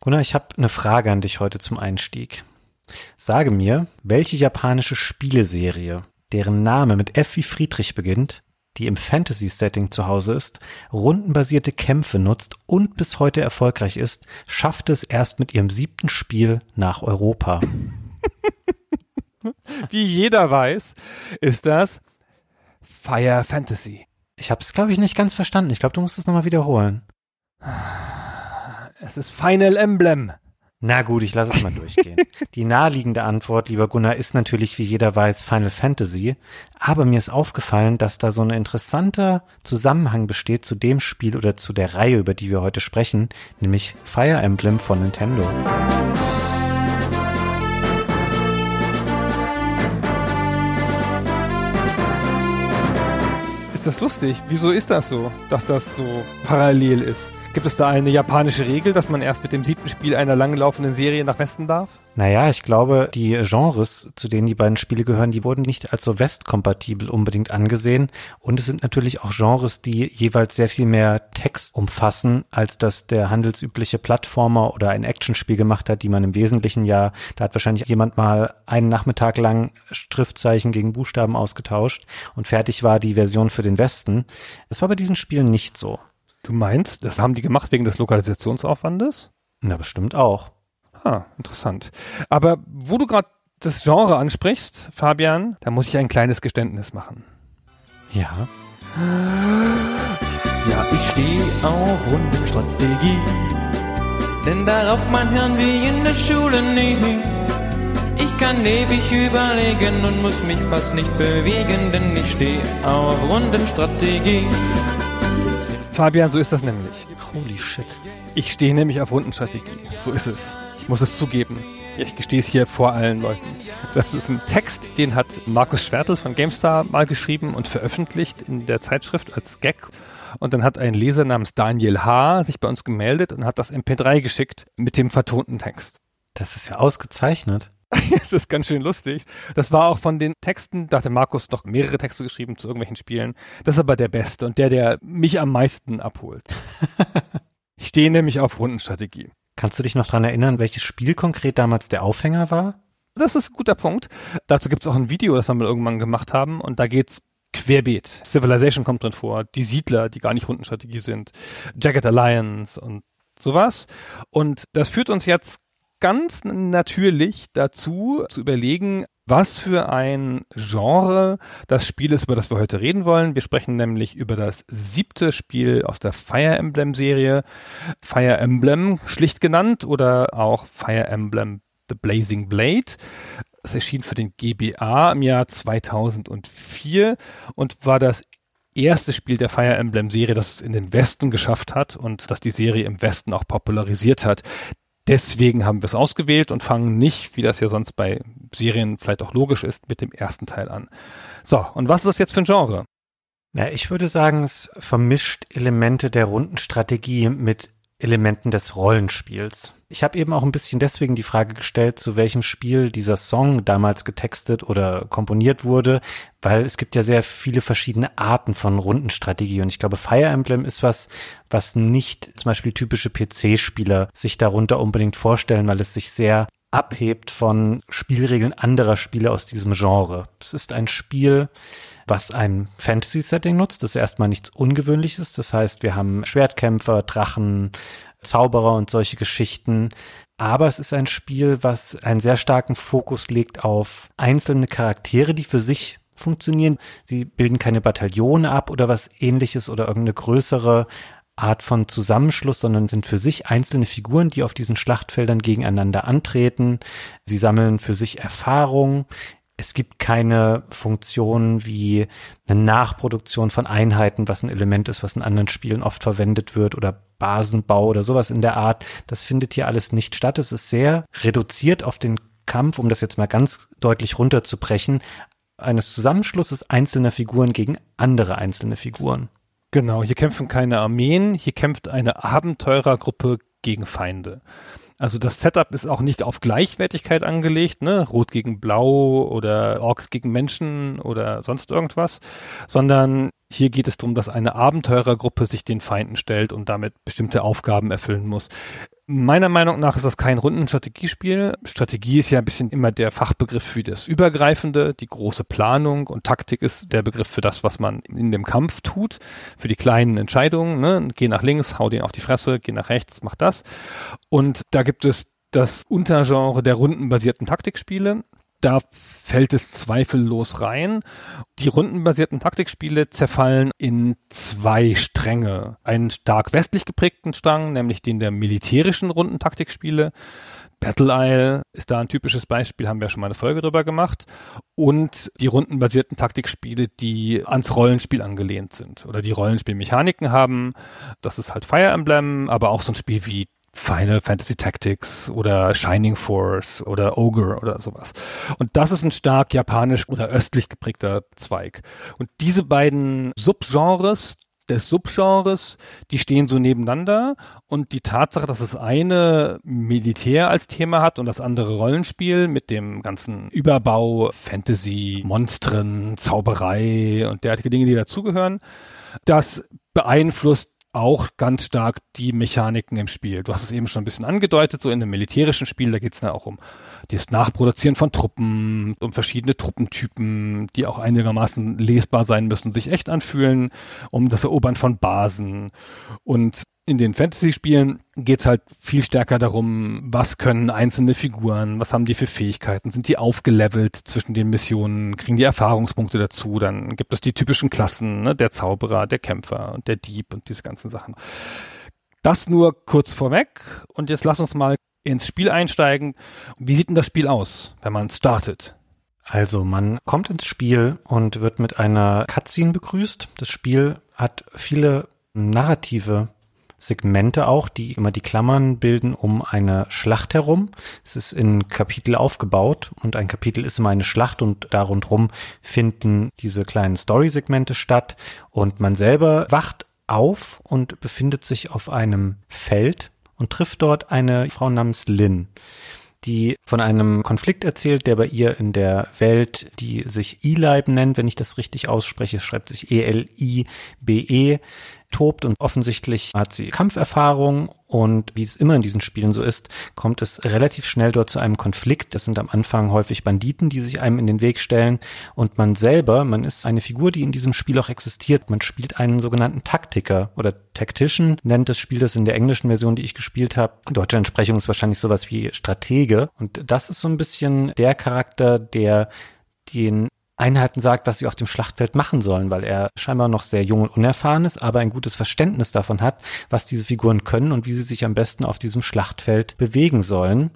Gunnar, ich habe eine Frage an dich heute zum Einstieg. Sage mir, welche japanische Spieleserie, deren Name mit F wie Friedrich beginnt, die im Fantasy-Setting zu Hause ist, rundenbasierte Kämpfe nutzt und bis heute erfolgreich ist, schafft es erst mit ihrem siebten Spiel nach Europa. Wie jeder weiß, ist das Fire Fantasy. Ich habe es, glaube ich, nicht ganz verstanden. Ich glaube, du musst es nochmal wiederholen. Es ist Final Emblem. Na gut, ich lasse es mal durchgehen. Die naheliegende Antwort, lieber Gunnar, ist natürlich, wie jeder weiß, Final Fantasy. Aber mir ist aufgefallen, dass da so ein interessanter Zusammenhang besteht zu dem Spiel oder zu der Reihe, über die wir heute sprechen, nämlich Fire Emblem von Nintendo. Das lustig? Wieso ist das so, dass das so parallel ist? Gibt es da eine japanische Regel, dass man erst mit dem siebten Spiel einer langlaufenden Serie nach Westen darf? Naja, ich glaube, die Genres, zu denen die beiden Spiele gehören, die wurden nicht als so westkompatibel unbedingt angesehen. Und es sind natürlich auch Genres, die jeweils sehr viel mehr Text umfassen, als das der handelsübliche Plattformer oder ein Actionspiel gemacht hat, die man im Wesentlichen ja, da hat wahrscheinlich jemand mal einen Nachmittag lang Schriftzeichen gegen Buchstaben ausgetauscht und fertig war die Version für den Westen. Das war bei diesen Spielen nicht so. Du meinst, das haben die gemacht wegen des Lokalisationsaufwandes? Na, bestimmt auch. Ah, interessant. Aber wo du gerade das Genre ansprichst, Fabian, da muss ich ein kleines Geständnis machen. Ja. Ja, ich stehe auf Rundenstrategie, denn darauf mein Hirn wie in der Schule nie. Ich kann ewig überlegen und muss mich fast nicht bewegen, denn ich stehe auf Rundenstrategie. Fabian, so ist das nämlich. Holy shit. Ich stehe nämlich auf Rundenstrategie. So ist es. Ich muss es zugeben. Ich gestehe es hier vor allen Leuten. Das ist ein Text, den hat Markus Schwertl von GameStar mal geschrieben und veröffentlicht in der Zeitschrift als Gag. Und dann hat ein Leser namens Daniel H. sich bei uns gemeldet und hat das MP3 geschickt mit dem vertonten Text. Das ist ja ausgezeichnet. Es ist ganz schön lustig. Das war auch von den Texten, da hatte Markus noch mehrere Texte geschrieben zu irgendwelchen Spielen. Das ist aber der beste und der, der mich am meisten abholt. ich stehe nämlich auf Rundenstrategie. Kannst du dich noch dran erinnern, welches Spiel konkret damals der Aufhänger war? Das ist ein guter Punkt. Dazu gibt es auch ein Video, das wir mal irgendwann gemacht haben und da geht's querbeet. Civilization kommt drin vor, die Siedler, die gar nicht Rundenstrategie sind, Jagged Alliance und sowas. Und das führt uns jetzt ganz natürlich dazu zu überlegen, was für ein Genre das Spiel ist, über das wir heute reden wollen. Wir sprechen nämlich über das siebte Spiel aus der Fire Emblem Serie. Fire Emblem schlicht genannt oder auch Fire Emblem The Blazing Blade. Es erschien für den GBA im Jahr 2004 und war das erste Spiel der Fire Emblem Serie, das es in den Westen geschafft hat und das die Serie im Westen auch popularisiert hat. Deswegen haben wir es ausgewählt und fangen nicht, wie das ja sonst bei Serien vielleicht auch logisch ist, mit dem ersten Teil an. So, und was ist das jetzt für ein Genre? Ja, ich würde sagen, es vermischt Elemente der Rundenstrategie mit Elementen des Rollenspiels. Ich habe eben auch ein bisschen deswegen die Frage gestellt, zu welchem Spiel dieser Song damals getextet oder komponiert wurde, weil es gibt ja sehr viele verschiedene Arten von Rundenstrategie und ich glaube, Fire Emblem ist was, was nicht zum Beispiel typische PC-Spieler sich darunter unbedingt vorstellen, weil es sich sehr abhebt von Spielregeln anderer Spiele aus diesem Genre. Es ist ein Spiel, was ein Fantasy-Setting nutzt. Das ist erstmal nichts Ungewöhnliches. Das heißt, wir haben Schwertkämpfer, Drachen, Zauberer und solche Geschichten. Aber es ist ein Spiel, was einen sehr starken Fokus legt auf einzelne Charaktere, die für sich funktionieren. Sie bilden keine Bataillone ab oder was ähnliches oder irgendeine größere Art von Zusammenschluss, sondern sind für sich einzelne Figuren, die auf diesen Schlachtfeldern gegeneinander antreten. Sie sammeln für sich Erfahrung Es gibt keine Funktion wie eine Nachproduktion von Einheiten, was ein Element ist, was in anderen Spielen oft verwendet wird oder Basenbau oder sowas in der Art. Das findet hier alles nicht statt. Es ist sehr reduziert auf den Kampf, um das jetzt mal ganz deutlich runterzubrechen, eines Zusammenschlusses einzelner Figuren gegen andere einzelne Figuren. Genau, hier kämpfen keine Armeen, hier kämpft eine Abenteurergruppe gegen Feinde. Also das Setup ist auch nicht auf Gleichwertigkeit angelegt, ne, Rot gegen Blau oder Orks gegen Menschen oder sonst irgendwas, sondern hier geht es darum, dass eine Abenteurergruppe sich den Feinden stellt und damit bestimmte Aufgaben erfüllen muss. Meiner Meinung nach ist das kein Rundenstrategiespiel. Strategie ist ja ein bisschen immer der Fachbegriff für das Übergreifende, die große Planung und Taktik ist der Begriff für das, was man in dem Kampf tut, für die kleinen Entscheidungen. Ne? Geh nach links, hau den auf die Fresse, geh nach rechts, mach das. Und da gibt es das Untergenre der rundenbasierten Taktikspiele da fällt es zweifellos rein. Die rundenbasierten Taktikspiele zerfallen in zwei Stränge. Einen stark westlich geprägten Strang, nämlich den der militärischen Rundentaktikspiele. Battle Isle ist da ein typisches Beispiel, haben wir schon mal eine Folge drüber gemacht. Und die rundenbasierten Taktikspiele, die ans Rollenspiel angelehnt sind oder die Rollenspielmechaniken haben. Das ist halt Fire Emblem, aber auch so ein Spiel wie Final Fantasy Tactics oder Shining Force oder Ogre oder sowas. Und das ist ein stark japanisch oder östlich geprägter Zweig. Und diese beiden Subgenres, des Subgenres, die stehen so nebeneinander und die Tatsache, dass das eine Militär als Thema hat und das andere Rollenspiel mit dem ganzen Überbau, Fantasy, Monstren, Zauberei und derartige Dinge, die dazugehören, das beeinflusst auch ganz stark die Mechaniken im Spiel. Du hast es eben schon ein bisschen angedeutet, so in einem militärischen Spiel, da geht es dann auch um das Nachproduzieren von Truppen, um verschiedene Truppentypen, die auch einigermaßen lesbar sein müssen, sich echt anfühlen, um das Erobern von Basen. Und in den Fantasy-Spielen geht es halt viel stärker darum, was können einzelne Figuren, was haben die für Fähigkeiten, sind die aufgelevelt zwischen den Missionen, kriegen die Erfahrungspunkte dazu, dann gibt es die typischen Klassen, ne, der Zauberer, der Kämpfer und der Dieb und diese ganzen Sachen. Das nur kurz vorweg und jetzt lass uns mal ins Spiel einsteigen. Wie sieht denn das Spiel aus, wenn man startet? Also man kommt ins Spiel und wird mit einer Cutscene begrüßt. Das Spiel hat viele narrative Segmente auch, die immer die Klammern bilden um eine Schlacht herum. Es ist in Kapitel aufgebaut und ein Kapitel ist immer eine Schlacht und darunter finden diese kleinen Story-Segmente statt und man selber wacht auf und befindet sich auf einem Feld und trifft dort eine Frau namens Lynn die von einem Konflikt erzählt, der bei ihr in der Welt, die sich E-Libe nennt, wenn ich das richtig ausspreche, schreibt sich E-L-I-B-E, -E, tobt. Und offensichtlich hat sie Kampferfahrung und wie es immer in diesen Spielen so ist, kommt es relativ schnell dort zu einem Konflikt. Das sind am Anfang häufig Banditen, die sich einem in den Weg stellen und man selber, man ist eine Figur, die in diesem Spiel auch existiert. Man spielt einen sogenannten Taktiker oder Tactician, nennt das Spiel das in der englischen Version, die ich gespielt habe. Deutsche Entsprechung ist wahrscheinlich sowas wie Stratege und das ist so ein bisschen der Charakter, der den Einheiten sagt, was sie auf dem Schlachtfeld machen sollen, weil er scheinbar noch sehr jung und unerfahren ist, aber ein gutes Verständnis davon hat, was diese Figuren können und wie sie sich am besten auf diesem Schlachtfeld bewegen sollen.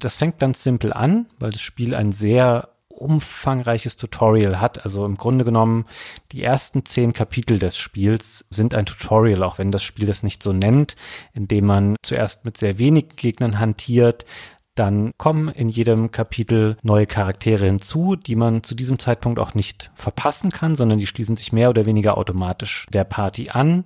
Das fängt ganz simpel an, weil das Spiel ein sehr umfangreiches Tutorial hat. Also im Grunde genommen, die ersten zehn Kapitel des Spiels sind ein Tutorial, auch wenn das Spiel das nicht so nennt, indem man zuerst mit sehr wenigen Gegnern hantiert, dann kommen in jedem Kapitel neue Charaktere hinzu, die man zu diesem Zeitpunkt auch nicht verpassen kann, sondern die schließen sich mehr oder weniger automatisch der Party an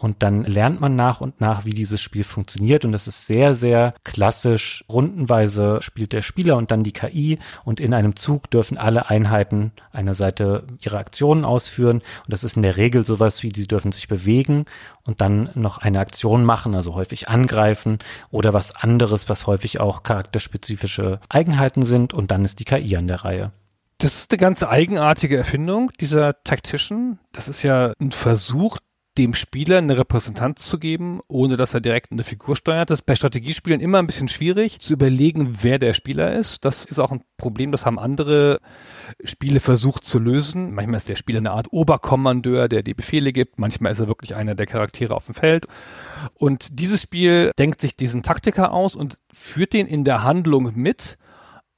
und dann lernt man nach und nach, wie dieses Spiel funktioniert. Und das ist sehr, sehr klassisch. Rundenweise spielt der Spieler und dann die KI. Und in einem Zug dürfen alle Einheiten einer Seite ihre Aktionen ausführen. Und das ist in der Regel sowas wie, sie dürfen sich bewegen und dann noch eine Aktion machen, also häufig angreifen oder was anderes, was häufig auch charakterspezifische Eigenheiten sind. Und dann ist die KI an der Reihe. Das ist eine ganz eigenartige Erfindung, dieser Tactician. Das ist ja ein Versuch, dem Spieler eine Repräsentanz zu geben, ohne dass er direkt eine Figur steuert. Das ist bei Strategiespielen immer ein bisschen schwierig zu überlegen, wer der Spieler ist. Das ist auch ein Problem, das haben andere Spiele versucht zu lösen. Manchmal ist der Spieler eine Art Oberkommandeur, der die Befehle gibt. Manchmal ist er wirklich einer der Charaktere auf dem Feld. Und dieses Spiel denkt sich diesen Taktiker aus und führt den in der Handlung mit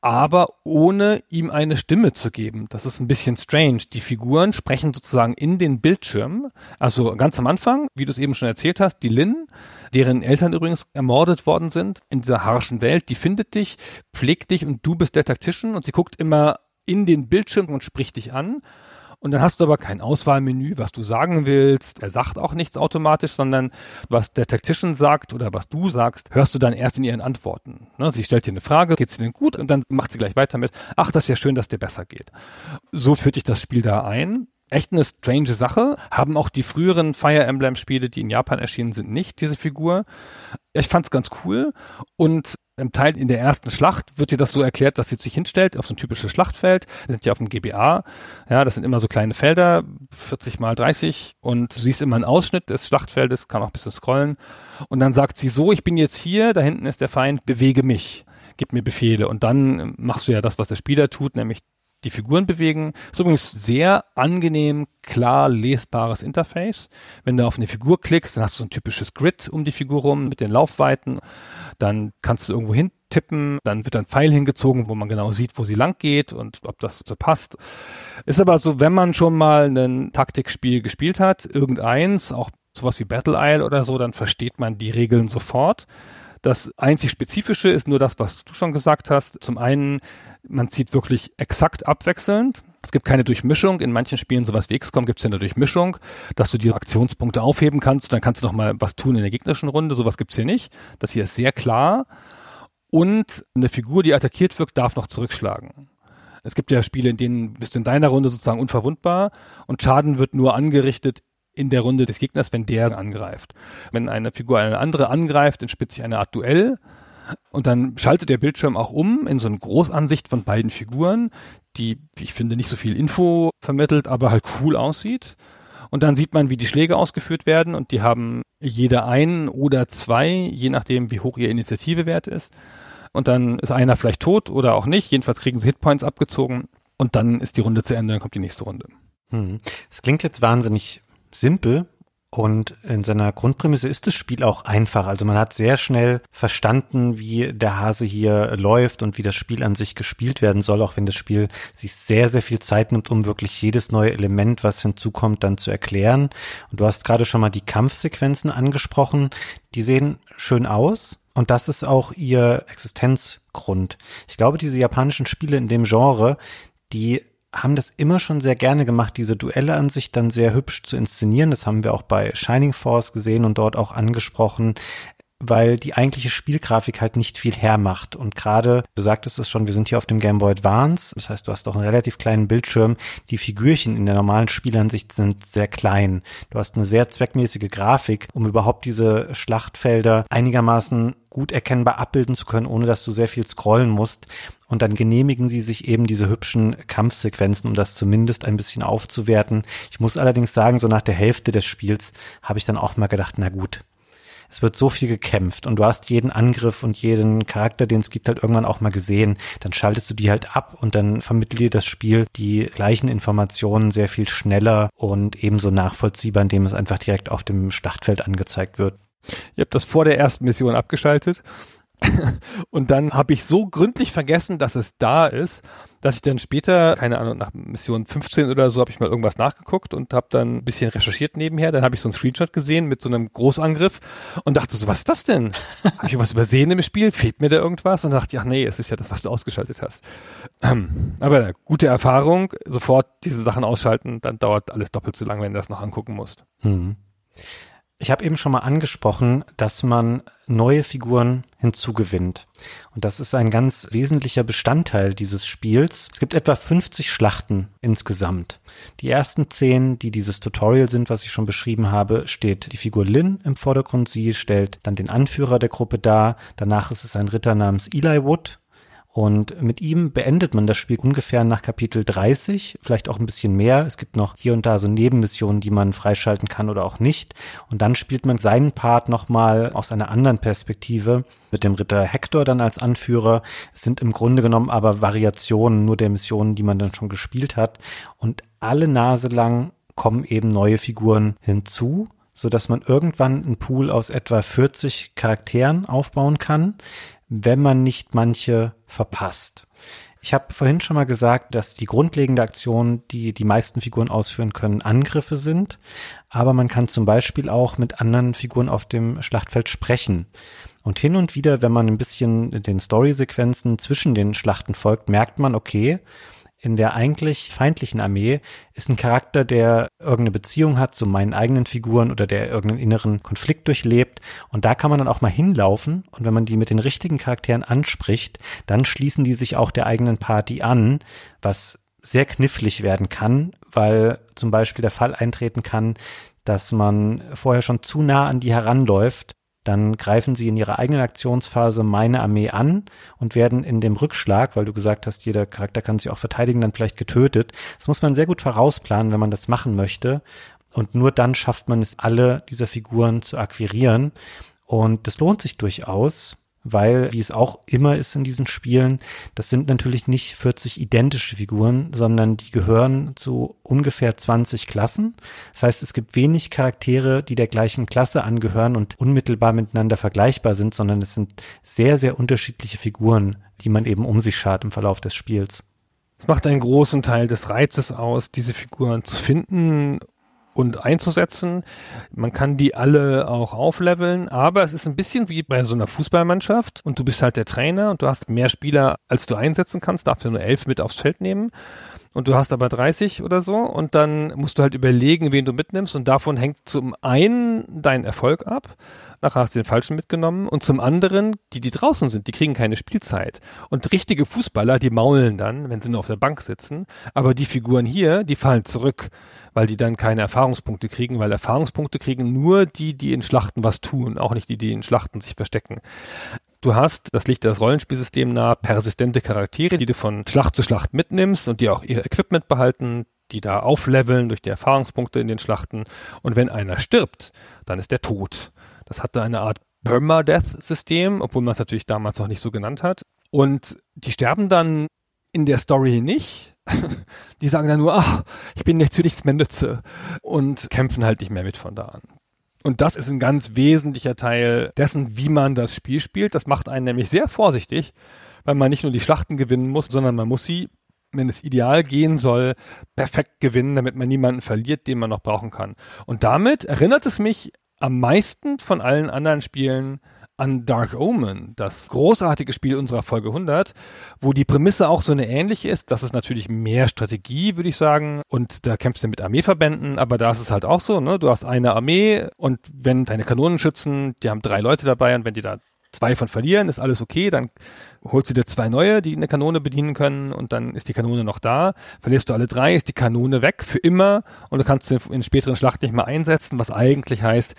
aber ohne ihm eine Stimme zu geben. Das ist ein bisschen strange. Die Figuren sprechen sozusagen in den Bildschirm. Also ganz am Anfang, wie du es eben schon erzählt hast, die Lynn, deren Eltern übrigens ermordet worden sind in dieser harschen Welt, die findet dich, pflegt dich und du bist der Tactician und sie guckt immer in den Bildschirm und spricht dich an. Und dann hast du aber kein Auswahlmenü, was du sagen willst. Er sagt auch nichts automatisch, sondern was der Tactician sagt oder was du sagst, hörst du dann erst in ihren Antworten. Ne? Sie stellt dir eine Frage, geht's dir denn gut? Und dann macht sie gleich weiter mit, ach, das ist ja schön, dass dir besser geht. So führt dich das Spiel da ein echt eine strange Sache. Haben auch die früheren Fire Emblem Spiele, die in Japan erschienen sind, nicht diese Figur. Ich fand's ganz cool und im Teil in der ersten Schlacht wird dir das so erklärt, dass sie sich hinstellt auf so ein typisches Schlachtfeld. Wir sind ja auf dem GBA. Ja, das sind immer so kleine Felder, 40 mal 30 und du siehst immer einen Ausschnitt des Schlachtfeldes, kann auch ein bisschen scrollen. Und dann sagt sie so, ich bin jetzt hier, da hinten ist der Feind, bewege mich gib mir Befehle und dann machst du ja das, was der Spieler tut, nämlich die Figuren bewegen. Ist übrigens sehr angenehm, klar lesbares Interface. Wenn du auf eine Figur klickst, dann hast du so ein typisches Grid um die Figur rum mit den Laufweiten. Dann kannst du irgendwo hin tippen, dann wird ein Pfeil hingezogen, wo man genau sieht, wo sie lang geht und ob das so passt. Ist aber so, wenn man schon mal ein Taktikspiel gespielt hat, irgendeins, auch sowas wie Battle Isle oder so, dann versteht man die Regeln sofort. Das einzig Spezifische ist nur das, was du schon gesagt hast. Zum einen man zieht wirklich exakt abwechselnd. Es gibt keine Durchmischung. In manchen Spielen, sowas wie XCOM, gibt es ja eine Durchmischung, dass du die Aktionspunkte aufheben kannst. Dann kannst du noch mal was tun in der gegnerischen Runde. Sowas gibt's hier nicht. Das hier ist sehr klar. Und eine Figur, die attackiert wird, darf noch zurückschlagen. Es gibt ja Spiele, in denen bist du in deiner Runde sozusagen unverwundbar und Schaden wird nur angerichtet in der Runde des Gegners, wenn der angreift. Wenn eine Figur eine andere angreift, entspitzt sich eine Art Duell und dann schaltet der Bildschirm auch um in so eine Großansicht von beiden Figuren, die, wie ich finde, nicht so viel Info vermittelt, aber halt cool aussieht. Und dann sieht man, wie die Schläge ausgeführt werden und die haben jeder einen oder zwei, je nachdem, wie hoch ihr Initiativewert ist. Und dann ist einer vielleicht tot oder auch nicht. Jedenfalls kriegen sie Hitpoints abgezogen und dann ist die Runde zu Ende, dann kommt die nächste Runde. Hm. Es klingt jetzt wahnsinnig simpel, und in seiner Grundprämisse ist das Spiel auch einfach. Also man hat sehr schnell verstanden, wie der Hase hier läuft und wie das Spiel an sich gespielt werden soll, auch wenn das Spiel sich sehr, sehr viel Zeit nimmt, um wirklich jedes neue Element, was hinzukommt, dann zu erklären. Und du hast gerade schon mal die Kampfsequenzen angesprochen. Die sehen schön aus. Und das ist auch ihr Existenzgrund. Ich glaube, diese japanischen Spiele in dem Genre, die haben das immer schon sehr gerne gemacht, diese Duelle an sich dann sehr hübsch zu inszenieren. Das haben wir auch bei Shining Force gesehen und dort auch angesprochen weil die eigentliche Spielgrafik halt nicht viel hermacht. Und gerade, du sagtest es schon, wir sind hier auf dem Game Boy Advance, das heißt, du hast auch einen relativ kleinen Bildschirm. Die Figürchen in der normalen Spielansicht sind sehr klein. Du hast eine sehr zweckmäßige Grafik, um überhaupt diese Schlachtfelder einigermaßen gut erkennbar abbilden zu können, ohne dass du sehr viel scrollen musst. Und dann genehmigen sie sich eben diese hübschen Kampfsequenzen, um das zumindest ein bisschen aufzuwerten. Ich muss allerdings sagen, so nach der Hälfte des Spiels habe ich dann auch mal gedacht, na gut, es wird so viel gekämpft und du hast jeden Angriff und jeden Charakter, den es gibt, halt irgendwann auch mal gesehen. Dann schaltest du die halt ab und dann vermittelt dir das Spiel die gleichen Informationen sehr viel schneller und ebenso nachvollziehbar, indem es einfach direkt auf dem Schlachtfeld angezeigt wird. Ihr habt das vor der ersten Mission abgeschaltet und dann habe ich so gründlich vergessen, dass es da ist, dass ich dann später, keine Ahnung, nach Mission 15 oder so, habe ich mal irgendwas nachgeguckt und habe dann ein bisschen recherchiert nebenher. Dann habe ich so einen Screenshot gesehen mit so einem Großangriff und dachte so, was ist das denn? habe ich was übersehen im Spiel? Fehlt mir da irgendwas? Und dachte, ach nee, es ist ja das, was du ausgeschaltet hast. Aber gute Erfahrung, sofort diese Sachen ausschalten, dann dauert alles doppelt so lang, wenn du das noch angucken musst. Hm. Ich habe eben schon mal angesprochen, dass man neue Figuren hinzugewinnt. Und das ist ein ganz wesentlicher Bestandteil dieses Spiels. Es gibt etwa 50 Schlachten insgesamt. Die ersten zehn, die dieses Tutorial sind, was ich schon beschrieben habe, steht die Figur Lynn im Vordergrund. Sie stellt dann den Anführer der Gruppe dar. Danach ist es ein Ritter namens Eli Wood, und mit ihm beendet man das Spiel ungefähr nach Kapitel 30, vielleicht auch ein bisschen mehr. Es gibt noch hier und da so Nebenmissionen, die man freischalten kann oder auch nicht. Und dann spielt man seinen Part nochmal aus einer anderen Perspektive mit dem Ritter Hector dann als Anführer. Es sind im Grunde genommen aber Variationen nur der Missionen, die man dann schon gespielt hat. Und alle Nase lang kommen eben neue Figuren hinzu so dass man irgendwann einen Pool aus etwa 40 Charakteren aufbauen kann wenn man nicht manche verpasst. Ich habe vorhin schon mal gesagt, dass die grundlegende Aktion, die die meisten Figuren ausführen können, Angriffe sind. Aber man kann zum Beispiel auch mit anderen Figuren auf dem Schlachtfeld sprechen. Und hin und wieder, wenn man ein bisschen den Story-Sequenzen zwischen den Schlachten folgt, merkt man, okay, in der eigentlich feindlichen Armee ist ein Charakter, der irgendeine Beziehung hat zu meinen eigenen Figuren oder der irgendeinen inneren Konflikt durchlebt. Und da kann man dann auch mal hinlaufen. Und wenn man die mit den richtigen Charakteren anspricht, dann schließen die sich auch der eigenen Party an, was sehr knifflig werden kann, weil zum Beispiel der Fall eintreten kann, dass man vorher schon zu nah an die heranläuft dann greifen sie in ihrer eigenen Aktionsphase meine Armee an und werden in dem Rückschlag, weil du gesagt hast, jeder Charakter kann sich auch verteidigen, dann vielleicht getötet. Das muss man sehr gut vorausplanen, wenn man das machen möchte. Und nur dann schafft man es, alle dieser Figuren zu akquirieren. Und das lohnt sich durchaus weil, wie es auch immer ist in diesen Spielen, das sind natürlich nicht 40 identische Figuren, sondern die gehören zu ungefähr 20 Klassen. Das heißt, es gibt wenig Charaktere, die der gleichen Klasse angehören und unmittelbar miteinander vergleichbar sind, sondern es sind sehr, sehr unterschiedliche Figuren, die man eben um sich schart im Verlauf des Spiels. Es macht einen großen Teil des Reizes aus, diese Figuren zu finden und einzusetzen. Man kann die alle auch aufleveln, aber es ist ein bisschen wie bei so einer Fußballmannschaft und du bist halt der Trainer und du hast mehr Spieler, als du einsetzen kannst, darfst du nur elf mit aufs Feld nehmen und du hast aber 30 oder so und dann musst du halt überlegen, wen du mitnimmst und davon hängt zum einen dein Erfolg ab, nachher hast du den falschen mitgenommen und zum anderen, die, die draußen sind, die kriegen keine Spielzeit und richtige Fußballer, die maulen dann, wenn sie nur auf der Bank sitzen, aber die Figuren hier, die fallen zurück, weil die dann keine Erfahrungspunkte kriegen, weil Erfahrungspunkte kriegen nur die, die in Schlachten was tun, auch nicht die, die in Schlachten sich verstecken. Du hast, das liegt das Rollenspielsystem nah, persistente Charaktere, die du von Schlacht zu Schlacht mitnimmst und die auch ihr Equipment behalten, die da aufleveln durch die Erfahrungspunkte in den Schlachten. Und wenn einer stirbt, dann ist der tot. Das hatte eine Art Permadeath-System, obwohl man es natürlich damals noch nicht so genannt hat. Und die sterben dann in der Story nicht. Die sagen dann nur, ach, ich bin jetzt für nichts mehr nütze und kämpfen halt nicht mehr mit von da an. Und das ist ein ganz wesentlicher Teil dessen, wie man das Spiel spielt. Das macht einen nämlich sehr vorsichtig, weil man nicht nur die Schlachten gewinnen muss, sondern man muss sie, wenn es ideal gehen soll, perfekt gewinnen, damit man niemanden verliert, den man noch brauchen kann. Und damit erinnert es mich am meisten von allen anderen Spielen an Dark Omen, das großartige Spiel unserer Folge 100, wo die Prämisse auch so eine ähnliche ist. Das ist natürlich mehr Strategie, würde ich sagen. Und da kämpfst du mit Armeeverbänden, aber da ist es halt auch so, ne? Du hast eine Armee und wenn deine Kanonenschützen, die haben drei Leute dabei und wenn die da zwei von verlieren, ist alles okay, dann holst du dir zwei neue, die eine Kanone bedienen können und dann ist die Kanone noch da. Verlierst du alle drei, ist die Kanone weg für immer und du kannst sie in späteren Schlachten nicht mehr einsetzen, was eigentlich heißt,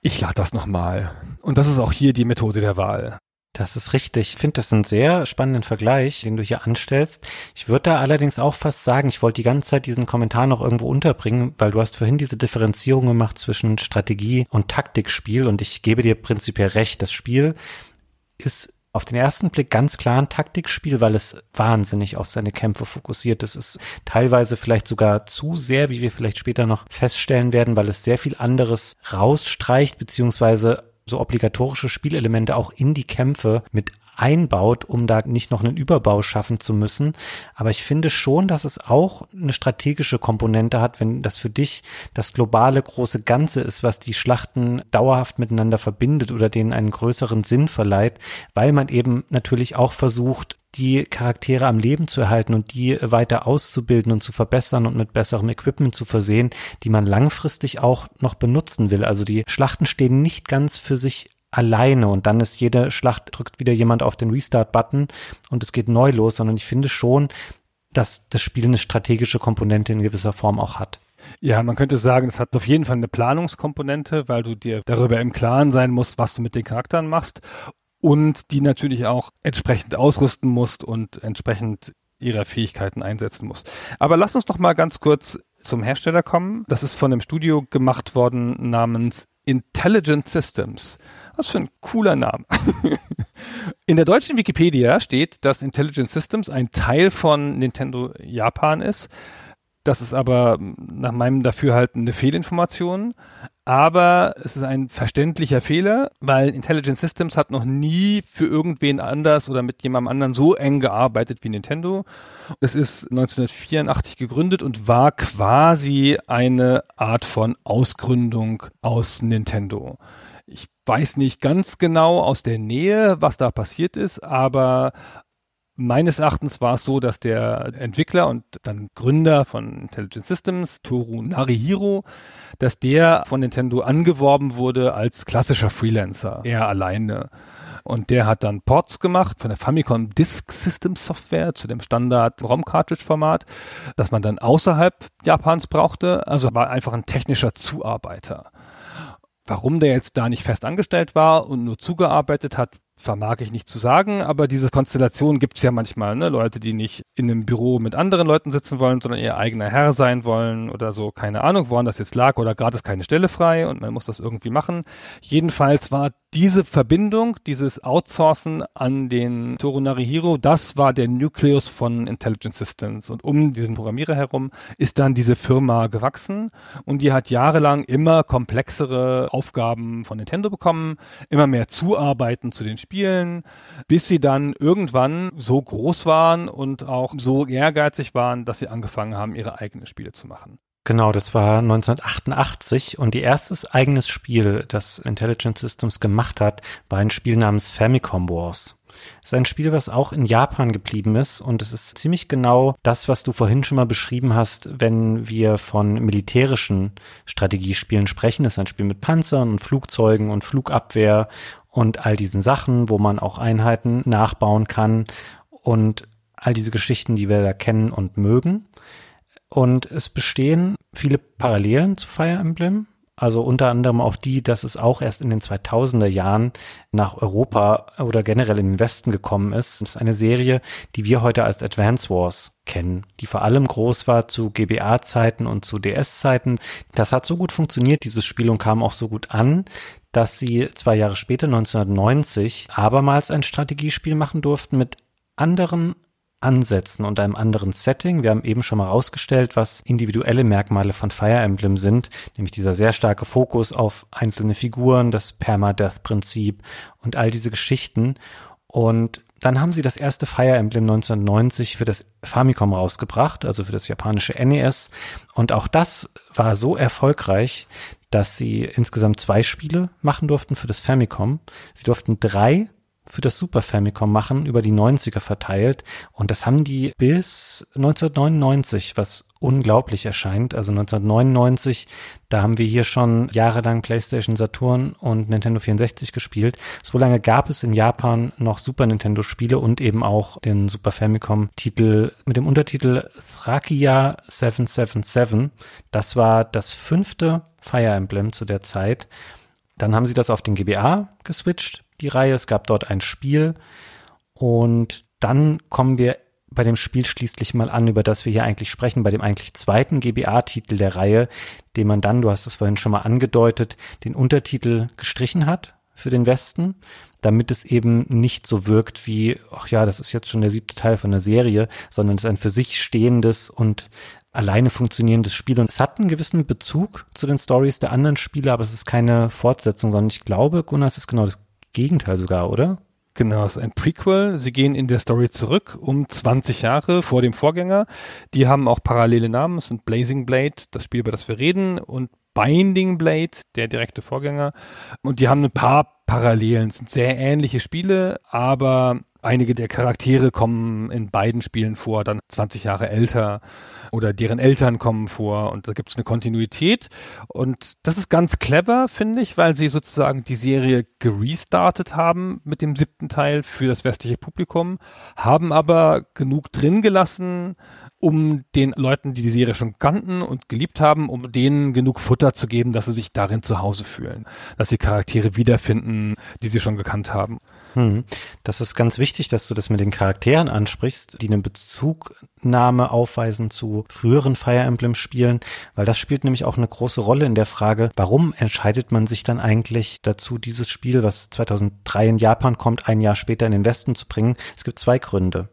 ich lade das nochmal. Und das ist auch hier die Methode der Wahl. Das ist richtig. Ich finde das einen sehr spannenden Vergleich, den du hier anstellst. Ich würde da allerdings auch fast sagen, ich wollte die ganze Zeit diesen Kommentar noch irgendwo unterbringen, weil du hast vorhin diese Differenzierung gemacht zwischen Strategie und Taktikspiel und ich gebe dir prinzipiell recht. Das Spiel ist auf den ersten Blick ganz klar ein Taktikspiel, weil es wahnsinnig auf seine Kämpfe fokussiert. Es ist teilweise vielleicht sogar zu sehr, wie wir vielleicht später noch feststellen werden, weil es sehr viel anderes rausstreicht, beziehungsweise so obligatorische Spielelemente auch in die Kämpfe mit einbaut, um da nicht noch einen Überbau schaffen zu müssen. Aber ich finde schon, dass es auch eine strategische Komponente hat, wenn das für dich das globale große Ganze ist, was die Schlachten dauerhaft miteinander verbindet oder denen einen größeren Sinn verleiht, weil man eben natürlich auch versucht, die Charaktere am Leben zu erhalten und die weiter auszubilden und zu verbessern und mit besserem Equipment zu versehen, die man langfristig auch noch benutzen will. Also die Schlachten stehen nicht ganz für sich alleine und dann ist jede Schlacht, drückt wieder jemand auf den Restart-Button und es geht neu los, sondern ich finde schon, dass das Spiel eine strategische Komponente in gewisser Form auch hat. Ja, man könnte sagen, es hat auf jeden Fall eine Planungskomponente, weil du dir darüber im Klaren sein musst, was du mit den Charakteren machst und die natürlich auch entsprechend ausrüsten musst und entsprechend ihrer Fähigkeiten einsetzen musst. Aber lass uns doch mal ganz kurz zum Hersteller kommen. Das ist von einem Studio gemacht worden namens Intelligent Systems. Was für ein cooler Name. In der deutschen Wikipedia steht, dass Intelligent Systems ein Teil von Nintendo Japan ist. Das ist aber nach meinem Dafürhalten eine Fehlinformation. Aber es ist ein verständlicher Fehler, weil Intelligent Systems hat noch nie für irgendwen anders oder mit jemandem anderen so eng gearbeitet wie Nintendo. Es ist 1984 gegründet und war quasi eine Art von Ausgründung aus Nintendo. Ich weiß nicht ganz genau aus der Nähe, was da passiert ist, aber Meines Erachtens war es so, dass der Entwickler und dann Gründer von Intelligent Systems, Toru Narihiro, dass der von Nintendo angeworben wurde als klassischer Freelancer, er alleine. Und der hat dann Ports gemacht von der Famicom Disk System Software zu dem Standard ROM Cartridge Format, das man dann außerhalb Japans brauchte. Also war einfach ein technischer Zuarbeiter. Warum der jetzt da nicht fest angestellt war und nur zugearbeitet hat, vermag ich nicht zu sagen, aber diese Konstellation gibt's ja manchmal, ne? Leute, die nicht in einem Büro mit anderen Leuten sitzen wollen, sondern ihr eigener Herr sein wollen oder so, keine Ahnung, woran das jetzt lag oder gerade ist keine Stelle frei und man muss das irgendwie machen. Jedenfalls war diese Verbindung, dieses Outsourcen an den Toru Narihiro, das war der Nukleus von Intelligent Systems. Und um diesen Programmierer herum ist dann diese Firma gewachsen und die hat jahrelang immer komplexere Aufgaben von Nintendo bekommen, immer mehr Zuarbeiten zu den Spielen, bis sie dann irgendwann so groß waren und auch so ehrgeizig waren, dass sie angefangen haben, ihre eigenen Spiele zu machen. Genau, das war 1988 und die erstes eigenes Spiel, das Intelligent Systems gemacht hat, war ein Spiel namens Famicom Wars. Es ist ein Spiel, was auch in Japan geblieben ist und es ist ziemlich genau das, was du vorhin schon mal beschrieben hast, wenn wir von militärischen Strategiespielen sprechen. Es ist ein Spiel mit Panzern und Flugzeugen und Flugabwehr und all diesen Sachen, wo man auch Einheiten nachbauen kann und all diese Geschichten, die wir da kennen und mögen. Und es bestehen viele Parallelen zu Fire Emblem. Also unter anderem auch die, dass es auch erst in den 2000er Jahren nach Europa oder generell in den Westen gekommen ist. Das ist eine Serie, die wir heute als Advance Wars kennen, die vor allem groß war zu GBA-Zeiten und zu DS-Zeiten. Das hat so gut funktioniert, dieses Spiel, und kam auch so gut an, dass sie zwei Jahre später, 1990, abermals ein Strategiespiel machen durften mit anderen Ansätzen und einem anderen Setting. Wir haben eben schon mal rausgestellt, was individuelle Merkmale von Fire Emblem sind, nämlich dieser sehr starke Fokus auf einzelne Figuren, das Permadeath-Prinzip und all diese Geschichten. Und dann haben sie das erste Fire Emblem 1990 für das Famicom rausgebracht, also für das japanische NES. Und auch das war so erfolgreich, dass sie insgesamt zwei Spiele machen durften für das Famicom. Sie durften drei für das Super Famicom machen, über die 90er verteilt. Und das haben die bis 1999, was unglaublich erscheint. Also 1999, da haben wir hier schon jahrelang PlayStation Saturn und Nintendo 64 gespielt. So lange gab es in Japan noch Super Nintendo Spiele und eben auch den Super Famicom Titel mit dem Untertitel Thrakia 777. Das war das fünfte Fire Emblem zu der Zeit. Dann haben sie das auf den GBA geswitcht die Reihe. Es gab dort ein Spiel. Und dann kommen wir bei dem Spiel schließlich mal an, über das wir hier eigentlich sprechen, bei dem eigentlich zweiten GBA-Titel der Reihe, den man dann, du hast es vorhin schon mal angedeutet, den Untertitel gestrichen hat für den Westen, damit es eben nicht so wirkt wie, ach ja, das ist jetzt schon der siebte Teil von der Serie, sondern es ist ein für sich stehendes und alleine funktionierendes Spiel. Und es hat einen gewissen Bezug zu den Stories der anderen Spiele, aber es ist keine Fortsetzung, sondern ich glaube, Gunnar, es ist genau das Gegenteil sogar, oder? Genau, es ist ein Prequel. Sie gehen in der Story zurück um 20 Jahre vor dem Vorgänger. Die haben auch parallele Namen. Es sind Blazing Blade, das Spiel, über das wir reden, und Binding Blade, der direkte Vorgänger. Und die haben ein paar Parallelen. Es sind sehr ähnliche Spiele, aber einige der Charaktere kommen in beiden Spielen vor, dann 20 Jahre älter oder deren Eltern kommen vor und da gibt es eine Kontinuität und das ist ganz clever, finde ich, weil sie sozusagen die Serie gerestartet haben mit dem siebten Teil für das westliche Publikum, haben aber genug drin gelassen, um den Leuten, die die Serie schon kannten und geliebt haben, um denen genug Futter zu geben, dass sie sich darin zu Hause fühlen, dass sie Charaktere wiederfinden, die sie schon gekannt haben. Hm. Das ist ganz wichtig, dass du das mit den Charakteren ansprichst, die eine Bezugnahme aufweisen zu früheren Fire Emblem Spielen, weil das spielt nämlich auch eine große Rolle in der Frage, warum entscheidet man sich dann eigentlich dazu, dieses Spiel, was 2003 in Japan kommt, ein Jahr später in den Westen zu bringen? Es gibt zwei Gründe.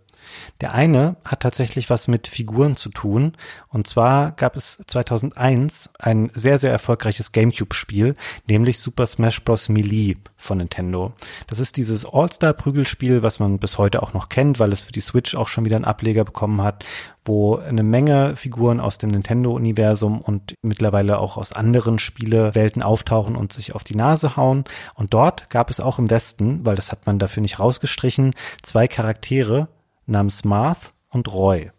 Der eine hat tatsächlich was mit Figuren zu tun. Und zwar gab es 2001 ein sehr, sehr erfolgreiches Gamecube-Spiel, nämlich Super Smash Bros. Melee von Nintendo. Das ist dieses All-Star-Prügelspiel, was man bis heute auch noch kennt, weil es für die Switch auch schon wieder einen Ableger bekommen hat, wo eine Menge Figuren aus dem Nintendo-Universum und mittlerweile auch aus anderen Spielewelten auftauchen und sich auf die Nase hauen. Und dort gab es auch im Westen, weil das hat man dafür nicht rausgestrichen, zwei Charaktere, namens Marth und Roy.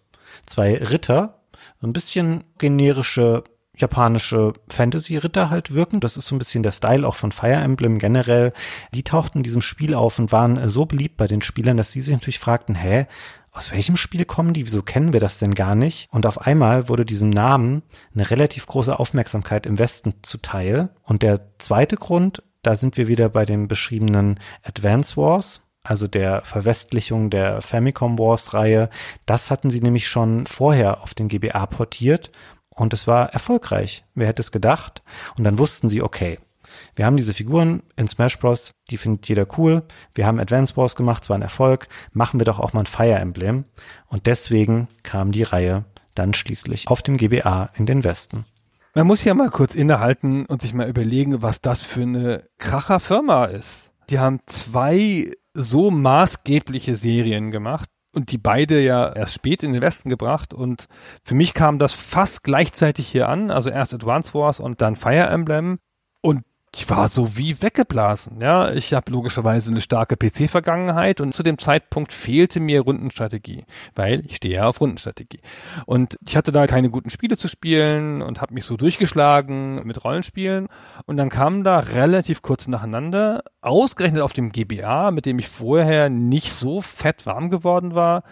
Zwei Ritter, so ein bisschen generische japanische Fantasy-Ritter halt wirken. Das ist so ein bisschen der Style auch von Fire Emblem generell. Die tauchten in diesem Spiel auf und waren so beliebt bei den Spielern, dass sie sich natürlich fragten, hä, aus welchem Spiel kommen die? Wieso kennen wir das denn gar nicht? Und auf einmal wurde diesem Namen eine relativ große Aufmerksamkeit im Westen zuteil. Und der zweite Grund, da sind wir wieder bei dem beschriebenen Advance Wars also der Verwestlichung der Famicom Wars Reihe. Das hatten sie nämlich schon vorher auf den GBA portiert und es war erfolgreich. Wer hätte es gedacht? Und dann wussten sie, okay, wir haben diese Figuren in Smash Bros., die findet jeder cool. Wir haben Advance Wars gemacht, es war ein Erfolg. Machen wir doch auch mal ein Fire Emblem. Und deswegen kam die Reihe dann schließlich auf dem GBA in den Westen. Man muss ja mal kurz innehalten und sich mal überlegen, was das für eine Kracherfirma ist. Die haben zwei so maßgebliche Serien gemacht und die beide ja erst spät in den Westen gebracht. Und für mich kam das fast gleichzeitig hier an, also erst Advance Wars und dann Fire Emblem ich war so wie weggeblasen. Ja, ich habe logischerweise eine starke PC-Vergangenheit und zu dem Zeitpunkt fehlte mir Rundenstrategie, weil ich stehe ja auf Rundenstrategie. Und ich hatte da keine guten Spiele zu spielen und habe mich so durchgeschlagen mit Rollenspielen. Und dann kamen da relativ kurz nacheinander, ausgerechnet auf dem GBA, mit dem ich vorher nicht so fett warm geworden war,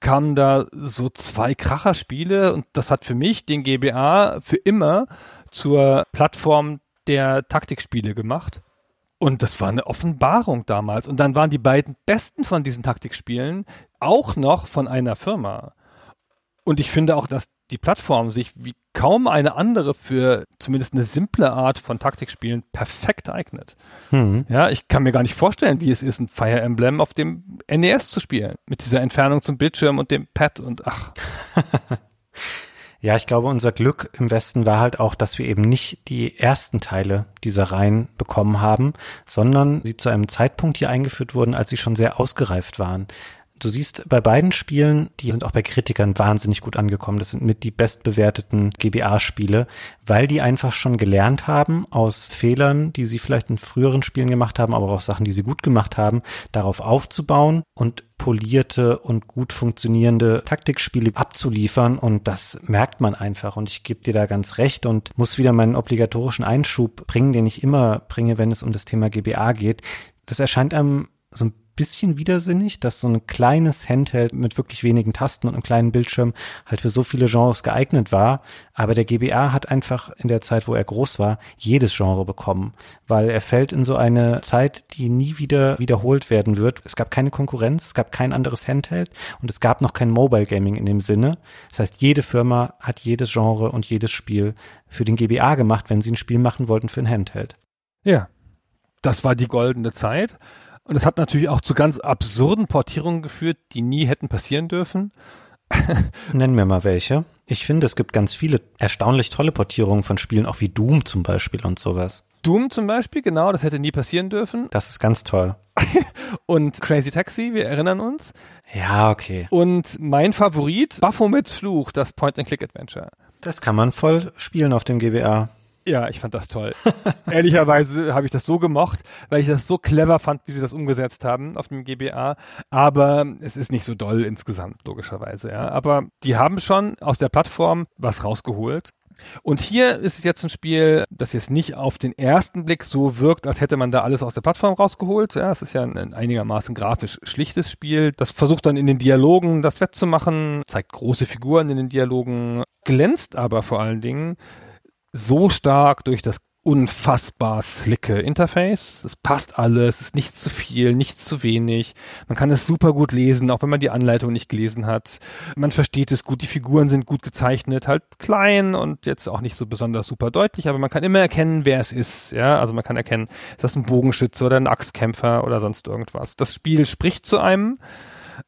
kamen da so zwei Kracherspiele und das hat für mich den GBA für immer zur Plattform der Taktikspiele gemacht. Und das war eine Offenbarung damals. Und dann waren die beiden besten von diesen Taktikspielen auch noch von einer Firma. Und ich finde auch, dass die Plattform sich wie kaum eine andere für zumindest eine simple Art von Taktikspielen perfekt eignet. Hm. Ja, ich kann mir gar nicht vorstellen, wie es ist, ein Fire Emblem auf dem NES zu spielen. Mit dieser Entfernung zum Bildschirm und dem Pad und ach. Ja, ich glaube, unser Glück im Westen war halt auch, dass wir eben nicht die ersten Teile dieser Reihen bekommen haben, sondern sie zu einem Zeitpunkt hier eingeführt wurden, als sie schon sehr ausgereift waren. Du siehst bei beiden Spielen, die sind auch bei Kritikern wahnsinnig gut angekommen. Das sind mit die bestbewerteten GBA-Spiele, weil die einfach schon gelernt haben aus Fehlern, die sie vielleicht in früheren Spielen gemacht haben, aber auch Sachen, die sie gut gemacht haben, darauf aufzubauen und polierte und gut funktionierende Taktikspiele abzuliefern und das merkt man einfach und ich gebe dir da ganz recht und muss wieder meinen obligatorischen Einschub bringen, den ich immer bringe, wenn es um das Thema GBA geht. Das erscheint einem so ein bisschen widersinnig, dass so ein kleines Handheld mit wirklich wenigen Tasten und einem kleinen Bildschirm halt für so viele Genres geeignet war. Aber der GBA hat einfach in der Zeit, wo er groß war, jedes Genre bekommen, weil er fällt in so eine Zeit, die nie wieder wiederholt werden wird. Es gab keine Konkurrenz, es gab kein anderes Handheld und es gab noch kein Mobile Gaming in dem Sinne. Das heißt, jede Firma hat jedes Genre und jedes Spiel für den GBA gemacht, wenn sie ein Spiel machen wollten für ein Handheld. Ja, das war die goldene Zeit. Und es hat natürlich auch zu ganz absurden Portierungen geführt, die nie hätten passieren dürfen. Nennen wir mal welche. Ich finde, es gibt ganz viele erstaunlich tolle Portierungen von Spielen, auch wie Doom zum Beispiel und sowas. Doom zum Beispiel, genau, das hätte nie passieren dürfen. Das ist ganz toll. und Crazy Taxi, wir erinnern uns. Ja, okay. Und mein Favorit, Baphomets Fluch, das Point-and-Click-Adventure. Das kann man voll spielen auf dem GBA. Ja, ich fand das toll. Ehrlicherweise habe ich das so gemocht, weil ich das so clever fand, wie sie das umgesetzt haben auf dem GBA. Aber es ist nicht so doll insgesamt, logischerweise, ja. Aber die haben schon aus der Plattform was rausgeholt. Und hier ist es jetzt ein Spiel, das jetzt nicht auf den ersten Blick so wirkt, als hätte man da alles aus der Plattform rausgeholt. Ja, es ist ja ein, ein einigermaßen grafisch schlichtes Spiel. Das versucht dann in den Dialogen das wettzumachen, zeigt große Figuren in den Dialogen, glänzt aber vor allen Dingen so stark durch das unfassbar slicke Interface. Es passt alles, es ist nicht zu viel, nicht zu wenig. Man kann es super gut lesen, auch wenn man die Anleitung nicht gelesen hat. Man versteht es gut, die Figuren sind gut gezeichnet, halt klein und jetzt auch nicht so besonders super deutlich, aber man kann immer erkennen, wer es ist. Ja, also man kann erkennen, ist das ein Bogenschütze oder ein Axtkämpfer oder sonst irgendwas. Das Spiel spricht zu einem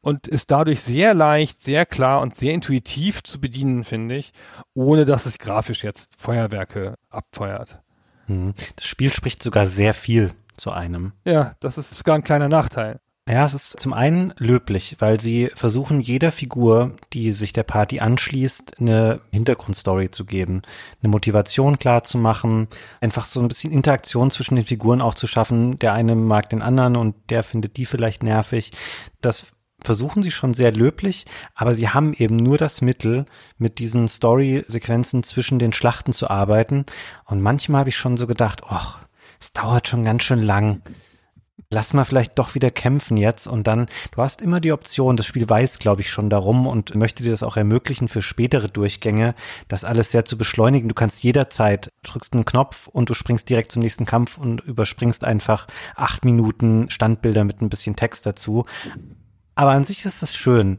und ist dadurch sehr leicht, sehr klar und sehr intuitiv zu bedienen, finde ich, ohne dass es grafisch jetzt Feuerwerke abfeuert. Mhm. Das Spiel spricht sogar sehr viel zu einem. Ja, das ist sogar ein kleiner Nachteil. Ja, es ist zum einen löblich, weil sie versuchen, jeder Figur, die sich der Party anschließt, eine Hintergrundstory zu geben, eine Motivation klar zu machen, einfach so ein bisschen Interaktion zwischen den Figuren auch zu schaffen. Der eine mag den anderen und der findet die vielleicht nervig. Das versuchen sie schon sehr löblich, aber sie haben eben nur das Mittel, mit diesen Story-Sequenzen zwischen den Schlachten zu arbeiten. Und manchmal habe ich schon so gedacht, ach, es dauert schon ganz schön lang lass mal vielleicht doch wieder kämpfen jetzt und dann, du hast immer die Option, das Spiel weiß, glaube ich, schon darum und möchte dir das auch ermöglichen für spätere Durchgänge, das alles sehr zu beschleunigen. Du kannst jederzeit, drückst einen Knopf und du springst direkt zum nächsten Kampf und überspringst einfach acht Minuten Standbilder mit ein bisschen Text dazu. Aber an sich ist das schön.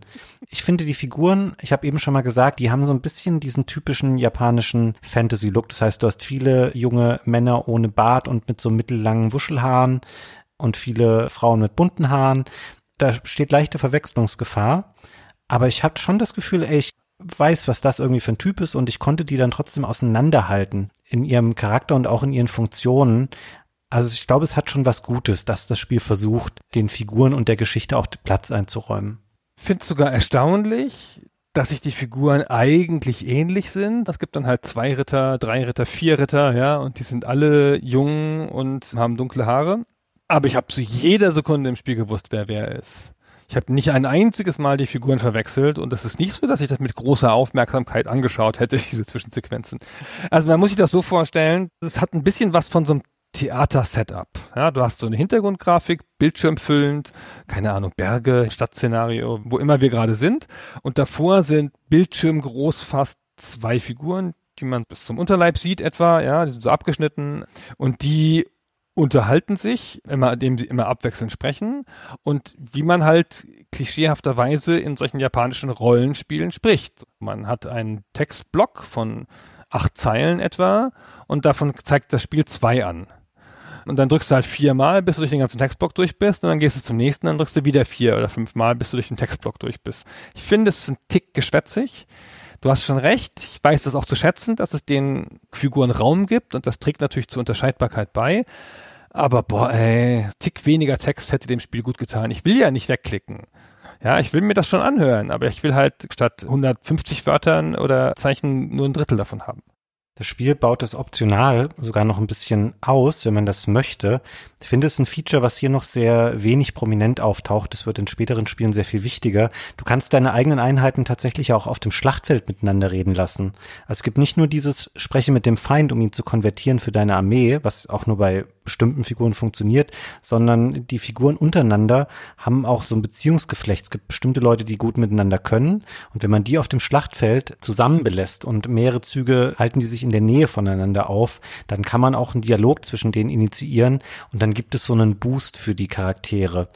Ich finde die Figuren, ich habe eben schon mal gesagt, die haben so ein bisschen diesen typischen japanischen Fantasy-Look. Das heißt, du hast viele junge Männer ohne Bart und mit so mittellangen Wuschelhaaren und viele Frauen mit bunten Haaren. Da steht leichte Verwechslungsgefahr. Aber ich habe schon das Gefühl, ey, ich weiß, was das irgendwie für ein Typ ist und ich konnte die dann trotzdem auseinanderhalten in ihrem Charakter und auch in ihren Funktionen. Also ich glaube, es hat schon was Gutes, dass das Spiel versucht, den Figuren und der Geschichte auch Platz einzuräumen. Finde sogar erstaunlich, dass sich die Figuren eigentlich ähnlich sind. Es gibt dann halt zwei Ritter, drei Ritter, vier Ritter, ja, und die sind alle jung und haben dunkle Haare. Aber ich habe zu jeder Sekunde im Spiel gewusst, wer wer ist. Ich habe nicht ein einziges Mal die Figuren verwechselt und es ist nicht so, dass ich das mit großer Aufmerksamkeit angeschaut hätte, diese Zwischensequenzen. Also man muss sich das so vorstellen, es hat ein bisschen was von so einem Theater-Setup. Ja, du hast so eine Hintergrundgrafik, bildschirmfüllend, keine Ahnung, Berge, Stadtszenario, wo immer wir gerade sind. Und davor sind bildschirmgroß fast zwei Figuren, die man bis zum Unterleib sieht etwa, ja, die sind so abgeschnitten und die unterhalten sich, immer, indem sie immer abwechselnd sprechen und wie man halt klischeehafterweise in solchen japanischen Rollenspielen spricht. Man hat einen Textblock von acht Zeilen etwa und davon zeigt das Spiel zwei an. Und dann drückst du halt viermal, bis du durch den ganzen Textblock durch bist und dann gehst du zum nächsten, dann drückst du wieder vier oder fünfmal, bis du durch den Textblock durch bist. Ich finde, es ist ein Tick geschwätzig. Du hast schon recht, ich weiß das auch zu schätzen, dass es den Figuren Raum gibt und das trägt natürlich zur Unterscheidbarkeit bei. Aber boah, ey, Tick weniger Text hätte dem Spiel gut getan. Ich will ja nicht wegklicken. Ja, ich will mir das schon anhören, aber ich will halt statt 150 Wörtern oder Zeichen nur ein Drittel davon haben. Das Spiel baut es optional sogar noch ein bisschen aus, wenn man das möchte. Ich finde es ein Feature, was hier noch sehr wenig prominent auftaucht. Es wird in späteren Spielen sehr viel wichtiger. Du kannst deine eigenen Einheiten tatsächlich auch auf dem Schlachtfeld miteinander reden lassen. Also es gibt nicht nur dieses Spreche mit dem Feind, um ihn zu konvertieren für deine Armee, was auch nur bei bestimmten Figuren funktioniert, sondern die Figuren untereinander haben auch so ein Beziehungsgeflecht. Es gibt bestimmte Leute, die gut miteinander können. Und wenn man die auf dem Schlachtfeld zusammenbelässt und mehrere Züge halten die sich in der Nähe voneinander auf, dann kann man auch einen Dialog zwischen denen initiieren und dann gibt es so einen Boost für die Charaktere,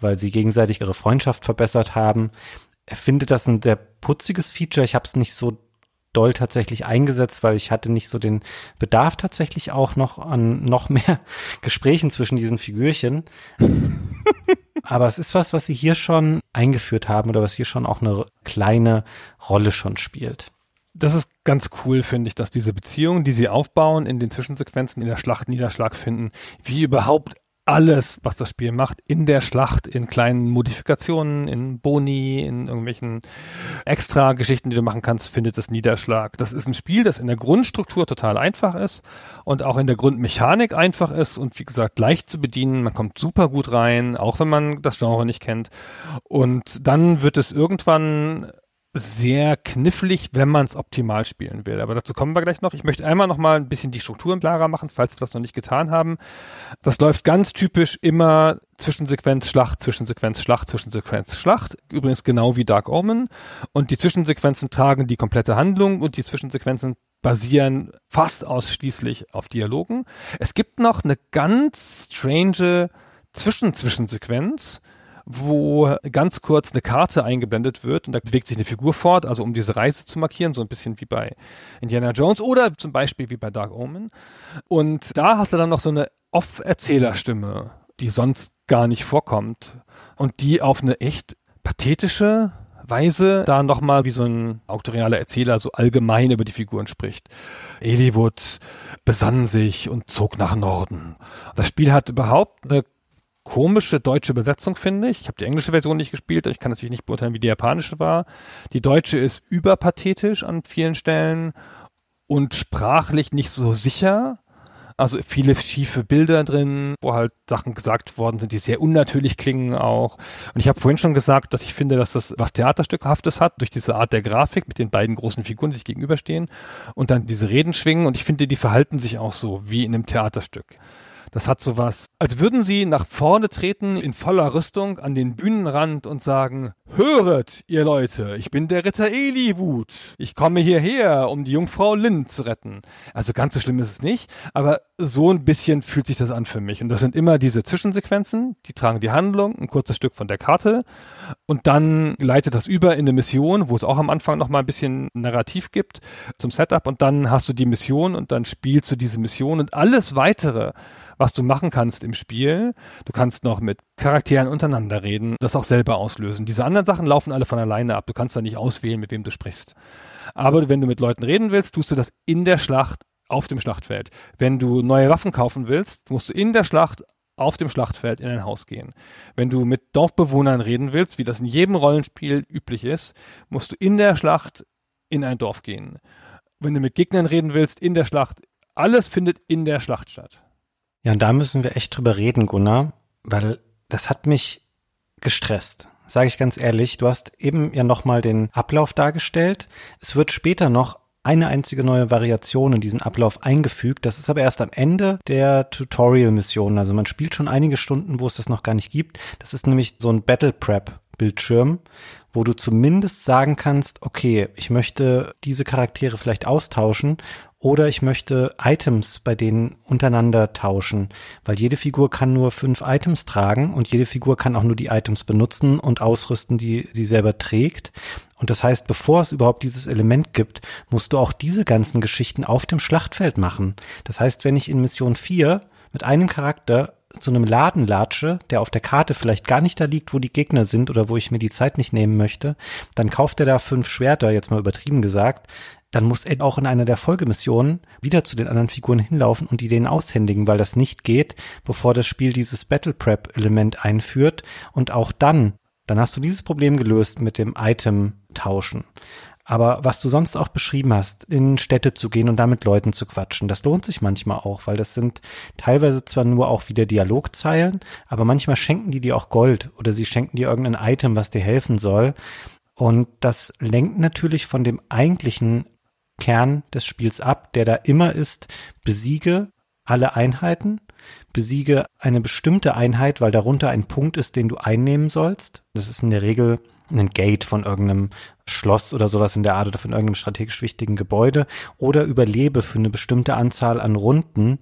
weil sie gegenseitig ihre Freundschaft verbessert haben. Er findet das ein sehr putziges Feature. Ich habe es nicht so doll tatsächlich eingesetzt, weil ich hatte nicht so den Bedarf tatsächlich auch noch an noch mehr Gesprächen zwischen diesen Figürchen. Aber es ist was, was sie hier schon eingeführt haben oder was hier schon auch eine kleine Rolle schon spielt. Das ist ganz cool, finde ich, dass diese Beziehungen, die sie aufbauen, in den Zwischensequenzen in der Schlacht Niederschlag finden, wie überhaupt alles, was das Spiel macht, in der Schlacht, in kleinen Modifikationen, in Boni, in irgendwelchen extra Geschichten, die du machen kannst, findet es Niederschlag. Das ist ein Spiel, das in der Grundstruktur total einfach ist und auch in der Grundmechanik einfach ist und wie gesagt leicht zu bedienen. Man kommt super gut rein, auch wenn man das Genre nicht kennt. Und dann wird es irgendwann sehr knifflig, wenn man es optimal spielen will. Aber dazu kommen wir gleich noch. Ich möchte einmal noch mal ein bisschen die Strukturen klarer machen, falls wir das noch nicht getan haben. Das läuft ganz typisch immer Zwischensequenz, Schlacht, Zwischensequenz, Schlacht, Zwischensequenz, Schlacht. Übrigens genau wie Dark Omen. Und die Zwischensequenzen tragen die komplette Handlung und die Zwischensequenzen basieren fast ausschließlich auf Dialogen. Es gibt noch eine ganz strange Zwischenzwischensequenz, wo ganz kurz eine Karte eingeblendet wird und da bewegt sich eine Figur fort, also um diese Reise zu markieren, so ein bisschen wie bei Indiana Jones oder zum Beispiel wie bei Dark Omen. Und da hast du dann noch so eine Off-Erzählerstimme, die sonst gar nicht vorkommt und die auf eine echt pathetische Weise da nochmal wie so ein auktorialer Erzähler so allgemein über die Figuren spricht. Eliwood besann sich und zog nach Norden. Das Spiel hat überhaupt eine komische deutsche Besetzung, finde ich. Ich habe die englische Version nicht gespielt, ich kann natürlich nicht beurteilen, wie die japanische war. Die deutsche ist überpathetisch an vielen Stellen und sprachlich nicht so sicher. Also viele schiefe Bilder drin, wo halt Sachen gesagt worden sind, die sehr unnatürlich klingen auch. Und ich habe vorhin schon gesagt, dass ich finde, dass das was Theaterstückhaftes hat, durch diese Art der Grafik mit den beiden großen Figuren, die sich gegenüberstehen und dann diese Reden schwingen. Und ich finde, die verhalten sich auch so wie in einem Theaterstück. Das hat sowas, als würden sie nach vorne treten in voller Rüstung an den Bühnenrand und sagen, Höret, ihr Leute, ich bin der Ritter Eliwut. Ich komme hierher, um die Jungfrau Lind zu retten. Also ganz so schlimm ist es nicht, aber so ein bisschen fühlt sich das an für mich. Und das sind immer diese Zwischensequenzen, die tragen die Handlung, ein kurzes Stück von der Karte und dann leitet das über in eine Mission, wo es auch am Anfang noch mal ein bisschen Narrativ gibt zum Setup und dann hast du die Mission und dann spielst du diese Mission und alles weitere was du machen kannst im Spiel. Du kannst noch mit Charakteren untereinander reden, das auch selber auslösen. Diese anderen Sachen laufen alle von alleine ab. Du kannst da nicht auswählen, mit wem du sprichst. Aber wenn du mit Leuten reden willst, tust du das in der Schlacht auf dem Schlachtfeld. Wenn du neue Waffen kaufen willst, musst du in der Schlacht auf dem Schlachtfeld in ein Haus gehen. Wenn du mit Dorfbewohnern reden willst, wie das in jedem Rollenspiel üblich ist, musst du in der Schlacht in ein Dorf gehen. Wenn du mit Gegnern reden willst, in der Schlacht, alles findet in der Schlacht statt. Ja, und da müssen wir echt drüber reden, Gunnar, weil das hat mich gestresst. Sage ich ganz ehrlich, du hast eben ja nochmal den Ablauf dargestellt. Es wird später noch eine einzige neue Variation in diesen Ablauf eingefügt. Das ist aber erst am Ende der Tutorial-Mission. Also man spielt schon einige Stunden, wo es das noch gar nicht gibt. Das ist nämlich so ein Battle Prep Bildschirm, wo du zumindest sagen kannst, okay, ich möchte diese Charaktere vielleicht austauschen oder ich möchte Items bei denen untereinander tauschen, weil jede Figur kann nur fünf Items tragen und jede Figur kann auch nur die Items benutzen und ausrüsten, die sie selber trägt. Und das heißt, bevor es überhaupt dieses Element gibt, musst du auch diese ganzen Geschichten auf dem Schlachtfeld machen. Das heißt, wenn ich in Mission 4 mit einem Charakter zu einem Laden latsche, der auf der Karte vielleicht gar nicht da liegt, wo die Gegner sind oder wo ich mir die Zeit nicht nehmen möchte, dann kauft er da fünf Schwerter, jetzt mal übertrieben gesagt, dann muss er auch in einer der Folgemissionen wieder zu den anderen Figuren hinlaufen und die denen aushändigen, weil das nicht geht, bevor das Spiel dieses Battle Prep Element einführt und auch dann, dann hast du dieses Problem gelöst mit dem Item tauschen. Aber was du sonst auch beschrieben hast, in Städte zu gehen und da mit Leuten zu quatschen, das lohnt sich manchmal auch, weil das sind teilweise zwar nur auch wieder Dialogzeilen, aber manchmal schenken die dir auch Gold oder sie schenken dir irgendein Item, was dir helfen soll. Und das lenkt natürlich von dem eigentlichen Kern des Spiels ab, der da immer ist, besiege alle Einheiten, besiege eine bestimmte Einheit, weil darunter ein Punkt ist, den du einnehmen sollst. Das ist in der Regel ein Gate von irgendeinem Schloss oder sowas in der Art oder von irgendeinem strategisch wichtigen Gebäude oder überlebe für eine bestimmte Anzahl an Runden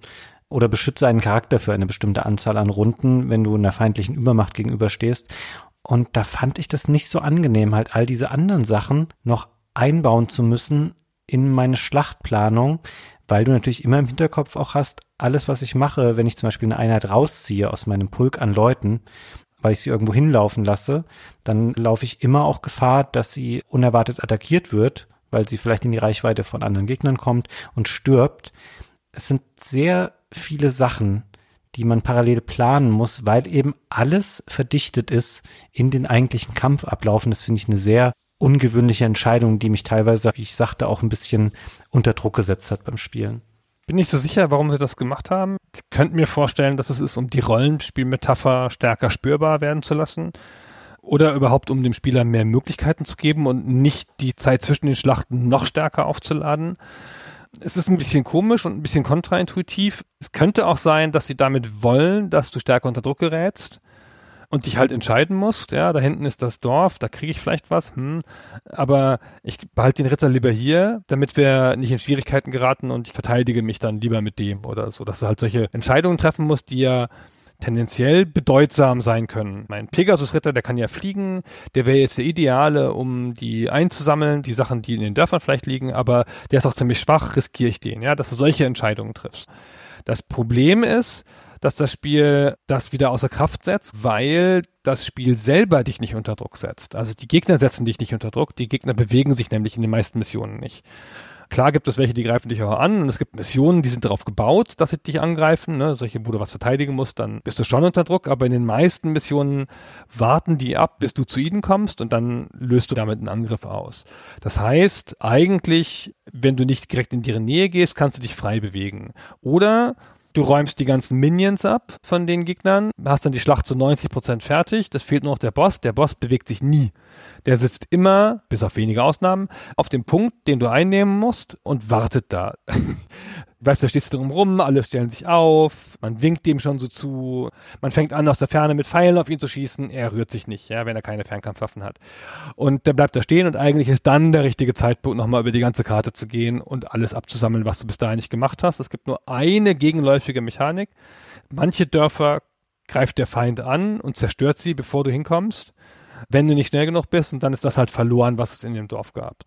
oder beschütze einen Charakter für eine bestimmte Anzahl an Runden, wenn du einer feindlichen Übermacht gegenüberstehst. Und da fand ich das nicht so angenehm, halt all diese anderen Sachen noch einbauen zu müssen in meine Schlachtplanung, weil du natürlich immer im Hinterkopf auch hast, alles, was ich mache, wenn ich zum Beispiel eine Einheit rausziehe aus meinem Pulk an Leuten, weil ich sie irgendwo hinlaufen lasse, dann laufe ich immer auch Gefahr, dass sie unerwartet attackiert wird, weil sie vielleicht in die Reichweite von anderen Gegnern kommt und stirbt. Es sind sehr viele Sachen, die man parallel planen muss, weil eben alles verdichtet ist in den eigentlichen Kampfablaufen. Das finde ich eine sehr ungewöhnliche Entscheidung, die mich teilweise, wie ich sagte, auch ein bisschen unter Druck gesetzt hat beim Spielen. Bin nicht so sicher, warum sie das gemacht haben. Ich könnte mir vorstellen, dass es ist, um die Rollenspielmetapher stärker spürbar werden zu lassen. Oder überhaupt, um dem Spieler mehr Möglichkeiten zu geben und nicht die Zeit zwischen den Schlachten noch stärker aufzuladen. Es ist ein bisschen komisch und ein bisschen kontraintuitiv. Es könnte auch sein, dass sie damit wollen, dass du stärker unter Druck gerätst und dich halt entscheiden musst, ja, da hinten ist das Dorf, da kriege ich vielleicht was, hm, aber ich behalte den Ritter lieber hier, damit wir nicht in Schwierigkeiten geraten und ich verteidige mich dann lieber mit dem oder so, dass du halt solche Entscheidungen treffen musst, die ja tendenziell bedeutsam sein können. Mein Pegasus-Ritter, der kann ja fliegen, der wäre jetzt der Ideale, um die einzusammeln, die Sachen, die in den Dörfern vielleicht liegen, aber der ist auch ziemlich schwach, riskiere ich den, ja, dass du solche Entscheidungen triffst. Das Problem ist, dass das Spiel das wieder außer Kraft setzt, weil das Spiel selber dich nicht unter Druck setzt. Also die Gegner setzen dich nicht unter Druck, die Gegner bewegen sich nämlich in den meisten Missionen nicht. Klar gibt es welche, die greifen dich auch an und es gibt Missionen, die sind darauf gebaut, dass sie dich angreifen. Ne? Solche, wo du was verteidigen musst, dann bist du schon unter Druck. Aber in den meisten Missionen warten die ab, bis du zu ihnen kommst und dann löst du damit einen Angriff aus. Das heißt, eigentlich, wenn du nicht direkt in deren Nähe gehst, kannst du dich frei bewegen. Oder Du räumst die ganzen Minions ab von den Gegnern, hast dann die Schlacht zu 90 Prozent fertig. Das fehlt nur noch der Boss. Der Boss bewegt sich nie. Der sitzt immer, bis auf wenige Ausnahmen, auf dem Punkt, den du einnehmen musst und wartet da. weißt du, da stehst du drum rum, alle stellen sich auf, man winkt dem schon so zu, man fängt an aus der Ferne mit Pfeilen auf ihn zu schießen, er rührt sich nicht, ja, wenn er keine Fernkampfwaffen hat. Und der bleibt da stehen und eigentlich ist dann der richtige Zeitpunkt, nochmal über die ganze Karte zu gehen und alles abzusammeln, was du bis dahin nicht gemacht hast. Es gibt nur eine gegenläufige Mechanik. Manche Dörfer greift der Feind an und zerstört sie, bevor du hinkommst wenn du nicht schnell genug bist und dann ist das halt verloren, was es in dem Dorf gab.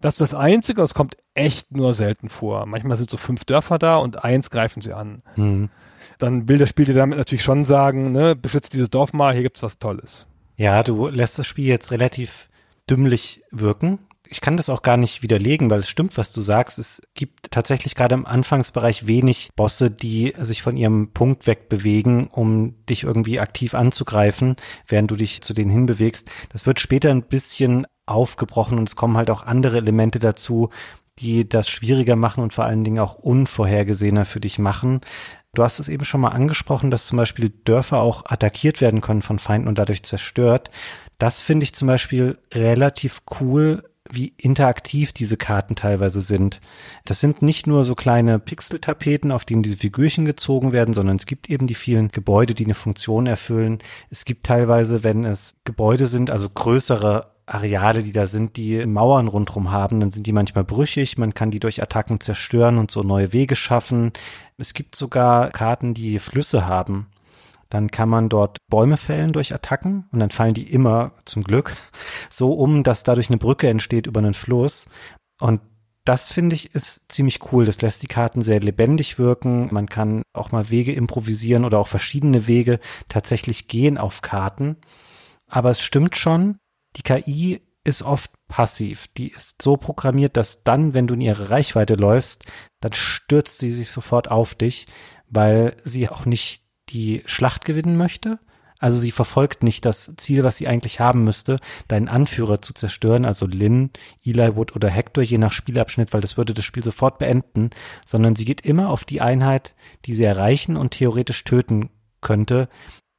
Das ist das Einzige, das kommt echt nur selten vor. Manchmal sind so fünf Dörfer da und eins greifen sie an. Mhm. Dann will das Spiel dir damit natürlich schon sagen, ne, beschützt dieses Dorf mal, hier gibt's was Tolles. Ja, du lässt das Spiel jetzt relativ dümmlich wirken ich kann das auch gar nicht widerlegen, weil es stimmt, was du sagst. Es gibt tatsächlich gerade im Anfangsbereich wenig Bosse, die sich von ihrem Punkt wegbewegen, um dich irgendwie aktiv anzugreifen, während du dich zu denen hinbewegst. Das wird später ein bisschen aufgebrochen und es kommen halt auch andere Elemente dazu, die das schwieriger machen und vor allen Dingen auch unvorhergesehener für dich machen. Du hast es eben schon mal angesprochen, dass zum Beispiel Dörfer auch attackiert werden können von Feinden und dadurch zerstört. Das finde ich zum Beispiel relativ cool wie interaktiv diese Karten teilweise sind. Das sind nicht nur so kleine Pixeltapeten, auf denen diese Figürchen gezogen werden, sondern es gibt eben die vielen Gebäude, die eine Funktion erfüllen. Es gibt teilweise, wenn es Gebäude sind, also größere Areale, die da sind, die Mauern rundherum haben, dann sind die manchmal brüchig, man kann die durch Attacken zerstören und so neue Wege schaffen. Es gibt sogar Karten, die Flüsse haben dann kann man dort Bäume fällen durch Attacken und dann fallen die immer zum Glück so um, dass dadurch eine Brücke entsteht über einen Fluss. Und das finde ich ist ziemlich cool. Das lässt die Karten sehr lebendig wirken. Man kann auch mal Wege improvisieren oder auch verschiedene Wege tatsächlich gehen auf Karten. Aber es stimmt schon, die KI ist oft passiv. Die ist so programmiert, dass dann, wenn du in ihre Reichweite läufst, dann stürzt sie sich sofort auf dich, weil sie auch nicht die Schlacht gewinnen möchte. Also sie verfolgt nicht das Ziel, was sie eigentlich haben müsste, deinen Anführer zu zerstören, also Lynn, Eli Wood oder Hector, je nach Spielabschnitt, weil das würde das Spiel sofort beenden, sondern sie geht immer auf die Einheit, die sie erreichen und theoretisch töten könnte,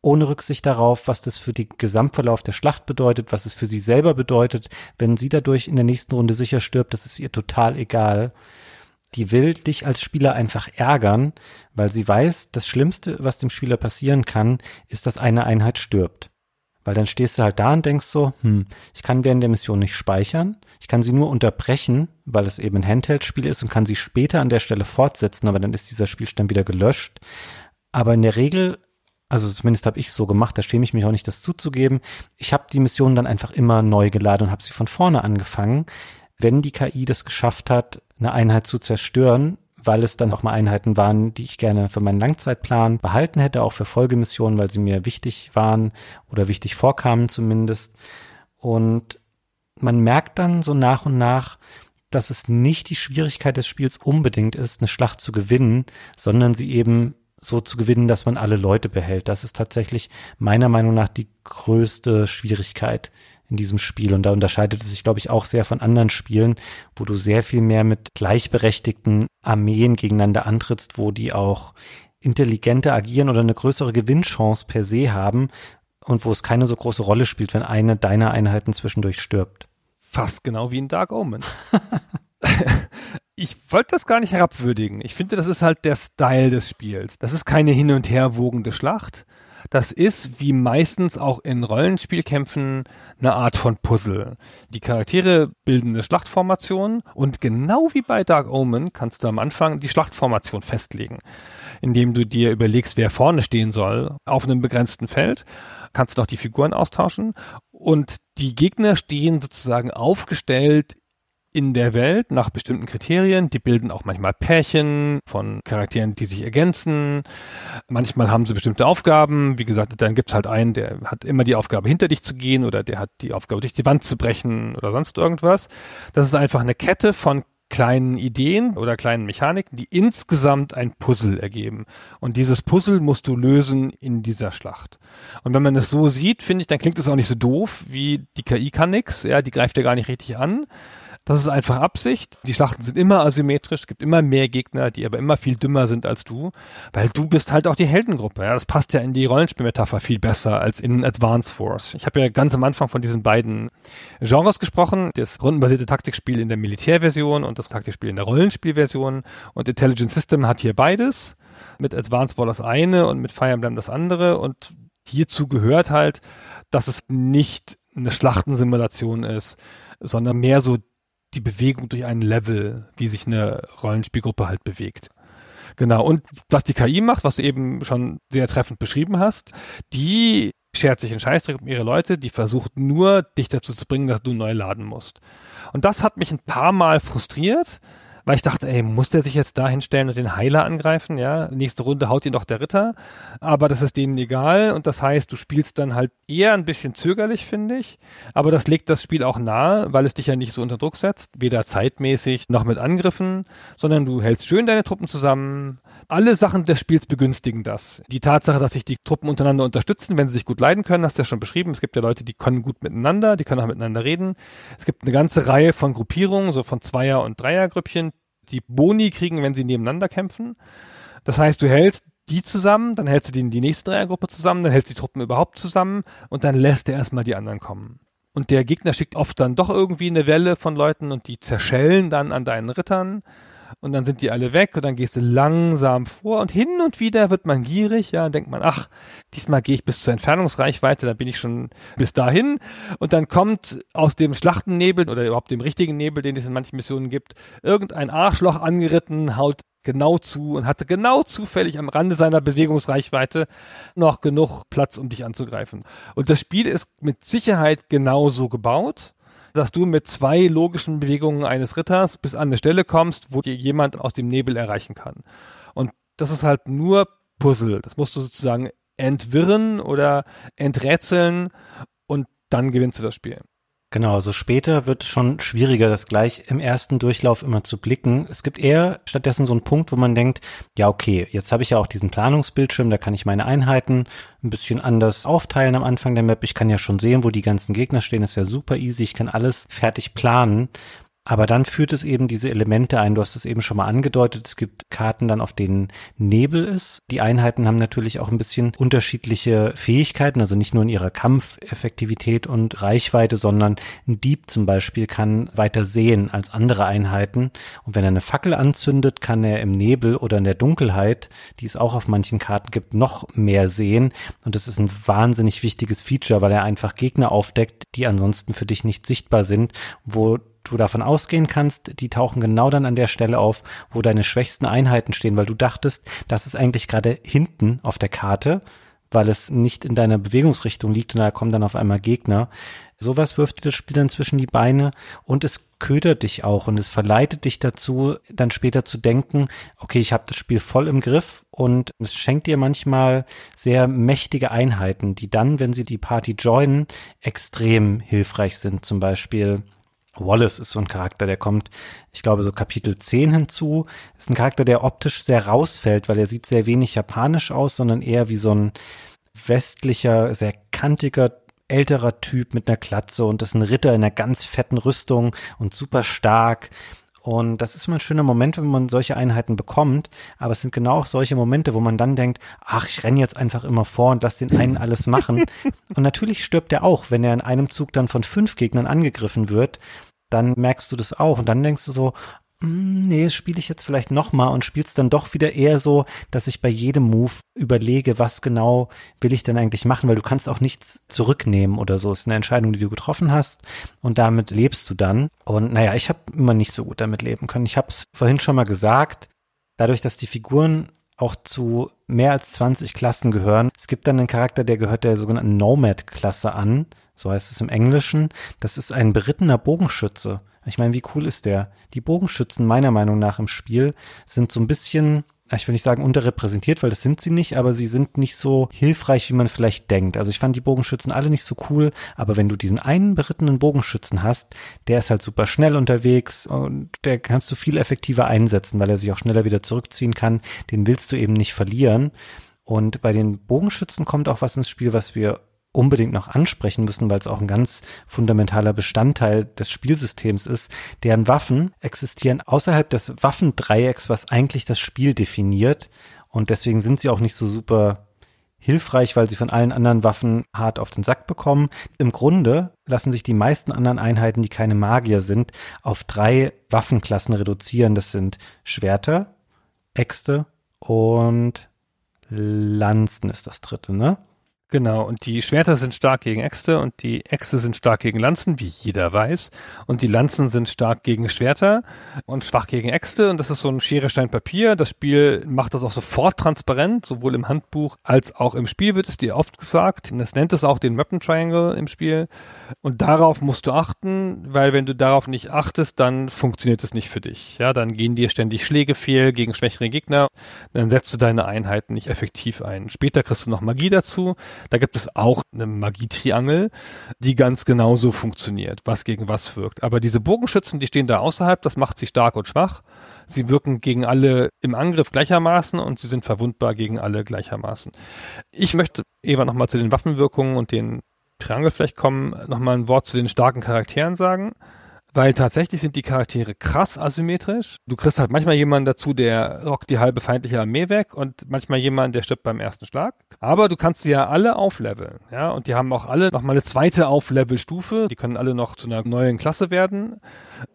ohne Rücksicht darauf, was das für den Gesamtverlauf der Schlacht bedeutet, was es für sie selber bedeutet. Wenn sie dadurch in der nächsten Runde sicher stirbt, das ist ihr total egal die will dich als Spieler einfach ärgern, weil sie weiß, das Schlimmste, was dem Spieler passieren kann, ist, dass eine Einheit stirbt. Weil dann stehst du halt da und denkst so, hm, ich kann während der Mission nicht speichern, ich kann sie nur unterbrechen, weil es eben ein Handheld-Spiel ist und kann sie später an der Stelle fortsetzen, aber dann ist dieser Spielstand wieder gelöscht. Aber in der Regel, also zumindest habe ich so gemacht, da schäme ich mich auch nicht, das zuzugeben, ich habe die Mission dann einfach immer neu geladen und habe sie von vorne angefangen. Wenn die KI das geschafft hat, eine Einheit zu zerstören, weil es dann auch mal Einheiten waren, die ich gerne für meinen Langzeitplan behalten hätte, auch für Folgemissionen, weil sie mir wichtig waren oder wichtig vorkamen zumindest. Und man merkt dann so nach und nach, dass es nicht die Schwierigkeit des Spiels unbedingt ist, eine Schlacht zu gewinnen, sondern sie eben so zu gewinnen, dass man alle Leute behält. Das ist tatsächlich meiner Meinung nach die größte Schwierigkeit in diesem Spiel. Und da unterscheidet es sich, glaube ich, auch sehr von anderen Spielen, wo du sehr viel mehr mit gleichberechtigten Armeen gegeneinander antrittst, wo die auch intelligenter agieren oder eine größere Gewinnchance per se haben und wo es keine so große Rolle spielt, wenn eine deiner Einheiten zwischendurch stirbt. Fast genau wie in Dark Omen. ich wollte das gar nicht herabwürdigen. Ich finde, das ist halt der Style des Spiels. Das ist keine hin und her wogende Schlacht, das ist, wie meistens auch in Rollenspielkämpfen, eine Art von Puzzle. Die Charaktere bilden eine Schlachtformation und genau wie bei Dark Omen kannst du am Anfang die Schlachtformation festlegen, indem du dir überlegst, wer vorne stehen soll auf einem begrenzten Feld, kannst du noch die Figuren austauschen und die Gegner stehen sozusagen aufgestellt in der Welt nach bestimmten Kriterien. Die bilden auch manchmal Pärchen von Charakteren, die sich ergänzen. Manchmal haben sie bestimmte Aufgaben. Wie gesagt, dann gibt's halt einen, der hat immer die Aufgabe, hinter dich zu gehen oder der hat die Aufgabe, durch die Wand zu brechen oder sonst irgendwas. Das ist einfach eine Kette von kleinen Ideen oder kleinen Mechaniken, die insgesamt ein Puzzle ergeben. Und dieses Puzzle musst du lösen in dieser Schlacht. Und wenn man es so sieht, finde ich, dann klingt es auch nicht so doof, wie die KI kann nix, ja, die greift ja gar nicht richtig an. Das ist einfach Absicht. Die Schlachten sind immer asymmetrisch, es gibt immer mehr Gegner, die aber immer viel dümmer sind als du, weil du bist halt auch die Heldengruppe. Ja, das passt ja in die Rollenspielmetapher viel besser als in Advance Force. Ich habe ja ganz am Anfang von diesen beiden Genres gesprochen, das rundenbasierte Taktikspiel in der Militärversion und das Taktikspiel in der Rollenspielversion und Intelligent System hat hier beides. Mit Advance War das eine und mit Fire Emblem das andere und hierzu gehört halt, dass es nicht eine Schlachtensimulation ist, sondern mehr so die Bewegung durch einen Level, wie sich eine Rollenspielgruppe halt bewegt. Genau. Und was die KI macht, was du eben schon sehr treffend beschrieben hast, die schert sich einen Scheißdreck um ihre Leute, die versucht nur, dich dazu zu bringen, dass du neu laden musst. Und das hat mich ein paar Mal frustriert, weil ich dachte, ey, muss der sich jetzt da hinstellen und den Heiler angreifen? Ja, nächste Runde haut ihn doch der Ritter, aber das ist denen egal und das heißt, du spielst dann halt eher ein bisschen zögerlich, finde ich, aber das legt das Spiel auch nahe, weil es dich ja nicht so unter Druck setzt, weder zeitmäßig noch mit Angriffen, sondern du hältst schön deine Truppen zusammen, alle Sachen des Spiels begünstigen das. Die Tatsache, dass sich die Truppen untereinander unterstützen, wenn sie sich gut leiden können, hast du ja schon beschrieben. Es gibt ja Leute, die können gut miteinander, die können auch miteinander reden. Es gibt eine ganze Reihe von Gruppierungen, so von Zweier- und Dreiergrüppchen, die Boni kriegen, wenn sie nebeneinander kämpfen. Das heißt, du hältst die zusammen, dann hältst du die, die nächste Dreiergruppe zusammen, dann hältst du die Truppen überhaupt zusammen und dann lässt er erstmal die anderen kommen. Und der Gegner schickt oft dann doch irgendwie eine Welle von Leuten und die zerschellen dann an deinen Rittern und dann sind die alle weg und dann gehst du langsam vor und hin und wieder wird man gierig, ja, denkt man, ach, diesmal gehe ich bis zur Entfernungsreichweite, dann bin ich schon bis dahin und dann kommt aus dem Schlachtennebel oder überhaupt dem richtigen Nebel, den es in manchen Missionen gibt, irgendein Arschloch angeritten, haut genau zu und hatte genau zufällig am Rande seiner Bewegungsreichweite noch genug Platz, um dich anzugreifen. Und das Spiel ist mit Sicherheit genauso gebaut dass du mit zwei logischen Bewegungen eines Ritters bis an eine Stelle kommst, wo dir jemand aus dem Nebel erreichen kann. Und das ist halt nur Puzzle. Das musst du sozusagen entwirren oder enträtseln und dann gewinnst du das Spiel. Genau, also später wird es schon schwieriger, das gleich im ersten Durchlauf immer zu blicken. Es gibt eher stattdessen so einen Punkt, wo man denkt, ja, okay, jetzt habe ich ja auch diesen Planungsbildschirm, da kann ich meine Einheiten ein bisschen anders aufteilen am Anfang der Map. Ich kann ja schon sehen, wo die ganzen Gegner stehen, ist ja super easy, ich kann alles fertig planen. Aber dann führt es eben diese Elemente ein. Du hast es eben schon mal angedeutet. Es gibt Karten dann, auf denen Nebel ist. Die Einheiten haben natürlich auch ein bisschen unterschiedliche Fähigkeiten, also nicht nur in ihrer Kampfeffektivität und Reichweite, sondern ein Dieb zum Beispiel kann weiter sehen als andere Einheiten. Und wenn er eine Fackel anzündet, kann er im Nebel oder in der Dunkelheit, die es auch auf manchen Karten gibt, noch mehr sehen. Und das ist ein wahnsinnig wichtiges Feature, weil er einfach Gegner aufdeckt, die ansonsten für dich nicht sichtbar sind, wo du davon ausgehen kannst, die tauchen genau dann an der Stelle auf, wo deine schwächsten Einheiten stehen, weil du dachtest, das ist eigentlich gerade hinten auf der Karte, weil es nicht in deiner Bewegungsrichtung liegt und da kommen dann auf einmal Gegner. Sowas wirft dir das Spiel dann zwischen die Beine und es ködert dich auch und es verleitet dich dazu, dann später zu denken, okay, ich habe das Spiel voll im Griff und es schenkt dir manchmal sehr mächtige Einheiten, die dann, wenn sie die Party joinen, extrem hilfreich sind. Zum Beispiel Wallace ist so ein Charakter, der kommt, ich glaube, so Kapitel 10 hinzu. Ist ein Charakter, der optisch sehr rausfällt, weil er sieht sehr wenig japanisch aus, sondern eher wie so ein westlicher, sehr kantiger, älterer Typ mit einer Klatze und ist ein Ritter in einer ganz fetten Rüstung und super stark. Und das ist immer ein schöner Moment, wenn man solche Einheiten bekommt. Aber es sind genau auch solche Momente, wo man dann denkt, ach, ich renne jetzt einfach immer vor und lass den einen alles machen. und natürlich stirbt er auch, wenn er in einem Zug dann von fünf Gegnern angegriffen wird. Dann merkst du das auch und dann denkst du so, nee, das spiele ich jetzt vielleicht nochmal und spielst dann doch wieder eher so, dass ich bei jedem Move überlege, was genau will ich denn eigentlich machen, weil du kannst auch nichts zurücknehmen oder so. Es ist eine Entscheidung, die du getroffen hast und damit lebst du dann. Und naja, ich habe immer nicht so gut damit leben können. Ich habe es vorhin schon mal gesagt, dadurch, dass die Figuren auch zu mehr als 20 Klassen gehören. Es gibt dann einen Charakter, der gehört der sogenannten Nomad-Klasse an, so heißt es im Englischen. Das ist ein berittener Bogenschütze Ich meine, wie cool ist der? Die Bogenschützen meiner Meinung nach im Spiel sind so ein bisschen ich will nicht sagen unterrepräsentiert, weil das sind sie nicht, aber sie sind nicht so hilfreich, wie man vielleicht denkt. Also ich fand die Bogenschützen alle nicht so cool, aber wenn du diesen einen berittenen Bogenschützen hast, der ist halt super schnell unterwegs und der kannst du viel effektiver einsetzen, weil er sich auch schneller wieder zurückziehen kann. Den willst du eben nicht verlieren. Und bei den Bogenschützen kommt auch was ins Spiel, was wir unbedingt noch ansprechen müssen, weil es auch ein ganz fundamentaler Bestandteil des Spielsystems ist. Deren Waffen existieren außerhalb des Waffendreiecks, was eigentlich das Spiel definiert. Und deswegen sind sie auch nicht so super hilfreich, weil sie von allen anderen Waffen hart auf den Sack bekommen. Im Grunde lassen sich die meisten anderen Einheiten, die keine Magier sind, auf drei Waffenklassen reduzieren. Das sind Schwerter, Äxte und Lanzen ist das dritte, ne? Genau, und die Schwerter sind stark gegen Äxte und die Äxte sind stark gegen Lanzen, wie jeder weiß. Und die Lanzen sind stark gegen Schwerter und schwach gegen Äxte. Und das ist so ein Schere, Stein, Papier. Das Spiel macht das auch sofort transparent, sowohl im Handbuch als auch im Spiel wird es dir oft gesagt. Und das nennt es auch den Weapon Triangle im Spiel. Und darauf musst du achten, weil wenn du darauf nicht achtest, dann funktioniert es nicht für dich. Ja, dann gehen dir ständig Schläge fehl gegen schwächere Gegner. Dann setzt du deine Einheiten nicht effektiv ein. Später kriegst du noch Magie dazu. Da gibt es auch eine Magietriangel, die ganz genauso funktioniert, was gegen was wirkt. Aber diese Bogenschützen, die stehen da außerhalb, das macht sie stark und schwach. Sie wirken gegen alle im Angriff gleichermaßen und sie sind verwundbar gegen alle gleichermaßen. Ich möchte, Eva, nochmal zu den Waffenwirkungen und den Triangel vielleicht kommen, nochmal ein Wort zu den starken Charakteren sagen weil tatsächlich sind die Charaktere krass asymmetrisch. Du kriegst halt manchmal jemanden dazu, der rockt die halbe feindliche Armee weg und manchmal jemanden, der stirbt beim ersten Schlag. Aber du kannst sie ja alle aufleveln, ja, und die haben auch alle nochmal eine zweite Auflevelstufe. Die können alle noch zu einer neuen Klasse werden.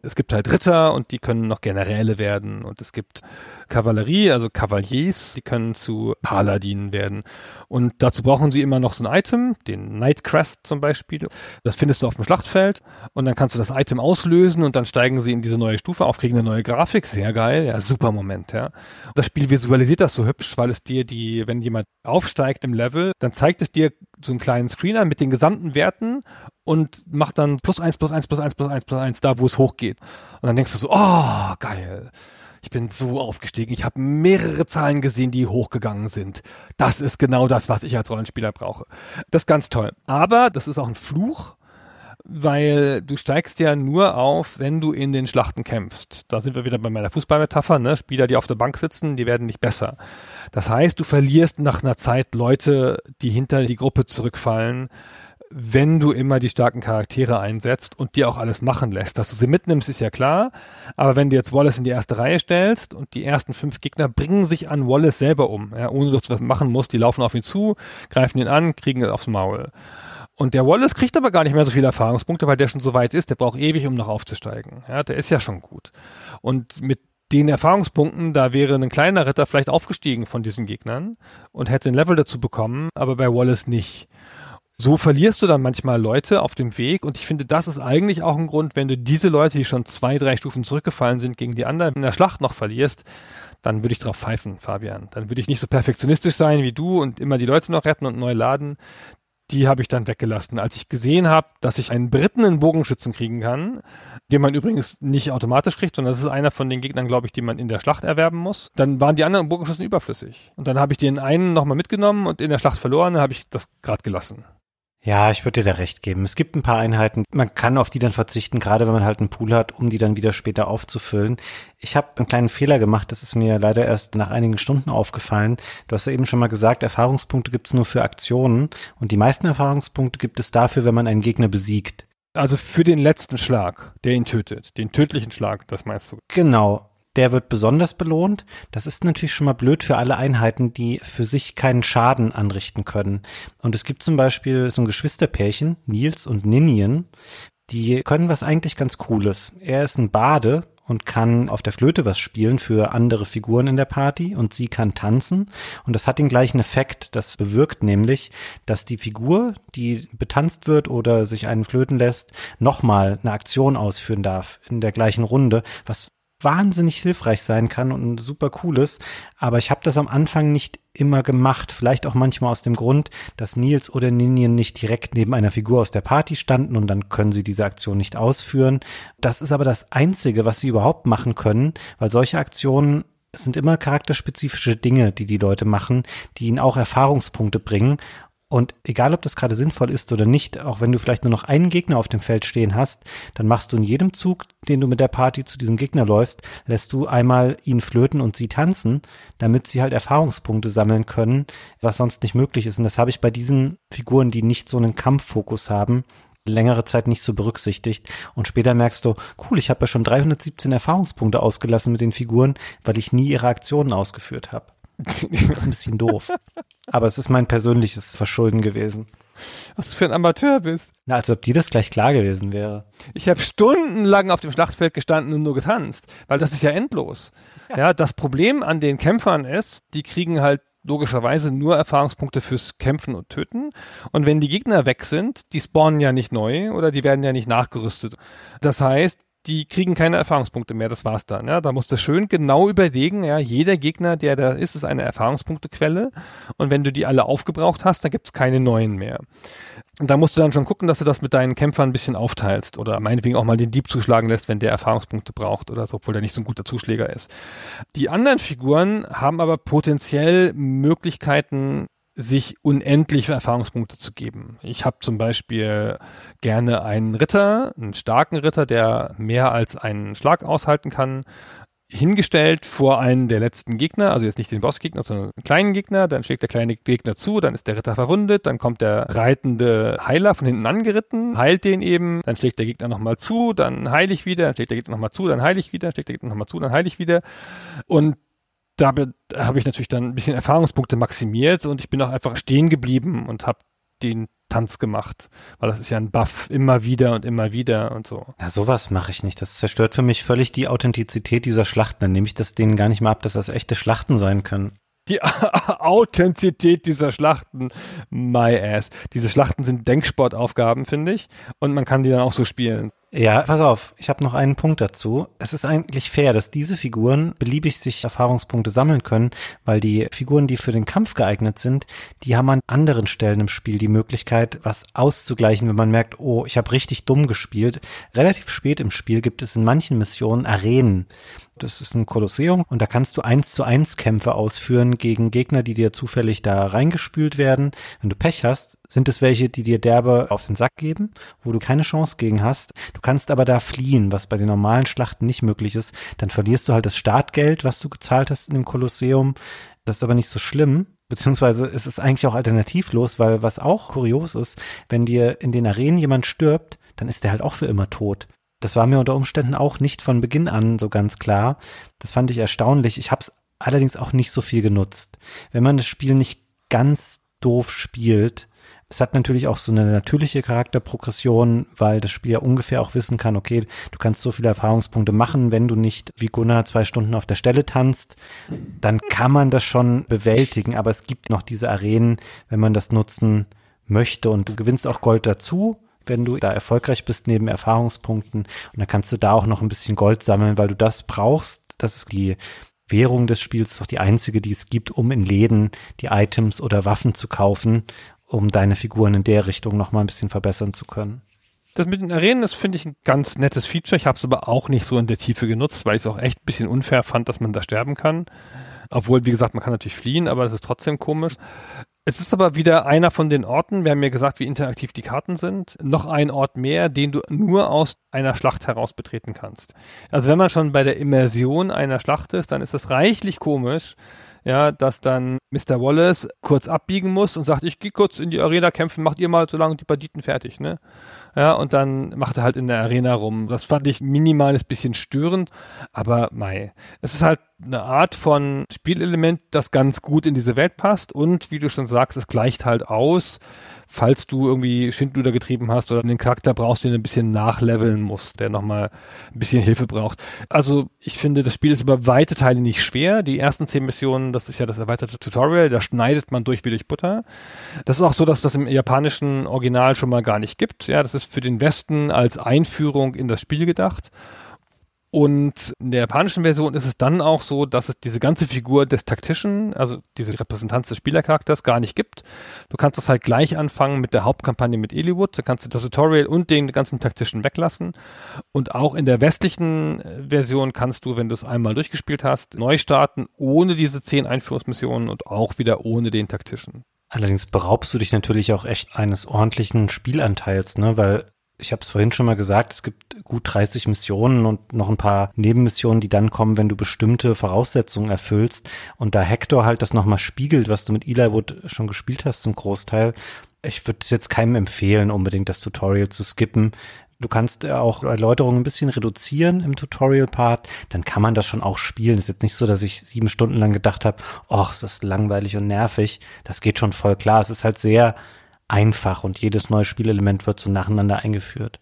Es gibt halt Ritter und die können noch Generäle werden und es gibt Kavallerie, also Kavaliers, die können zu Paladinen werden. Und dazu brauchen sie immer noch so ein Item, den Nightcrest zum Beispiel. Das findest du auf dem Schlachtfeld und dann kannst du das Item auslösen und dann steigen sie in diese neue Stufe auf, kriegen eine neue Grafik. Sehr geil, ja, super Moment, ja. Das Spiel visualisiert das so hübsch, weil es dir die, wenn jemand aufsteigt im Level, dann zeigt es dir so einen kleinen Screener mit den gesamten Werten und macht dann plus eins, plus eins, plus eins, plus eins, plus eins da, wo es hochgeht. Und dann denkst du so, oh, geil ich bin so aufgestiegen. Ich habe mehrere Zahlen gesehen, die hochgegangen sind. Das ist genau das, was ich als Rollenspieler brauche. Das ist ganz toll. Aber das ist auch ein Fluch, weil du steigst ja nur auf, wenn du in den Schlachten kämpfst. Da sind wir wieder bei meiner Fußballmetapher, ne? Spieler, die auf der Bank sitzen, die werden nicht besser. Das heißt, du verlierst nach einer Zeit Leute, die hinter die Gruppe zurückfallen, wenn du immer die starken Charaktere einsetzt und dir auch alles machen lässt. Dass du sie mitnimmst, ist ja klar. Aber wenn du jetzt Wallace in die erste Reihe stellst und die ersten fünf Gegner bringen sich an Wallace selber um, ja, ohne dass du was machen musst, die laufen auf ihn zu, greifen ihn an, kriegen ihn aufs Maul. Und der Wallace kriegt aber gar nicht mehr so viele Erfahrungspunkte, weil der schon so weit ist. Der braucht ewig, um noch aufzusteigen. Ja, der ist ja schon gut. Und mit den Erfahrungspunkten, da wäre ein kleiner Ritter vielleicht aufgestiegen von diesen Gegnern und hätte ein Level dazu bekommen, aber bei Wallace nicht so verlierst du dann manchmal Leute auf dem Weg und ich finde, das ist eigentlich auch ein Grund, wenn du diese Leute, die schon zwei, drei Stufen zurückgefallen sind, gegen die anderen in der Schlacht noch verlierst, dann würde ich drauf pfeifen, Fabian. Dann würde ich nicht so perfektionistisch sein wie du und immer die Leute noch retten und neu laden. Die habe ich dann weggelassen. Als ich gesehen habe, dass ich einen Briten in Bogenschützen kriegen kann, den man übrigens nicht automatisch kriegt, sondern das ist einer von den Gegnern, glaube ich, die man in der Schlacht erwerben muss, dann waren die anderen Bogenschützen überflüssig. Und dann habe ich den einen nochmal mitgenommen und in der Schlacht verloren, dann habe ich das gerade gelassen. Ja, ich würde dir da recht geben. Es gibt ein paar Einheiten, man kann auf die dann verzichten, gerade wenn man halt einen Pool hat, um die dann wieder später aufzufüllen. Ich habe einen kleinen Fehler gemacht, das ist mir leider erst nach einigen Stunden aufgefallen. Du hast ja eben schon mal gesagt, Erfahrungspunkte gibt es nur für Aktionen und die meisten Erfahrungspunkte gibt es dafür, wenn man einen Gegner besiegt. Also für den letzten Schlag, der ihn tötet, den tödlichen Schlag, das meinst du? Genau der wird besonders belohnt. Das ist natürlich schon mal blöd für alle Einheiten, die für sich keinen Schaden anrichten können. Und es gibt zum Beispiel so ein Geschwisterpärchen, Nils und Ninian, die können was eigentlich ganz Cooles. Er ist ein Bade und kann auf der Flöte was spielen für andere Figuren in der Party und sie kann tanzen und das hat den gleichen Effekt. Das bewirkt nämlich, dass die Figur, die betanzt wird oder sich einen flöten lässt, nochmal eine Aktion ausführen darf in der gleichen Runde, was wahnsinnig hilfreich sein kann und super cool ist. Aber ich habe das am Anfang nicht immer gemacht. Vielleicht auch manchmal aus dem Grund, dass Nils oder Ninian nicht direkt neben einer Figur aus der Party standen und dann können sie diese Aktion nicht ausführen. Das ist aber das Einzige, was sie überhaupt machen können, weil solche Aktionen sind immer charakterspezifische Dinge, die die Leute machen, die ihnen auch Erfahrungspunkte bringen. Und egal, ob das gerade sinnvoll ist oder nicht, auch wenn du vielleicht nur noch einen Gegner auf dem Feld stehen hast, dann machst du in jedem Zug, den du mit der Party zu diesem Gegner läufst, lässt du einmal ihn flöten und sie tanzen, damit sie halt Erfahrungspunkte sammeln können, was sonst nicht möglich ist. Und das habe ich bei diesen Figuren, die nicht so einen Kampffokus haben, längere Zeit nicht so berücksichtigt. Und später merkst du, cool, ich habe ja schon 317 Erfahrungspunkte ausgelassen mit den Figuren, weil ich nie ihre Aktionen ausgeführt habe. Das ist ein bisschen doof. Aber es ist mein persönliches Verschulden gewesen. Was du für ein Amateur bist. Na, als ob dir das gleich klar gewesen wäre. Ich habe stundenlang auf dem Schlachtfeld gestanden und nur getanzt, weil das ist ja endlos. Ja. ja, das Problem an den Kämpfern ist, die kriegen halt logischerweise nur Erfahrungspunkte fürs Kämpfen und Töten. Und wenn die Gegner weg sind, die spawnen ja nicht neu oder die werden ja nicht nachgerüstet. Das heißt, die kriegen keine Erfahrungspunkte mehr, das war's dann. Ja, da musst du schön genau überlegen, ja, jeder Gegner, der da ist, ist eine Erfahrungspunktequelle und wenn du die alle aufgebraucht hast, dann gibt's keine neuen mehr. Und da musst du dann schon gucken, dass du das mit deinen Kämpfern ein bisschen aufteilst oder meinetwegen auch mal den Dieb zuschlagen lässt, wenn der Erfahrungspunkte braucht oder so, obwohl der nicht so ein guter Zuschläger ist. Die anderen Figuren haben aber potenziell Möglichkeiten, sich unendliche Erfahrungspunkte zu geben. Ich habe zum Beispiel gerne einen Ritter, einen starken Ritter, der mehr als einen Schlag aushalten kann, hingestellt vor einen der letzten Gegner, also jetzt nicht den Bossgegner, sondern einen kleinen Gegner, dann schlägt der kleine Gegner zu, dann ist der Ritter verwundet, dann kommt der reitende Heiler von hinten angeritten, heilt den eben, dann schlägt der Gegner nochmal zu, dann heile ich wieder, dann schlägt der Gegner nochmal zu, dann heile ich wieder, dann schlägt der Gegner nochmal zu, dann heile ich wieder und da habe ich natürlich dann ein bisschen Erfahrungspunkte maximiert und ich bin auch einfach stehen geblieben und habe den Tanz gemacht, weil das ist ja ein Buff immer wieder und immer wieder und so. Ja, sowas mache ich nicht. Das zerstört für mich völlig die Authentizität dieser Schlachten. Dann nehme ich das denen gar nicht mehr ab, dass das echte Schlachten sein können. Die Authentizität dieser Schlachten, my ass. Diese Schlachten sind Denksportaufgaben, finde ich. Und man kann die dann auch so spielen. Ja, pass auf, ich habe noch einen Punkt dazu. Es ist eigentlich fair, dass diese Figuren beliebig sich Erfahrungspunkte sammeln können, weil die Figuren, die für den Kampf geeignet sind, die haben an anderen Stellen im Spiel die Möglichkeit, was auszugleichen, wenn man merkt, oh, ich habe richtig dumm gespielt. Relativ spät im Spiel gibt es in manchen Missionen Arenen. Das ist ein Kolosseum und da kannst du eins zu eins Kämpfe ausführen gegen Gegner, die dir zufällig da reingespült werden. Wenn du Pech hast, sind es welche, die dir derbe auf den Sack geben, wo du keine Chance gegen hast. Du kannst aber da fliehen, was bei den normalen Schlachten nicht möglich ist. Dann verlierst du halt das Startgeld, was du gezahlt hast in dem Kolosseum. Das ist aber nicht so schlimm. Beziehungsweise ist es eigentlich auch alternativlos, weil was auch kurios ist, wenn dir in den Arenen jemand stirbt, dann ist der halt auch für immer tot. Das war mir unter Umständen auch nicht von Beginn an so ganz klar. Das fand ich erstaunlich. Ich habe es allerdings auch nicht so viel genutzt. Wenn man das Spiel nicht ganz doof spielt, es hat natürlich auch so eine natürliche Charakterprogression, weil das Spiel ja ungefähr auch wissen kann, okay, du kannst so viele Erfahrungspunkte machen, wenn du nicht wie Gunnar zwei Stunden auf der Stelle tanzt, dann kann man das schon bewältigen, aber es gibt noch diese Arenen, wenn man das nutzen möchte und du gewinnst auch Gold dazu, wenn du da erfolgreich bist neben Erfahrungspunkten. Und dann kannst du da auch noch ein bisschen Gold sammeln, weil du das brauchst. Das ist die Währung des Spiels, doch die einzige, die es gibt, um in Läden die Items oder Waffen zu kaufen, um deine Figuren in der Richtung noch mal ein bisschen verbessern zu können. Das mit den Arenen, das finde ich ein ganz nettes Feature. Ich habe es aber auch nicht so in der Tiefe genutzt, weil ich es auch echt ein bisschen unfair fand, dass man da sterben kann. Obwohl, wie gesagt, man kann natürlich fliehen, aber das ist trotzdem komisch. Es ist aber wieder einer von den Orten, wir haben ja gesagt, wie interaktiv die Karten sind, noch ein Ort mehr, den du nur aus einer Schlacht heraus betreten kannst. Also wenn man schon bei der Immersion einer Schlacht ist, dann ist das reichlich komisch, ja, dass dann Mr. Wallace kurz abbiegen muss und sagt, ich gehe kurz in die Arena kämpfen, macht ihr mal so lange die Banditen fertig, ne? Ja, und dann macht er halt in der Arena rum. Das fand ich minimales bisschen störend, aber mei. Es ist halt eine Art von Spielelement, das ganz gut in diese Welt passt und wie du schon sagst, es gleicht halt aus, falls du irgendwie Schindluder getrieben hast oder einen Charakter brauchst, den du ein bisschen nachleveln musst, der nochmal ein bisschen Hilfe braucht. Also ich finde, das Spiel ist über weite Teile nicht schwer. Die ersten zehn Missionen, das ist ja das erweiterte Tutorial, da schneidet man durch wie durch Butter. Das ist auch so, dass das im japanischen Original schon mal gar nicht gibt. Ja, das ist für den Westen als Einführung in das Spiel gedacht. Und in der japanischen Version ist es dann auch so, dass es diese ganze Figur des Taktischen, also diese Repräsentanz des Spielercharakters gar nicht gibt. Du kannst das halt gleich anfangen mit der Hauptkampagne mit Eliwood, da kannst du das Tutorial und den ganzen Taktischen weglassen. Und auch in der westlichen äh, Version kannst du, wenn du es einmal durchgespielt hast, neu starten, ohne diese zehn Einführungsmissionen und auch wieder ohne den Taktischen. Allerdings beraubst du dich natürlich auch echt eines ordentlichen Spielanteils, ne? Weil ich habe es vorhin schon mal gesagt, es gibt gut 30 Missionen und noch ein paar Nebenmissionen, die dann kommen, wenn du bestimmte Voraussetzungen erfüllst. Und da Hector halt das nochmal spiegelt, was du mit Eli Wood schon gespielt hast zum Großteil, ich würde es jetzt keinem empfehlen, unbedingt das Tutorial zu skippen. Du kannst auch Erläuterungen ein bisschen reduzieren im Tutorial-Part, dann kann man das schon auch spielen. Ist jetzt nicht so, dass ich sieben Stunden lang gedacht habe, ach, es ist langweilig und nervig. Das geht schon voll klar. Es ist halt sehr einfach und jedes neue Spielelement wird so nacheinander eingeführt.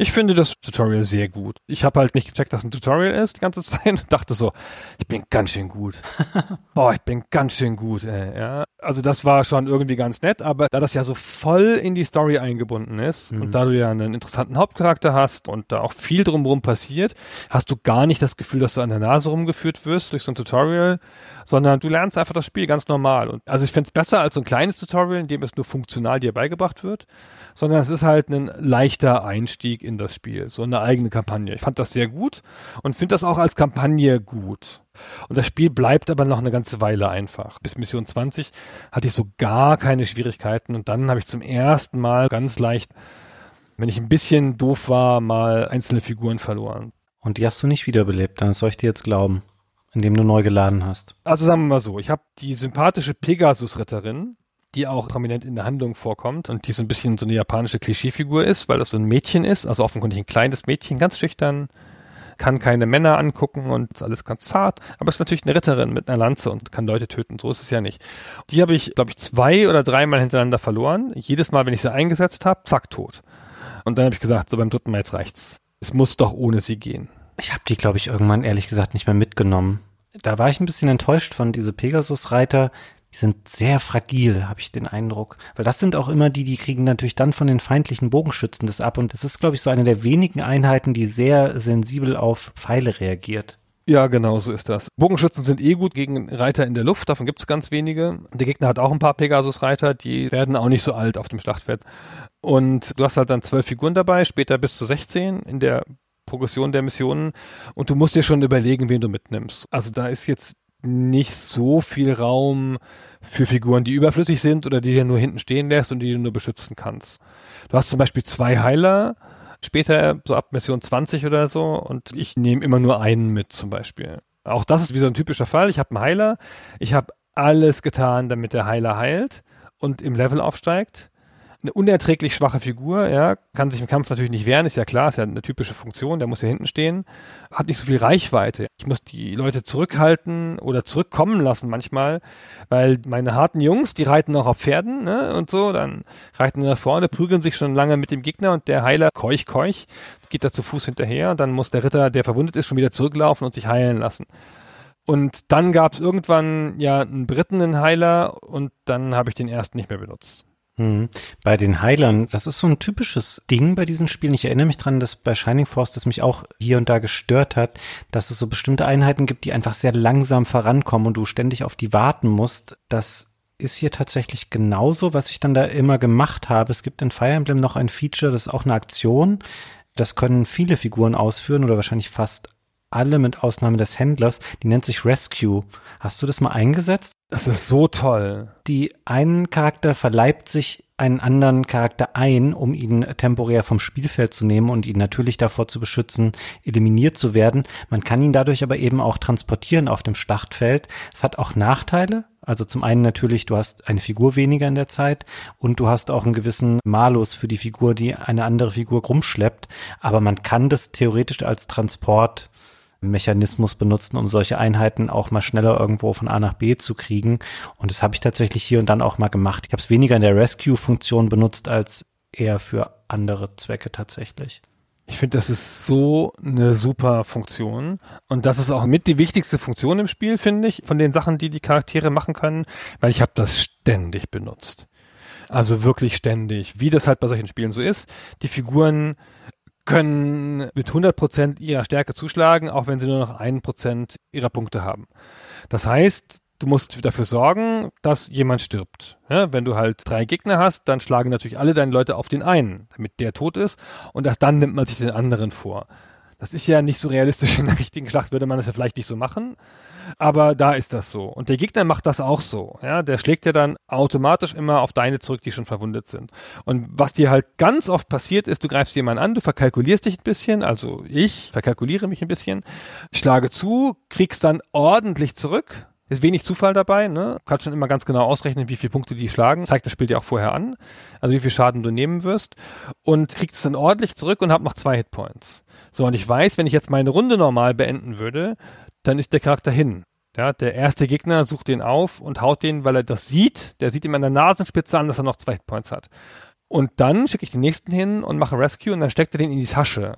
Ich finde das Tutorial sehr gut. Ich habe halt nicht gecheckt, dass ein Tutorial ist die ganze Zeit und dachte so, ich bin ganz schön gut. Boah, ich bin ganz schön gut, ey, ja. Also das war schon irgendwie ganz nett, aber da das ja so voll in die Story eingebunden ist mhm. und da du ja einen interessanten Hauptcharakter hast und da auch viel drumherum passiert, hast du gar nicht das Gefühl, dass du an der Nase rumgeführt wirst durch so ein Tutorial, sondern du lernst einfach das Spiel ganz normal. Und also ich finde es besser als so ein kleines Tutorial, in dem es nur funktional dir beigebracht wird, sondern es ist halt ein leichter Einstieg in das Spiel, so eine eigene Kampagne. Ich fand das sehr gut und finde das auch als Kampagne gut. Und das Spiel bleibt aber noch eine ganze Weile einfach. Bis Mission 20 hatte ich so gar keine Schwierigkeiten und dann habe ich zum ersten Mal ganz leicht, wenn ich ein bisschen doof war, mal einzelne Figuren verloren. Und die hast du nicht wiederbelebt, dann soll ich dir jetzt glauben, indem du neu geladen hast. Also sagen wir mal so, ich habe die sympathische Pegasus-Ritterin, die auch prominent in der Handlung vorkommt und die so ein bisschen so eine japanische Klischeefigur ist, weil das so ein Mädchen ist, also offenkundig ein kleines Mädchen, ganz schüchtern, kann keine Männer angucken und alles ganz zart, aber ist natürlich eine Ritterin mit einer Lanze und kann Leute töten. So ist es ja nicht. Die habe ich, glaube ich, zwei oder dreimal hintereinander verloren. Jedes Mal, wenn ich sie eingesetzt habe, zack, tot. Und dann habe ich gesagt, so beim dritten Mal jetzt reicht's. Es muss doch ohne sie gehen. Ich habe die, glaube ich, irgendwann ehrlich gesagt nicht mehr mitgenommen. Da war ich ein bisschen enttäuscht von diese Pegasus-Reiter die sind sehr fragil, habe ich den Eindruck. Weil das sind auch immer die, die kriegen natürlich dann von den feindlichen Bogenschützen das ab. Und es ist, glaube ich, so eine der wenigen Einheiten, die sehr sensibel auf Pfeile reagiert. Ja, genau so ist das. Bogenschützen sind eh gut gegen Reiter in der Luft, davon gibt es ganz wenige. Der Gegner hat auch ein paar Pegasus-Reiter, die werden auch nicht so alt auf dem Schlachtfeld. Und du hast halt dann zwölf Figuren dabei, später bis zu 16 in der Progression der Missionen. Und du musst dir schon überlegen, wen du mitnimmst. Also da ist jetzt nicht so viel Raum für Figuren, die überflüssig sind oder die du nur hinten stehen lässt und die du nur beschützen kannst. Du hast zum Beispiel zwei Heiler, später so ab Mission 20 oder so und ich nehme immer nur einen mit zum Beispiel. Auch das ist wie so ein typischer Fall. Ich habe einen Heiler, ich habe alles getan, damit der Heiler heilt und im Level aufsteigt eine unerträglich schwache Figur, ja, kann sich im Kampf natürlich nicht wehren, ist ja klar, ist ja eine typische Funktion, der muss ja hinten stehen, hat nicht so viel Reichweite. Ich muss die Leute zurückhalten oder zurückkommen lassen manchmal, weil meine harten Jungs, die reiten auch auf Pferden, ne, und so, dann reiten nach vorne, prügeln sich schon lange mit dem Gegner und der Heiler keuch keuch, geht da zu Fuß hinterher, dann muss der Ritter, der verwundet ist, schon wieder zurücklaufen und sich heilen lassen. Und dann gab es irgendwann ja einen Briten, einen Heiler, und dann habe ich den ersten nicht mehr benutzt. Hm. Bei den Heilern, das ist so ein typisches Ding bei diesen Spielen. Ich erinnere mich dran, dass bei Shining Force das mich auch hier und da gestört hat, dass es so bestimmte Einheiten gibt, die einfach sehr langsam vorankommen und du ständig auf die warten musst. Das ist hier tatsächlich genauso, was ich dann da immer gemacht habe. Es gibt in Fire Emblem noch ein Feature, das ist auch eine Aktion. Das können viele Figuren ausführen oder wahrscheinlich fast alle mit Ausnahme des Händlers, die nennt sich Rescue. Hast du das mal eingesetzt? Das ist so toll. Die einen Charakter verleibt sich einen anderen Charakter ein, um ihn temporär vom Spielfeld zu nehmen und ihn natürlich davor zu beschützen, eliminiert zu werden. Man kann ihn dadurch aber eben auch transportieren auf dem Schlachtfeld. Es hat auch Nachteile. Also zum einen natürlich, du hast eine Figur weniger in der Zeit und du hast auch einen gewissen Malus für die Figur, die eine andere Figur rumschleppt. Aber man kann das theoretisch als Transport Mechanismus benutzen, um solche Einheiten auch mal schneller irgendwo von A nach B zu kriegen. Und das habe ich tatsächlich hier und dann auch mal gemacht. Ich habe es weniger in der Rescue-Funktion benutzt als eher für andere Zwecke tatsächlich. Ich finde, das ist so eine super Funktion. Und das ist auch mit die wichtigste Funktion im Spiel, finde ich, von den Sachen, die die Charaktere machen können, weil ich habe das ständig benutzt. Also wirklich ständig, wie das halt bei solchen Spielen so ist. Die Figuren können mit 100% ihrer Stärke zuschlagen, auch wenn sie nur noch 1% ihrer Punkte haben. Das heißt, du musst dafür sorgen, dass jemand stirbt. Ja, wenn du halt drei Gegner hast, dann schlagen natürlich alle deine Leute auf den einen, damit der tot ist und erst dann nimmt man sich den anderen vor. Das ist ja nicht so realistisch. In der richtigen Schlacht würde man das ja vielleicht nicht so machen. Aber da ist das so. Und der Gegner macht das auch so. Ja, der schlägt ja dann automatisch immer auf deine zurück, die schon verwundet sind. Und was dir halt ganz oft passiert ist, du greifst jemanden an, du verkalkulierst dich ein bisschen, also ich verkalkuliere mich ein bisschen, schlage zu, kriegst dann ordentlich zurück, ist wenig Zufall dabei, ne? Kannst schon immer ganz genau ausrechnen, wie viele Punkte die schlagen. Zeigt das Spiel dir auch vorher an. Also wie viel Schaden du nehmen wirst. Und kriegst es dann ordentlich zurück und hab noch zwei Hitpoints. So, und ich weiß, wenn ich jetzt meine Runde normal beenden würde, dann ist der Charakter hin. Ja, der erste Gegner sucht den auf und haut den, weil er das sieht. Der sieht ihm an der Nasenspitze an, dass er noch zwei Hitpoints hat. Und dann schicke ich den nächsten hin und mache Rescue und dann steckt er den in die Tasche.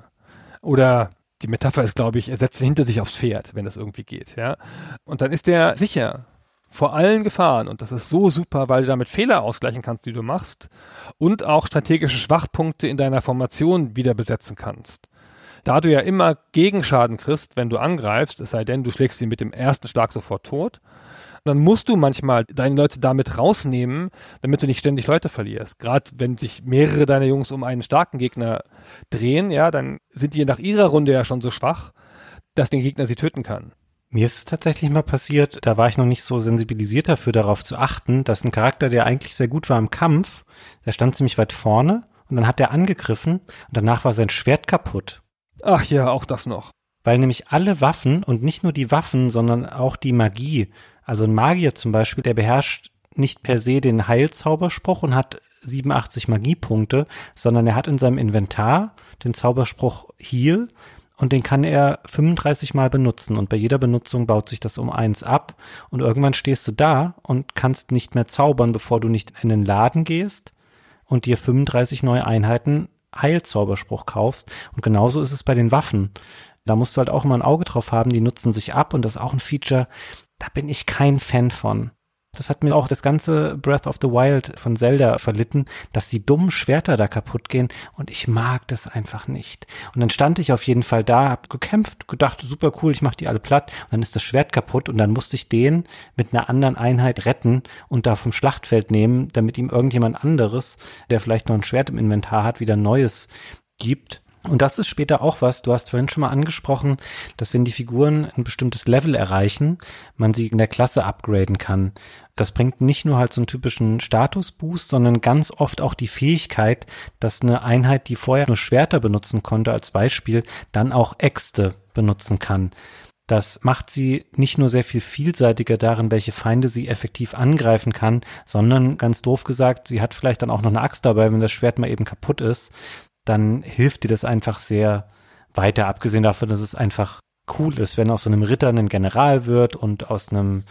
Oder die Metapher ist, glaube ich, er setzt ihn hinter sich aufs Pferd, wenn das irgendwie geht, ja. Und dann ist der sicher vor allen Gefahren. Und das ist so super, weil du damit Fehler ausgleichen kannst, die du machst. Und auch strategische Schwachpunkte in deiner Formation wieder besetzen kannst. Da du ja immer Gegenschaden kriegst, wenn du angreifst, es sei denn, du schlägst ihn mit dem ersten Schlag sofort tot, dann musst du manchmal deine Leute damit rausnehmen, damit du nicht ständig Leute verlierst. Gerade wenn sich mehrere deiner Jungs um einen starken Gegner drehen, ja, dann sind die nach ihrer Runde ja schon so schwach, dass der Gegner sie töten kann. Mir ist es tatsächlich mal passiert, da war ich noch nicht so sensibilisiert dafür, darauf zu achten, dass ein Charakter, der eigentlich sehr gut war im Kampf, der stand ziemlich weit vorne und dann hat er angegriffen und danach war sein Schwert kaputt. Ach ja, auch das noch. Weil nämlich alle Waffen und nicht nur die Waffen, sondern auch die Magie also ein Magier zum Beispiel, der beherrscht nicht per se den Heilzauberspruch und hat 87 Magiepunkte, sondern er hat in seinem Inventar den Zauberspruch Heal und den kann er 35 Mal benutzen. Und bei jeder Benutzung baut sich das um eins ab. Und irgendwann stehst du da und kannst nicht mehr zaubern, bevor du nicht in den Laden gehst und dir 35 neue Einheiten Heilzauberspruch kaufst. Und genauso ist es bei den Waffen. Da musst du halt auch immer ein Auge drauf haben, die nutzen sich ab und das ist auch ein Feature, da bin ich kein Fan von. Das hat mir auch das ganze Breath of the Wild von Zelda verlitten, dass die dummen Schwerter da kaputt gehen und ich mag das einfach nicht. Und dann stand ich auf jeden Fall da, hab gekämpft, gedacht, super cool, ich mach die alle platt und dann ist das Schwert kaputt und dann musste ich den mit einer anderen Einheit retten und da vom Schlachtfeld nehmen, damit ihm irgendjemand anderes, der vielleicht noch ein Schwert im Inventar hat, wieder neues gibt. Und das ist später auch was, du hast vorhin schon mal angesprochen, dass wenn die Figuren ein bestimmtes Level erreichen, man sie in der Klasse upgraden kann. Das bringt nicht nur halt so einen typischen Statusboost, sondern ganz oft auch die Fähigkeit, dass eine Einheit, die vorher nur Schwerter benutzen konnte als Beispiel, dann auch Äxte benutzen kann. Das macht sie nicht nur sehr viel vielseitiger darin, welche Feinde sie effektiv angreifen kann, sondern ganz doof gesagt, sie hat vielleicht dann auch noch eine Axt dabei, wenn das Schwert mal eben kaputt ist dann hilft dir das einfach sehr weiter, abgesehen davon, dass es einfach cool ist, wenn aus so einem Ritter ein General wird und aus einem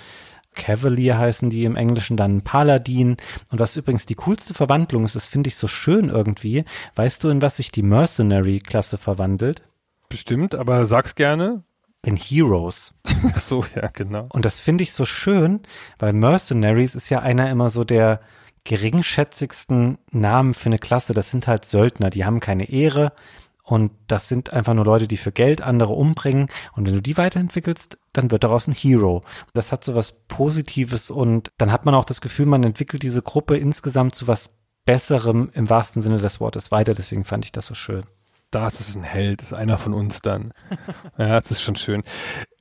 Cavalier heißen die im Englischen dann Paladin. Und was übrigens die coolste Verwandlung ist, das finde ich so schön irgendwie. Weißt du, in was sich die Mercenary-Klasse verwandelt? Bestimmt, aber sag's gerne. In Heroes. Ach so, ja, genau. Und das finde ich so schön, weil Mercenaries ist ja einer immer so der, geringschätzigsten Namen für eine Klasse, das sind halt Söldner, die haben keine Ehre und das sind einfach nur Leute, die für Geld andere umbringen und wenn du die weiterentwickelst, dann wird daraus ein Hero. Das hat so was Positives und dann hat man auch das Gefühl, man entwickelt diese Gruppe insgesamt zu was Besserem im wahrsten Sinne des Wortes weiter, deswegen fand ich das so schön. Das ist ein Held, ist einer von uns dann. ja, das ist schon schön.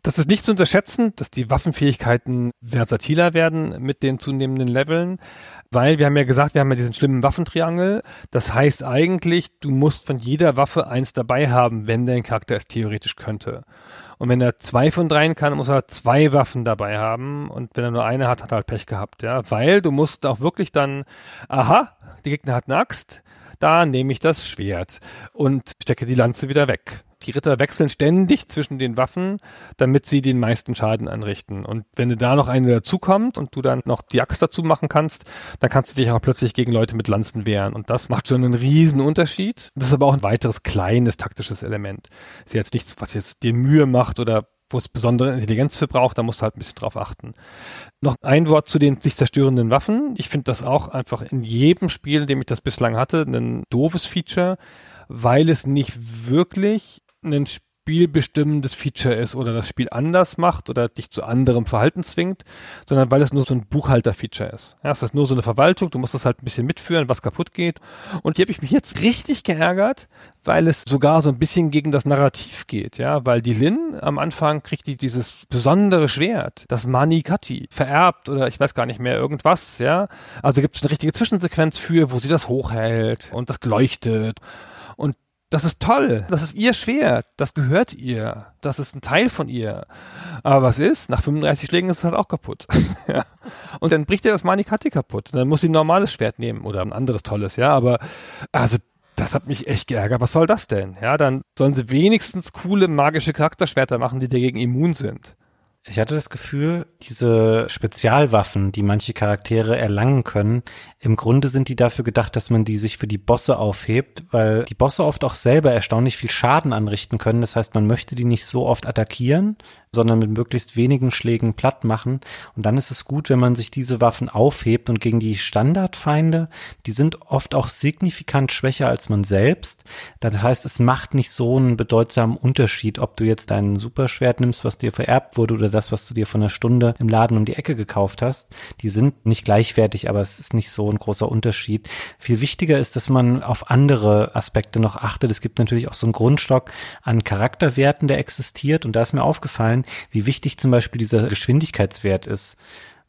Das ist nicht zu unterschätzen, dass die Waffenfähigkeiten versatiler werden mit den zunehmenden Leveln, weil wir haben ja gesagt, wir haben ja diesen schlimmen Waffentriangel. Das heißt eigentlich, du musst von jeder Waffe eins dabei haben, wenn dein Charakter es theoretisch könnte. Und wenn er zwei von dreien kann, muss er zwei Waffen dabei haben. Und wenn er nur eine hat, hat er halt Pech gehabt, ja. Weil du musst auch wirklich dann, aha, die Gegner hat eine Axt, da nehme ich das Schwert und stecke die Lanze wieder weg. Die Ritter wechseln ständig zwischen den Waffen, damit sie den meisten Schaden anrichten. Und wenn da noch eine dazukommt und du dann noch die Axt dazu machen kannst, dann kannst du dich auch plötzlich gegen Leute mit Lanzen wehren. Und das macht schon einen riesen Unterschied. Das ist aber auch ein weiteres kleines taktisches Element. ist jetzt nichts, was jetzt dir Mühe macht oder wo es besondere Intelligenz für braucht, da musst du halt ein bisschen drauf achten. Noch ein Wort zu den sich zerstörenden Waffen. Ich finde das auch einfach in jedem Spiel, in dem ich das bislang hatte, ein doofes Feature, weil es nicht wirklich ein spielbestimmendes Feature ist oder das Spiel anders macht oder dich zu anderem Verhalten zwingt, sondern weil es nur so ein Buchhalter-Feature ist. Ja, es ist nur so eine Verwaltung, du musst das halt ein bisschen mitführen, was kaputt geht. Und hier habe ich mich jetzt richtig geärgert, weil es sogar so ein bisschen gegen das Narrativ geht, ja, weil die Lin am Anfang kriegt die dieses besondere Schwert, das Manikati, vererbt oder ich weiß gar nicht mehr, irgendwas, ja. Also gibt es eine richtige Zwischensequenz für, wo sie das hochhält und das leuchtet. Und das ist toll. Das ist ihr Schwert. Das gehört ihr. Das ist ein Teil von ihr. Aber was ist? Nach 35 Schlägen ist es halt auch kaputt. Und dann bricht ihr das Manikati kaputt. Dann muss sie ein normales Schwert nehmen oder ein anderes tolles, ja. Aber, also, das hat mich echt geärgert. Was soll das denn? Ja, dann sollen sie wenigstens coole magische Charakterschwerter machen, die dagegen immun sind. Ich hatte das Gefühl, diese Spezialwaffen, die manche Charaktere erlangen können, im Grunde sind die dafür gedacht, dass man die sich für die Bosse aufhebt, weil die Bosse oft auch selber erstaunlich viel Schaden anrichten können. Das heißt, man möchte die nicht so oft attackieren, sondern mit möglichst wenigen Schlägen platt machen. Und dann ist es gut, wenn man sich diese Waffen aufhebt und gegen die Standardfeinde, die sind oft auch signifikant schwächer als man selbst. Das heißt, es macht nicht so einen bedeutsamen Unterschied, ob du jetzt dein Superschwert nimmst, was dir vererbt wurde, oder das, was du dir von einer Stunde im Laden um die Ecke gekauft hast. Die sind nicht gleichwertig, aber es ist nicht so ein großer Unterschied. Viel wichtiger ist, dass man auf andere Aspekte noch achtet. Es gibt natürlich auch so einen Grundstock an Charakterwerten, der existiert. Und da ist mir aufgefallen, wie wichtig zum Beispiel dieser Geschwindigkeitswert ist.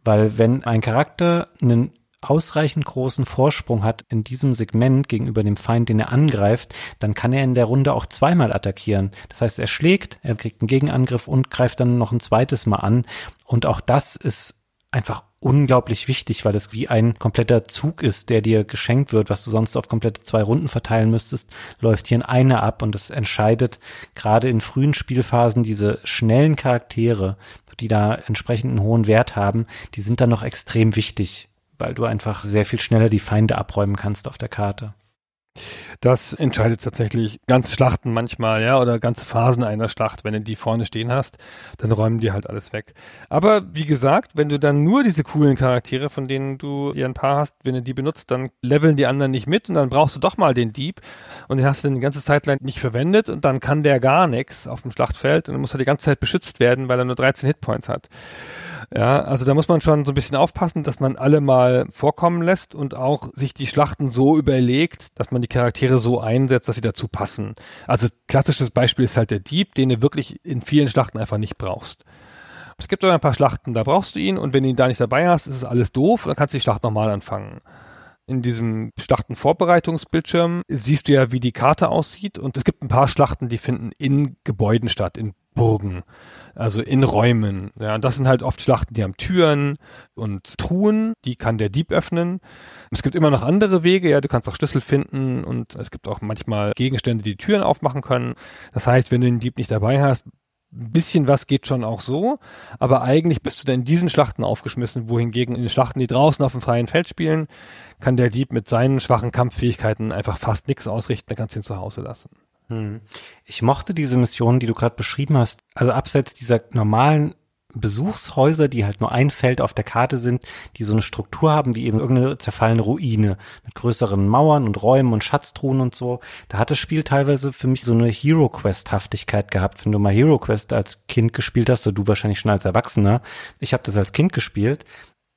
Weil wenn ein Charakter einen ausreichend großen Vorsprung hat in diesem Segment gegenüber dem Feind, den er angreift, dann kann er in der Runde auch zweimal attackieren. Das heißt, er schlägt, er kriegt einen Gegenangriff und greift dann noch ein zweites Mal an. Und auch das ist einfach unglaublich wichtig, weil es wie ein kompletter Zug ist, der dir geschenkt wird, was du sonst auf komplette zwei Runden verteilen müsstest, läuft hier in eine ab und es entscheidet gerade in frühen Spielphasen diese schnellen Charaktere, die da entsprechend einen hohen Wert haben, die sind dann noch extrem wichtig, weil du einfach sehr viel schneller die Feinde abräumen kannst auf der Karte. Das entscheidet tatsächlich ganze Schlachten manchmal, ja, oder ganze Phasen einer Schlacht. Wenn du die vorne stehen hast, dann räumen die halt alles weg. Aber wie gesagt, wenn du dann nur diese coolen Charaktere, von denen du hier ein paar hast, wenn du die benutzt, dann leveln die anderen nicht mit und dann brauchst du doch mal den Dieb und den hast du dann die ganze Zeit lang nicht verwendet und dann kann der gar nichts auf dem Schlachtfeld und dann muss er die ganze Zeit beschützt werden, weil er nur 13 Hitpoints hat. Ja, also da muss man schon so ein bisschen aufpassen, dass man alle mal vorkommen lässt und auch sich die Schlachten so überlegt, dass man die Charaktere so einsetzt, dass sie dazu passen. Also klassisches Beispiel ist halt der Dieb, den du wirklich in vielen Schlachten einfach nicht brauchst. Es gibt aber ein paar Schlachten, da brauchst du ihn und wenn du ihn da nicht dabei hast, ist es alles doof, dann kannst du die Schlacht nochmal anfangen in diesem Schlachtenvorbereitungsbildschirm siehst du ja, wie die Karte aussieht. Und es gibt ein paar Schlachten, die finden in Gebäuden statt, in Burgen, also in Räumen. Ja, und das sind halt oft Schlachten, die haben Türen und Truhen, die kann der Dieb öffnen. Es gibt immer noch andere Wege, ja, du kannst auch Schlüssel finden und es gibt auch manchmal Gegenstände, die, die Türen aufmachen können. Das heißt, wenn du den Dieb nicht dabei hast, ein bisschen was geht schon auch so, aber eigentlich bist du dann in diesen Schlachten aufgeschmissen, wohingegen in den Schlachten, die draußen auf dem freien Feld spielen, kann der Dieb mit seinen schwachen Kampffähigkeiten einfach fast nichts ausrichten, dann kannst du ihn zu Hause lassen. Hm. Ich mochte diese Mission, die du gerade beschrieben hast, also abseits dieser normalen Besuchshäuser, die halt nur ein Feld auf der Karte sind, die so eine Struktur haben wie eben irgendeine zerfallene Ruine mit größeren Mauern und Räumen und Schatztruhen und so. Da hat das Spiel teilweise für mich so eine Hero Quest Haftigkeit gehabt. Wenn du mal Hero Quest als Kind gespielt hast, so du wahrscheinlich schon als Erwachsener. Ich habe das als Kind gespielt.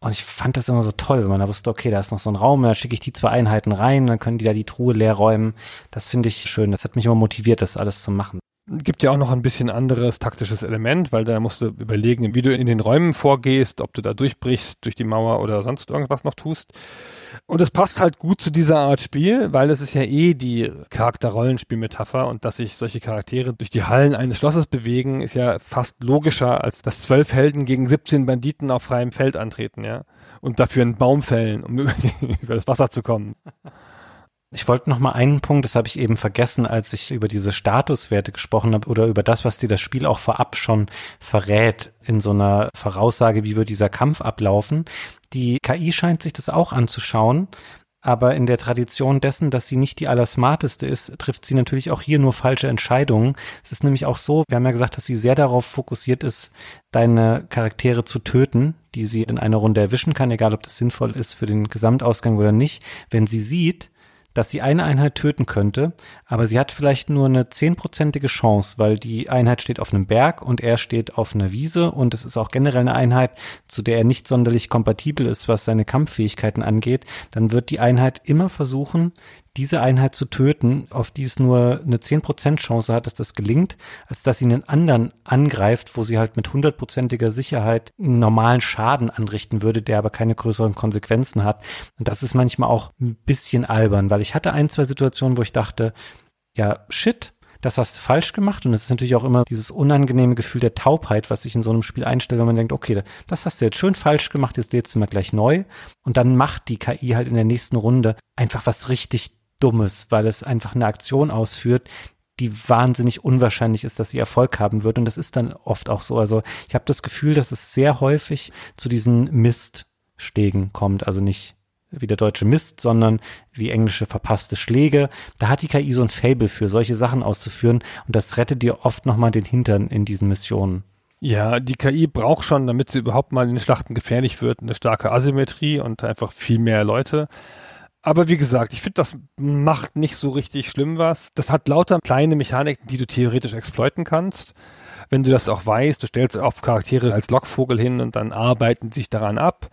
Und ich fand das immer so toll, wenn man da wusste, okay, da ist noch so ein Raum, dann schicke ich die zwei Einheiten rein, dann können die da die Truhe leer räumen. Das finde ich schön. Das hat mich immer motiviert, das alles zu machen gibt ja auch noch ein bisschen anderes taktisches Element, weil da musst du überlegen, wie du in den Räumen vorgehst, ob du da durchbrichst durch die Mauer oder sonst irgendwas noch tust. Und es passt halt gut zu dieser Art Spiel, weil es ist ja eh die Charakter-Rollenspiel-Metapher und dass sich solche Charaktere durch die Hallen eines Schlosses bewegen, ist ja fast logischer, als dass zwölf Helden gegen 17 Banditen auf freiem Feld antreten, ja. Und dafür einen Baum fällen, um über, die, über das Wasser zu kommen. Ich wollte noch mal einen Punkt, das habe ich eben vergessen, als ich über diese Statuswerte gesprochen habe oder über das, was dir das Spiel auch vorab schon verrät in so einer Voraussage, wie wird dieser Kampf ablaufen. Die KI scheint sich das auch anzuschauen, aber in der Tradition dessen, dass sie nicht die allersmarteste ist, trifft sie natürlich auch hier nur falsche Entscheidungen. Es ist nämlich auch so, wir haben ja gesagt, dass sie sehr darauf fokussiert ist, deine Charaktere zu töten, die sie in einer Runde erwischen kann, egal ob das sinnvoll ist für den Gesamtausgang oder nicht. Wenn sie sieht, dass sie eine Einheit töten könnte, aber sie hat vielleicht nur eine zehnprozentige Chance, weil die Einheit steht auf einem Berg und er steht auf einer Wiese und es ist auch generell eine Einheit, zu der er nicht sonderlich kompatibel ist, was seine Kampffähigkeiten angeht, dann wird die Einheit immer versuchen, diese Einheit zu töten, auf die es nur eine 10% Chance hat, dass das gelingt, als dass sie einen anderen angreift, wo sie halt mit hundertprozentiger Sicherheit einen normalen Schaden anrichten würde, der aber keine größeren Konsequenzen hat. Und das ist manchmal auch ein bisschen albern, weil ich hatte ein, zwei Situationen, wo ich dachte, ja, shit, das hast du falsch gemacht. Und es ist natürlich auch immer dieses unangenehme Gefühl der Taubheit, was sich in so einem Spiel einstellt, wenn man denkt, okay, das hast du jetzt schön falsch gemacht, jetzt lädst du mal gleich neu. Und dann macht die KI halt in der nächsten Runde einfach was richtig Dummes, weil es einfach eine Aktion ausführt, die wahnsinnig unwahrscheinlich ist, dass sie Erfolg haben wird. Und das ist dann oft auch so. Also ich habe das Gefühl, dass es sehr häufig zu diesen Miststegen kommt. Also nicht wie der deutsche Mist, sondern wie englische verpasste Schläge. Da hat die KI so ein Fable für, solche Sachen auszuführen. Und das rettet dir oft nochmal den Hintern in diesen Missionen. Ja, die KI braucht schon, damit sie überhaupt mal in den Schlachten gefährlich wird, eine starke Asymmetrie und einfach viel mehr Leute. Aber wie gesagt, ich finde, das macht nicht so richtig schlimm was. Das hat lauter kleine Mechaniken, die du theoretisch exploiten kannst. Wenn du das auch weißt, du stellst auf Charaktere als Lockvogel hin und dann arbeiten sich daran ab,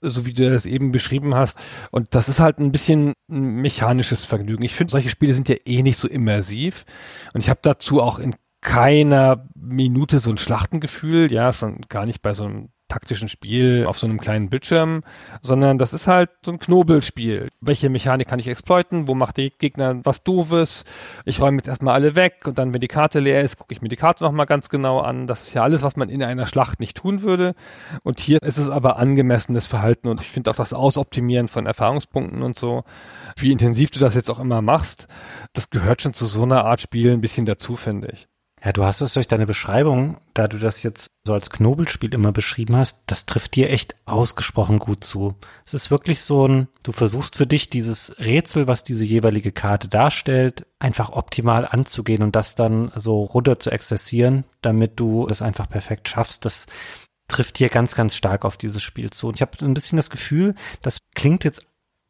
so wie du das eben beschrieben hast. Und das ist halt ein bisschen ein mechanisches Vergnügen. Ich finde, solche Spiele sind ja eh nicht so immersiv. Und ich habe dazu auch in keiner Minute so ein Schlachtengefühl, ja, schon gar nicht bei so einem taktischen Spiel auf so einem kleinen Bildschirm, sondern das ist halt so ein Knobelspiel. Welche Mechanik kann ich exploiten? Wo macht der Gegner was Doofes? Ich räume jetzt erstmal alle weg und dann, wenn die Karte leer ist, gucke ich mir die Karte nochmal ganz genau an. Das ist ja alles, was man in einer Schlacht nicht tun würde. Und hier ist es aber angemessenes Verhalten und ich finde auch das Ausoptimieren von Erfahrungspunkten und so, wie intensiv du das jetzt auch immer machst, das gehört schon zu so einer Art Spiel ein bisschen dazu, finde ich. Ja, du hast es durch deine Beschreibung, da du das jetzt so als Knobelspiel immer beschrieben hast, das trifft dir echt ausgesprochen gut zu. Es ist wirklich so ein, du versuchst für dich dieses Rätsel, was diese jeweilige Karte darstellt, einfach optimal anzugehen und das dann so runter zu exerzieren, damit du das einfach perfekt schaffst. Das trifft hier ganz, ganz stark auf dieses Spiel zu. Und ich habe ein bisschen das Gefühl, das klingt jetzt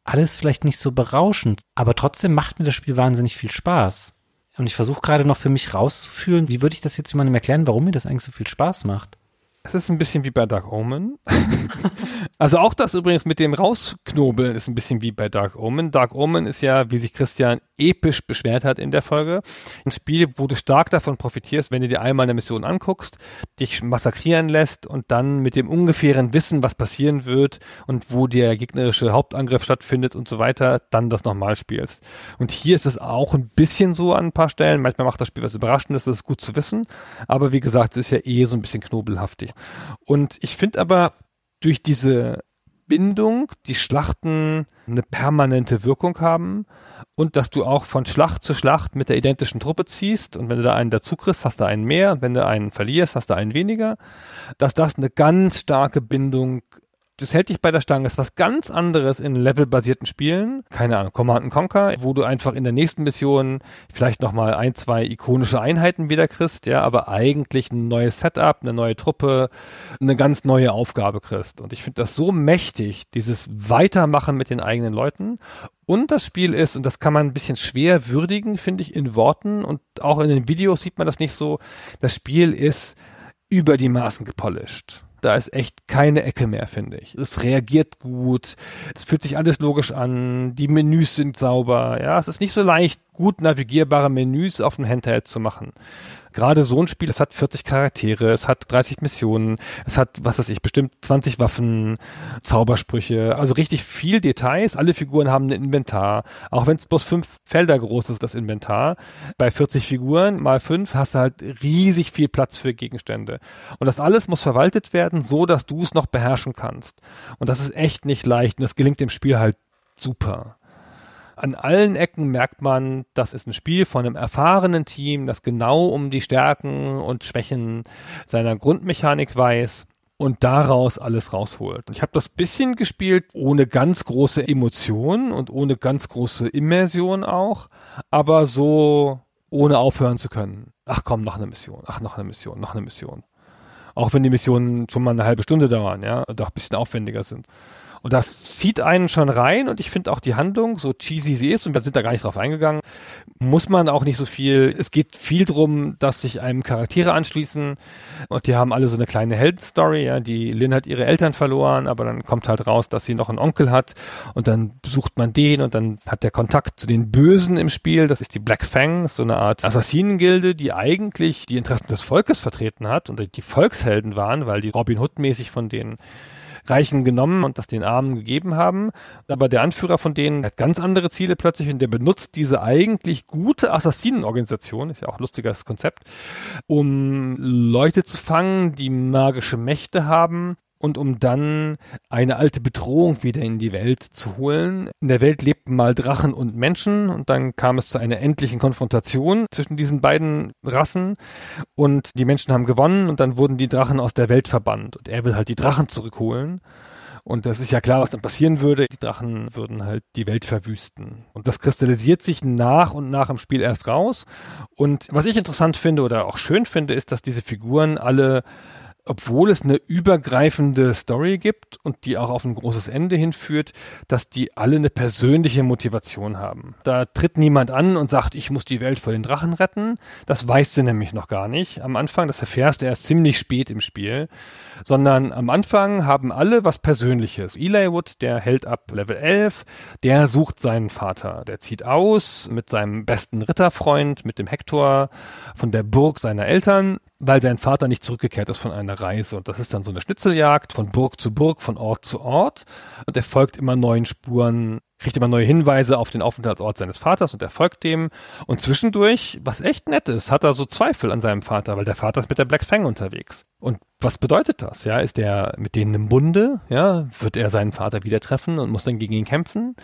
alles vielleicht nicht so berauschend, aber trotzdem macht mir das Spiel wahnsinnig viel Spaß. Und ich versuche gerade noch für mich rauszufühlen, wie würde ich das jetzt jemandem erklären, warum mir das eigentlich so viel Spaß macht. Es ist ein bisschen wie bei Dark Omen. also auch das übrigens mit dem Rausknobeln ist ein bisschen wie bei Dark Omen. Dark Omen ist ja, wie sich Christian episch beschwert hat in der Folge, ein Spiel, wo du stark davon profitierst, wenn du dir einmal eine Mission anguckst, dich massakrieren lässt und dann mit dem ungefähren Wissen, was passieren wird und wo der gegnerische Hauptangriff stattfindet und so weiter, dann das nochmal spielst. Und hier ist es auch ein bisschen so an ein paar Stellen. Manchmal macht das Spiel was Überraschendes, das ist gut zu wissen. Aber wie gesagt, es ist ja eh so ein bisschen knobelhaftig. Und ich finde aber durch diese Bindung die Schlachten eine permanente Wirkung haben und dass du auch von Schlacht zu Schlacht mit der identischen Truppe ziehst und wenn du da einen dazu kriegst, hast du einen mehr und wenn du einen verlierst, hast du einen weniger, dass das eine ganz starke Bindung das hält dich bei der Stange. Das ist was ganz anderes in levelbasierten Spielen. Keine Ahnung, Command Conquer, wo du einfach in der nächsten Mission vielleicht nochmal ein, zwei ikonische Einheiten wieder kriegst, ja, aber eigentlich ein neues Setup, eine neue Truppe, eine ganz neue Aufgabe kriegst. Und ich finde das so mächtig, dieses Weitermachen mit den eigenen Leuten. Und das Spiel ist, und das kann man ein bisschen schwer würdigen, finde ich, in Worten und auch in den Videos sieht man das nicht so. Das Spiel ist über die Maßen gepolished. Da ist echt keine Ecke mehr, finde ich. Es reagiert gut, es fühlt sich alles logisch an, die Menüs sind sauber, ja, es ist nicht so leicht, gut navigierbare Menüs auf dem Handheld zu machen gerade so ein Spiel, es hat 40 Charaktere, es hat 30 Missionen, es hat, was weiß ich, bestimmt 20 Waffen, Zaubersprüche, also richtig viel Details. Alle Figuren haben ein Inventar, auch wenn es bloß fünf Felder groß ist, das Inventar. Bei 40 Figuren mal fünf hast du halt riesig viel Platz für Gegenstände. Und das alles muss verwaltet werden, so dass du es noch beherrschen kannst. Und das ist echt nicht leicht und das gelingt dem Spiel halt super an allen Ecken merkt man, das ist ein Spiel von einem erfahrenen Team, das genau um die Stärken und Schwächen seiner Grundmechanik weiß und daraus alles rausholt. Ich habe das bisschen gespielt ohne ganz große Emotionen und ohne ganz große Immersion auch, aber so ohne aufhören zu können. Ach komm, noch eine Mission, ach noch eine Mission, noch eine Mission. Auch wenn die Missionen schon mal eine halbe Stunde dauern, ja, auch ein bisschen aufwendiger sind. Und das zieht einen schon rein und ich finde auch die Handlung, so cheesy sie ist, und wir sind da gar nicht drauf eingegangen, muss man auch nicht so viel. Es geht viel drum, dass sich einem Charaktere anschließen und die haben alle so eine kleine Heldenstory. Ja, die Lynn hat ihre Eltern verloren, aber dann kommt halt raus, dass sie noch einen Onkel hat und dann sucht man den und dann hat der Kontakt zu den Bösen im Spiel. Das ist die Black Fang, so eine Art Assassinengilde, die eigentlich die Interessen des Volkes vertreten hat und die Volkshelden waren, weil die Robin Hood mäßig von denen Reichen genommen und das den Armen gegeben haben. Aber der Anführer von denen hat ganz andere Ziele plötzlich und der benutzt diese eigentlich gute Assassinenorganisation, ist ja auch ein lustiges Konzept, um Leute zu fangen, die magische Mächte haben und um dann eine alte Bedrohung wieder in die Welt zu holen. In der Welt lebten mal Drachen und Menschen und dann kam es zu einer endlichen Konfrontation zwischen diesen beiden Rassen und die Menschen haben gewonnen und dann wurden die Drachen aus der Welt verbannt und er will halt die Drachen zurückholen. Und das ist ja klar, was dann passieren würde. Die Drachen würden halt die Welt verwüsten. Und das kristallisiert sich nach und nach im Spiel erst raus. Und was ich interessant finde oder auch schön finde, ist, dass diese Figuren alle obwohl es eine übergreifende Story gibt und die auch auf ein großes Ende hinführt, dass die alle eine persönliche Motivation haben. Da tritt niemand an und sagt, ich muss die Welt vor den Drachen retten. Das weißt du nämlich noch gar nicht am Anfang. Das erfährst du erst ziemlich spät im Spiel. Sondern am Anfang haben alle was Persönliches. Eli Wood, der hält ab Level 11, der sucht seinen Vater. Der zieht aus mit seinem besten Ritterfreund, mit dem Hector von der Burg seiner Eltern weil sein Vater nicht zurückgekehrt ist von einer Reise. Und das ist dann so eine Schnitzeljagd von Burg zu Burg, von Ort zu Ort. Und er folgt immer neuen Spuren, kriegt immer neue Hinweise auf den Aufenthaltsort seines Vaters und er folgt dem. Und zwischendurch, was echt nett ist, hat er so Zweifel an seinem Vater, weil der Vater ist mit der Black Fang unterwegs. Und was bedeutet das? Ja, ist er mit denen im Bunde? Ja, wird er seinen Vater wieder treffen und muss dann gegen ihn kämpfen?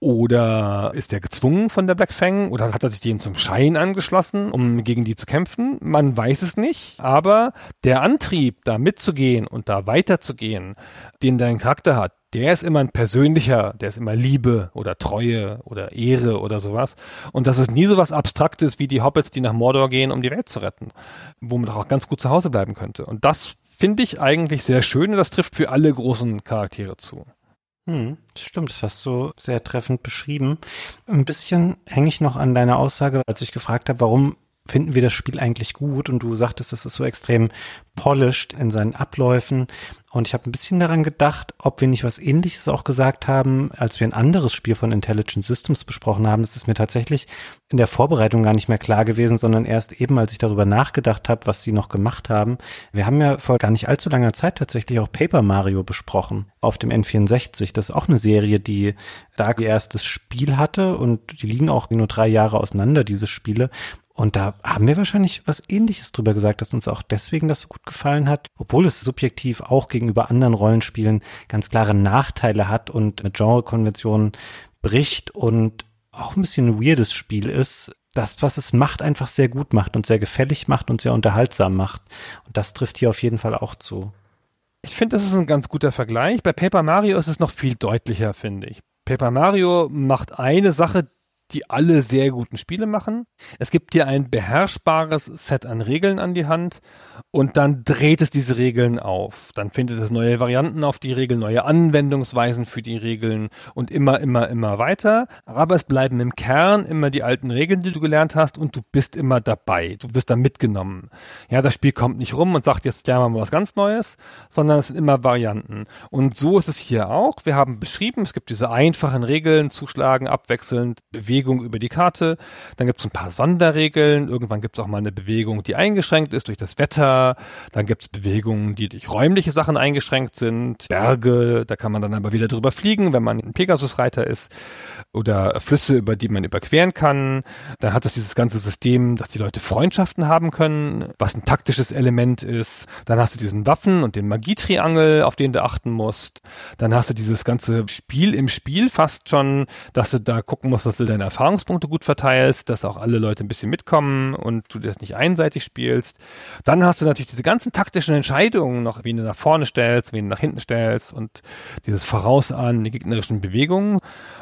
Oder ist er gezwungen von der Black Fang? Oder hat er sich denen zum Schein angeschlossen, um gegen die zu kämpfen? Man weiß es nicht. Aber der Antrieb, da mitzugehen und da weiterzugehen, den dein Charakter hat, der ist immer ein persönlicher, der ist immer Liebe oder Treue oder Ehre oder sowas. Und das ist nie so was Abstraktes wie die Hobbits, die nach Mordor gehen, um die Welt zu retten, wo man doch auch ganz gut zu Hause bleiben könnte. Und das finde ich eigentlich sehr schön und das trifft für alle großen Charaktere zu. Hm, stimmt, das hast du sehr treffend beschrieben. Ein bisschen hänge ich noch an deiner Aussage, als ich gefragt habe, warum finden wir das Spiel eigentlich gut? Und du sagtest, das ist so extrem polished in seinen Abläufen. Und ich habe ein bisschen daran gedacht, ob wir nicht was ähnliches auch gesagt haben, als wir ein anderes Spiel von Intelligent Systems besprochen haben. Das ist mir tatsächlich in der Vorbereitung gar nicht mehr klar gewesen, sondern erst eben, als ich darüber nachgedacht habe, was sie noch gemacht haben. Wir haben ja vor gar nicht allzu langer Zeit tatsächlich auch Paper Mario besprochen auf dem N64. Das ist auch eine Serie, die da ihr erstes Spiel hatte und die liegen auch nur drei Jahre auseinander, diese Spiele. Und da haben wir wahrscheinlich was ähnliches drüber gesagt, dass uns auch deswegen das so gut gefallen hat, obwohl es subjektiv auch gegenüber anderen Rollenspielen ganz klare Nachteile hat und mit Genrekonventionen bricht und auch ein bisschen ein weirdes Spiel ist, das, was es macht, einfach sehr gut macht und sehr gefällig macht und sehr unterhaltsam macht. Und das trifft hier auf jeden Fall auch zu. Ich finde, das ist ein ganz guter Vergleich. Bei Paper Mario ist es noch viel deutlicher, finde ich. Paper Mario macht eine Sache, die alle sehr guten Spiele machen. Es gibt dir ein beherrschbares Set an Regeln an die Hand und dann dreht es diese Regeln auf. Dann findet es neue Varianten auf die Regeln, neue Anwendungsweisen für die Regeln und immer, immer, immer weiter. Aber es bleiben im Kern immer die alten Regeln, die du gelernt hast und du bist immer dabei. Du wirst da mitgenommen. Ja, das Spiel kommt nicht rum und sagt, jetzt lernen wir mal was ganz Neues, sondern es sind immer Varianten. Und so ist es hier auch. Wir haben beschrieben, es gibt diese einfachen Regeln, zuschlagen, abwechselnd, bewegen Bewegung über die Karte. Dann gibt es ein paar Sonderregeln. Irgendwann gibt es auch mal eine Bewegung, die eingeschränkt ist durch das Wetter. Dann gibt es Bewegungen, die durch räumliche Sachen eingeschränkt sind. Berge, da kann man dann aber wieder drüber fliegen, wenn man ein Pegasus-Reiter ist. Oder Flüsse, über die man überqueren kann. Dann hat es dieses ganze System, dass die Leute Freundschaften haben können, was ein taktisches Element ist. Dann hast du diesen Waffen und den Magietriangel, auf den du achten musst. Dann hast du dieses ganze Spiel im Spiel fast schon, dass du da gucken musst, dass du deine Erfahrungspunkte gut verteilst, dass auch alle Leute ein bisschen mitkommen und du das nicht einseitig spielst. Dann hast du natürlich diese ganzen taktischen Entscheidungen noch, wen du nach vorne stellst, wen du nach hinten stellst und dieses Vorausahnen die gegnerischen Bewegungen.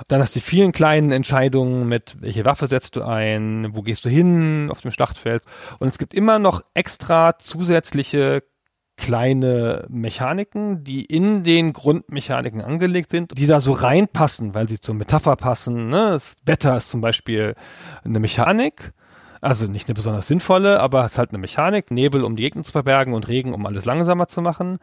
Dann hast du die vielen kleinen Entscheidungen mit, welche Waffe setzt du ein, wo gehst du hin auf dem Schlachtfeld. Und es gibt immer noch extra zusätzliche kleine Mechaniken, die in den Grundmechaniken angelegt sind, die da so reinpassen, weil sie zur Metapher passen. Ne? Das Wetter ist zum Beispiel eine Mechanik, also nicht eine besonders sinnvolle, aber es ist halt eine Mechanik, Nebel, um die Gegner zu verbergen und Regen, um alles langsamer zu machen.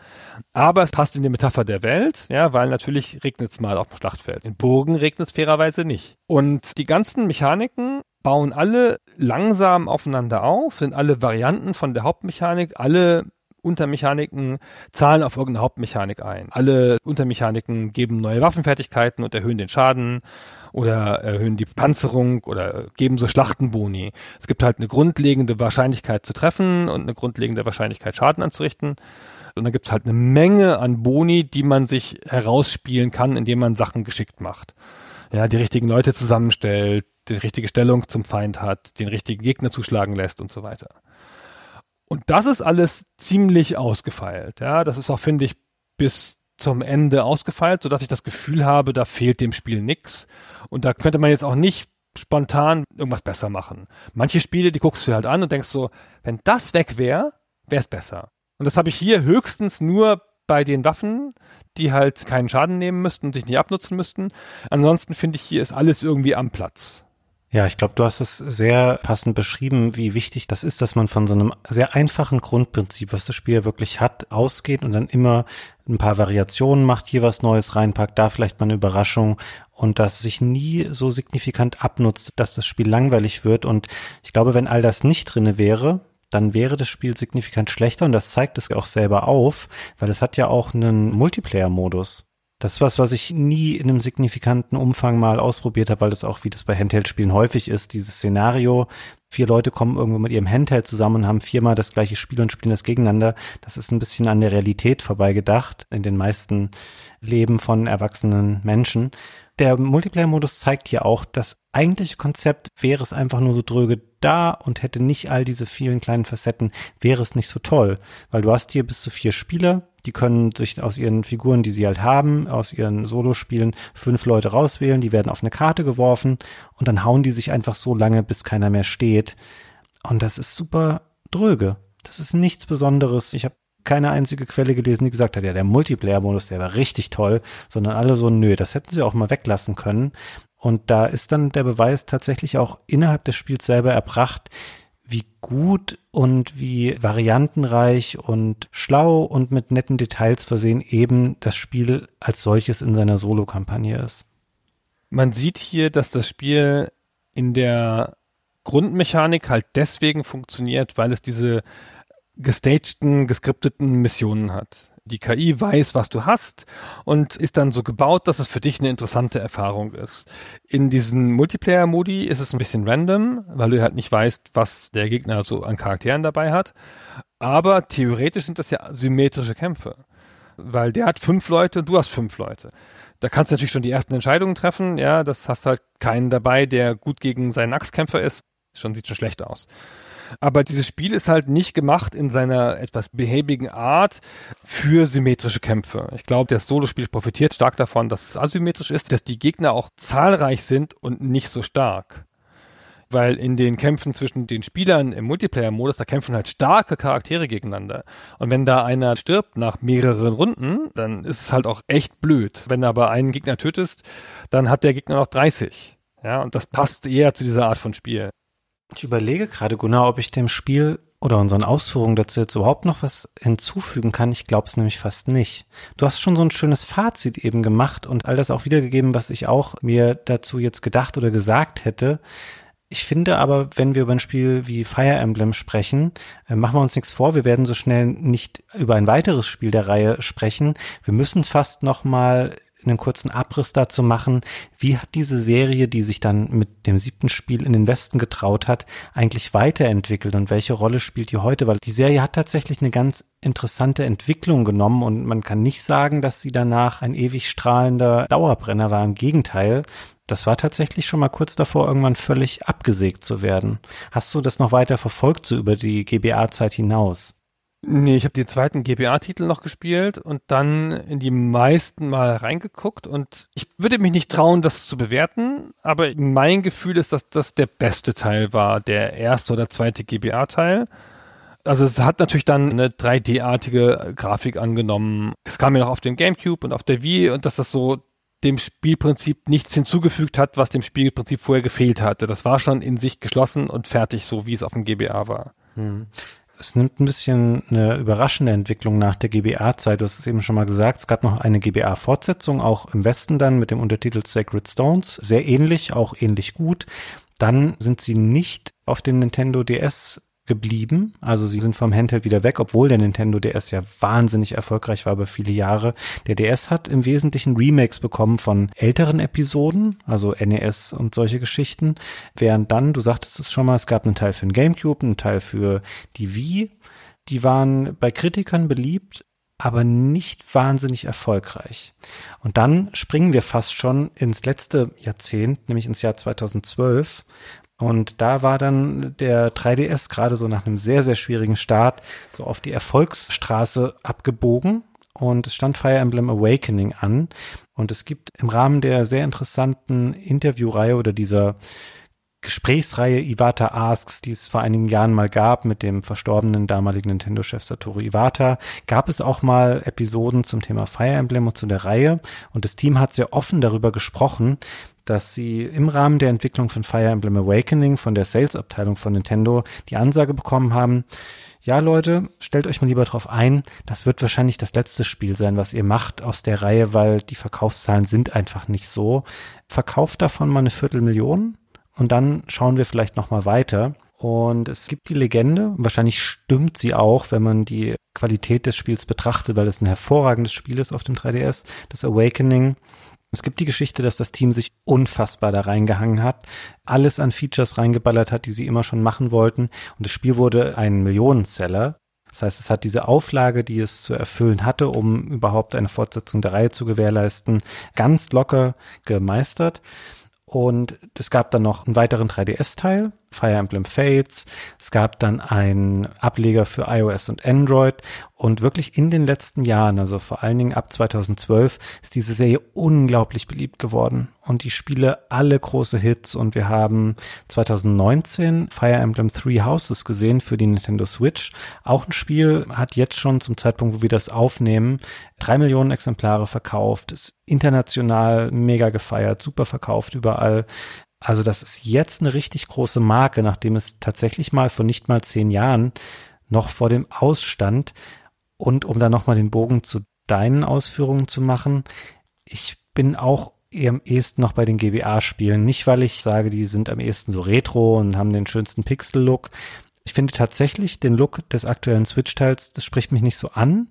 Aber es passt in die Metapher der Welt, ja, weil natürlich regnet es mal auf dem Schlachtfeld. In Burgen regnet es fairerweise nicht. Und die ganzen Mechaniken bauen alle langsam aufeinander auf, sind alle Varianten von der Hauptmechanik, alle Untermechaniken zahlen auf irgendeine Hauptmechanik ein. Alle Untermechaniken geben neue Waffenfertigkeiten und erhöhen den Schaden oder erhöhen die Panzerung oder geben so Schlachtenboni. Es gibt halt eine grundlegende Wahrscheinlichkeit zu treffen und eine grundlegende Wahrscheinlichkeit Schaden anzurichten. Und dann gibt's halt eine Menge an Boni, die man sich herausspielen kann, indem man Sachen geschickt macht. Ja, die richtigen Leute zusammenstellt, die richtige Stellung zum Feind hat, den richtigen Gegner zuschlagen lässt und so weiter. Und das ist alles ziemlich ausgefeilt. Ja, das ist auch, finde ich, bis zum Ende ausgefeilt, sodass ich das Gefühl habe, da fehlt dem Spiel nix. Und da könnte man jetzt auch nicht spontan irgendwas besser machen. Manche Spiele, die guckst du halt an und denkst so, wenn das weg wäre, wäre es besser. Und das habe ich hier höchstens nur bei den Waffen, die halt keinen Schaden nehmen müssten und sich nicht abnutzen müssten. Ansonsten finde ich, hier ist alles irgendwie am Platz. Ja, ich glaube, du hast es sehr passend beschrieben, wie wichtig das ist, dass man von so einem sehr einfachen Grundprinzip, was das Spiel wirklich hat, ausgeht und dann immer ein paar Variationen macht, hier was Neues reinpackt, da vielleicht mal eine Überraschung und das sich nie so signifikant abnutzt, dass das Spiel langweilig wird. Und ich glaube, wenn all das nicht drinne wäre, dann wäre das Spiel signifikant schlechter und das zeigt es auch selber auf, weil es hat ja auch einen Multiplayer-Modus. Das ist was, was ich nie in einem signifikanten Umfang mal ausprobiert habe, weil das auch, wie das bei Handheld-Spielen häufig ist, dieses Szenario, vier Leute kommen irgendwo mit ihrem Handheld zusammen und haben viermal das gleiche Spiel und spielen das gegeneinander. Das ist ein bisschen an der Realität vorbeigedacht in den meisten Leben von erwachsenen Menschen. Der Multiplayer-Modus zeigt hier auch, das eigentliche Konzept wäre es einfach nur so dröge da und hätte nicht all diese vielen kleinen Facetten, wäre es nicht so toll. Weil du hast hier bis zu vier Spieler, die können sich aus ihren Figuren, die sie halt haben, aus ihren Solospielen fünf Leute rauswählen, die werden auf eine Karte geworfen und dann hauen die sich einfach so lange, bis keiner mehr steht. Und das ist super dröge. Das ist nichts Besonderes. Ich habe keine einzige Quelle gelesen, die gesagt hat, ja, der Multiplayer-Modus, der war richtig toll, sondern alle so, nö, das hätten sie auch mal weglassen können. Und da ist dann der Beweis tatsächlich auch innerhalb des Spiels selber erbracht, wie gut und wie variantenreich und schlau und mit netten Details versehen eben das Spiel als solches in seiner Solo-Kampagne ist. Man sieht hier, dass das Spiel in der Grundmechanik halt deswegen funktioniert, weil es diese gestagten, geskripteten Missionen hat. Die KI weiß, was du hast und ist dann so gebaut, dass es für dich eine interessante Erfahrung ist. In diesen Multiplayer-Modi ist es ein bisschen random, weil du halt nicht weißt, was der Gegner so an Charakteren dabei hat. Aber theoretisch sind das ja symmetrische Kämpfe. Weil der hat fünf Leute und du hast fünf Leute. Da kannst du natürlich schon die ersten Entscheidungen treffen. Ja, das hast halt keinen dabei, der gut gegen seinen Axtkämpfer ist. Schon sieht schon schlecht aus. Aber dieses Spiel ist halt nicht gemacht in seiner etwas behäbigen Art für symmetrische Kämpfe. Ich glaube, das Solospiel profitiert stark davon, dass es asymmetrisch ist, dass die Gegner auch zahlreich sind und nicht so stark weil in den Kämpfen zwischen den Spielern im Multiplayer-Modus, da kämpfen halt starke Charaktere gegeneinander. Und wenn da einer stirbt nach mehreren Runden, dann ist es halt auch echt blöd. Wenn du aber einen Gegner tötest, dann hat der Gegner noch 30. Ja, und das passt eher zu dieser Art von Spiel. Ich überlege gerade, Gunnar, ob ich dem Spiel oder unseren Ausführungen dazu jetzt überhaupt noch was hinzufügen kann. Ich glaube es nämlich fast nicht. Du hast schon so ein schönes Fazit eben gemacht und all das auch wiedergegeben, was ich auch mir dazu jetzt gedacht oder gesagt hätte. Ich finde aber, wenn wir über ein Spiel wie Fire Emblem sprechen, äh, machen wir uns nichts vor, wir werden so schnell nicht über ein weiteres Spiel der Reihe sprechen. Wir müssen fast noch mal einen kurzen Abriss dazu machen, wie hat diese Serie, die sich dann mit dem siebten Spiel in den Westen getraut hat, eigentlich weiterentwickelt und welche Rolle spielt die heute? Weil die Serie hat tatsächlich eine ganz interessante Entwicklung genommen und man kann nicht sagen, dass sie danach ein ewig strahlender Dauerbrenner war. Im Gegenteil, das war tatsächlich schon mal kurz davor, irgendwann völlig abgesägt zu werden. Hast du das noch weiter verfolgt, so über die GBA-Zeit hinaus? Nee, ich habe den zweiten GBA-Titel noch gespielt und dann in die meisten mal reingeguckt und ich würde mich nicht trauen, das zu bewerten, aber mein Gefühl ist, dass das der beste Teil war, der erste oder zweite GBA-Teil. Also es hat natürlich dann eine 3D-artige Grafik angenommen. Es kam ja noch auf dem GameCube und auf der Wii und dass das so dem Spielprinzip nichts hinzugefügt hat, was dem Spielprinzip vorher gefehlt hatte. Das war schon in sich geschlossen und fertig, so wie es auf dem GBA war. Hm. Es nimmt ein bisschen eine überraschende Entwicklung nach der GBA-Zeit. Du hast es eben schon mal gesagt. Es gab noch eine GBA-Fortsetzung, auch im Westen dann mit dem Untertitel Sacred Stones. Sehr ähnlich, auch ähnlich gut. Dann sind sie nicht auf dem Nintendo DS geblieben. Also sie sind vom Handheld wieder weg, obwohl der Nintendo DS ja wahnsinnig erfolgreich war über viele Jahre. Der DS hat im Wesentlichen Remakes bekommen von älteren Episoden, also NES und solche Geschichten. Während dann, du sagtest es schon mal, es gab einen Teil für den GameCube, einen Teil für die Wii. Die waren bei Kritikern beliebt, aber nicht wahnsinnig erfolgreich. Und dann springen wir fast schon ins letzte Jahrzehnt, nämlich ins Jahr 2012, und da war dann der 3DS gerade so nach einem sehr, sehr schwierigen Start so auf die Erfolgsstraße abgebogen. Und es stand Fire Emblem Awakening an. Und es gibt im Rahmen der sehr interessanten Interviewreihe oder dieser Gesprächsreihe Iwata Asks, die es vor einigen Jahren mal gab mit dem verstorbenen damaligen Nintendo-Chef Satoru Iwata, gab es auch mal Episoden zum Thema Fire Emblem und zu der Reihe. Und das Team hat sehr offen darüber gesprochen, dass sie im Rahmen der Entwicklung von Fire Emblem Awakening von der Sales-Abteilung von Nintendo die Ansage bekommen haben, ja Leute, stellt euch mal lieber drauf ein, das wird wahrscheinlich das letzte Spiel sein, was ihr macht aus der Reihe, weil die Verkaufszahlen sind einfach nicht so. Verkauft davon mal eine Viertelmillion und dann schauen wir vielleicht nochmal weiter. Und es gibt die Legende, wahrscheinlich stimmt sie auch, wenn man die Qualität des Spiels betrachtet, weil es ein hervorragendes Spiel ist auf dem 3DS, das Awakening. Es gibt die Geschichte, dass das Team sich unfassbar da reingehangen hat, alles an Features reingeballert hat, die sie immer schon machen wollten. Und das Spiel wurde ein Millionenseller. Das heißt, es hat diese Auflage, die es zu erfüllen hatte, um überhaupt eine Fortsetzung der Reihe zu gewährleisten, ganz locker gemeistert. Und es gab dann noch einen weiteren 3DS-Teil, Fire Emblem Fates. Es gab dann einen Ableger für iOS und Android. Und wirklich in den letzten Jahren, also vor allen Dingen ab 2012, ist diese Serie unglaublich beliebt geworden. Und die Spiele alle große Hits. Und wir haben 2019 Fire Emblem Three Houses gesehen für die Nintendo Switch. Auch ein Spiel hat jetzt schon zum Zeitpunkt, wo wir das aufnehmen, drei Millionen Exemplare verkauft, ist international mega gefeiert, super verkauft überall. Also das ist jetzt eine richtig große Marke, nachdem es tatsächlich mal vor nicht mal zehn Jahren noch vor dem Ausstand. Und um da nochmal den Bogen zu deinen Ausführungen zu machen, ich bin auch eher am ehesten noch bei den GBA-Spielen. Nicht, weil ich sage, die sind am ehesten so retro und haben den schönsten Pixel-Look. Ich finde tatsächlich den Look des aktuellen Switch-Teils, das spricht mich nicht so an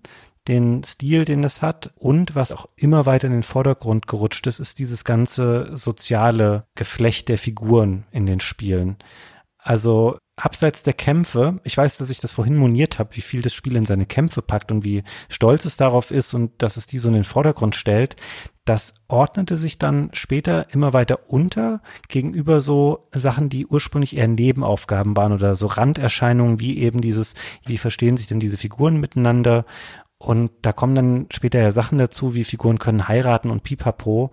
den Stil, den es hat. Und was auch immer weiter in den Vordergrund gerutscht ist, ist dieses ganze soziale Geflecht der Figuren in den Spielen. Also abseits der Kämpfe, ich weiß, dass ich das vorhin moniert habe, wie viel das Spiel in seine Kämpfe packt und wie stolz es darauf ist und dass es die so in den Vordergrund stellt. Das ordnete sich dann später immer weiter unter gegenüber so Sachen, die ursprünglich eher Nebenaufgaben waren oder so Randerscheinungen wie eben dieses, wie verstehen sich denn diese Figuren miteinander und da kommen dann später ja Sachen dazu, wie Figuren können heiraten und pipapo.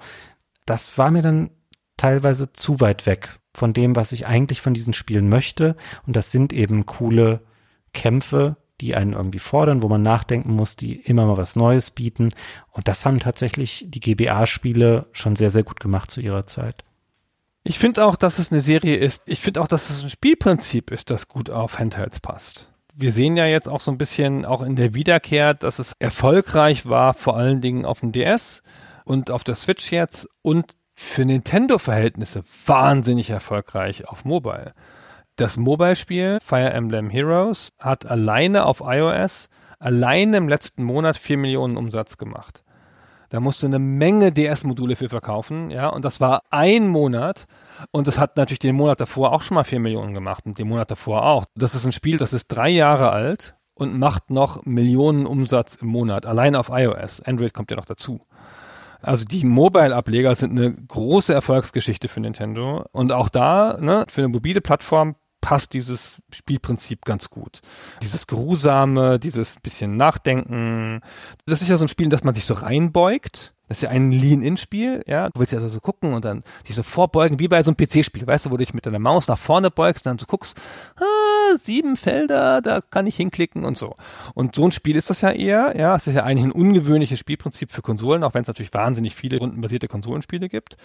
Das war mir dann teilweise zu weit weg von dem, was ich eigentlich von diesen Spielen möchte. Und das sind eben coole Kämpfe, die einen irgendwie fordern, wo man nachdenken muss, die immer mal was Neues bieten. Und das haben tatsächlich die GBA-Spiele schon sehr, sehr gut gemacht zu ihrer Zeit. Ich finde auch, dass es eine Serie ist. Ich finde auch, dass es ein Spielprinzip ist, das gut auf Handhelds passt wir sehen ja jetzt auch so ein bisschen auch in der Wiederkehr, dass es erfolgreich war, vor allen Dingen auf dem DS und auf der Switch jetzt und für Nintendo-Verhältnisse wahnsinnig erfolgreich auf Mobile. Das Mobile-Spiel Fire Emblem Heroes hat alleine auf iOS alleine im letzten Monat vier Millionen Umsatz gemacht. Da musste eine Menge DS-Module für verkaufen, ja, und das war ein Monat. Und das hat natürlich den Monat davor auch schon mal vier Millionen gemacht und den Monat davor auch. Das ist ein Spiel, das ist drei Jahre alt und macht noch Millionen Umsatz im Monat, allein auf iOS. Android kommt ja noch dazu. Also die Mobile-Ableger sind eine große Erfolgsgeschichte für Nintendo. Und auch da, ne, für eine mobile Plattform passt dieses Spielprinzip ganz gut. Dieses Grusame, dieses bisschen Nachdenken. Das ist ja so ein Spiel, in das man sich so reinbeugt. Das ist ja ein Lean-In-Spiel, ja. Du willst ja also so gucken und dann dich so vorbeugen, wie bei so einem PC-Spiel, weißt du, wo du dich mit deiner Maus nach vorne beugst und dann so guckst, ah, sieben Felder, da kann ich hinklicken und so. Und so ein Spiel ist das ja eher, ja. Es ist ja eigentlich ein ungewöhnliches Spielprinzip für Konsolen, auch wenn es natürlich wahnsinnig viele rundenbasierte Konsolenspiele gibt.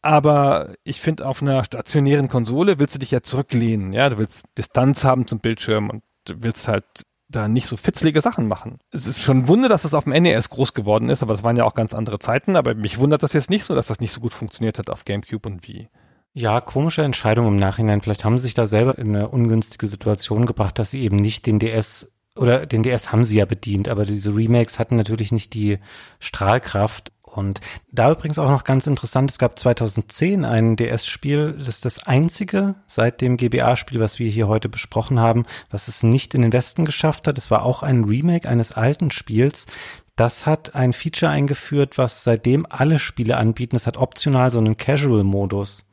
Aber ich finde, auf einer stationären Konsole willst du dich ja zurücklehnen, ja. Du willst Distanz haben zum Bildschirm und du willst halt da nicht so fitzlige Sachen machen. Es ist schon ein Wunder, dass das auf dem NES groß geworden ist, aber das waren ja auch ganz andere Zeiten. Aber mich wundert das jetzt nicht so, dass das nicht so gut funktioniert hat auf GameCube und Wii. Ja, komische Entscheidung im Nachhinein. Vielleicht haben sie sich da selber in eine ungünstige Situation gebracht, dass sie eben nicht den DS oder den DS haben sie ja bedient, aber diese Remakes hatten natürlich nicht die Strahlkraft und da übrigens auch noch ganz interessant, es gab 2010 ein DS-Spiel, das ist das einzige seit dem GBA-Spiel, was wir hier heute besprochen haben, was es nicht in den Westen geschafft hat. Es war auch ein Remake eines alten Spiels. Das hat ein Feature eingeführt, was seitdem alle Spiele anbieten. Es hat optional so einen Casual-Modus.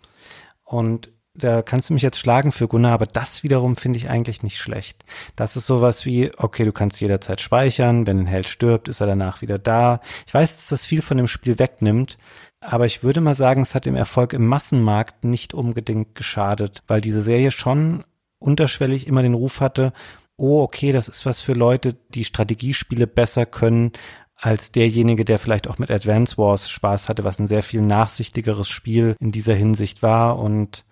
Und da kannst du mich jetzt schlagen für Gunnar, aber das wiederum finde ich eigentlich nicht schlecht. Das ist sowas wie, okay, du kannst jederzeit speichern, wenn ein Held stirbt, ist er danach wieder da. Ich weiß, dass das viel von dem Spiel wegnimmt, aber ich würde mal sagen, es hat dem Erfolg im Massenmarkt nicht unbedingt geschadet, weil diese Serie schon unterschwellig immer den Ruf hatte, oh, okay, das ist was für Leute, die Strategiespiele besser können als derjenige, der vielleicht auch mit Advance Wars Spaß hatte, was ein sehr viel nachsichtigeres Spiel in dieser Hinsicht war und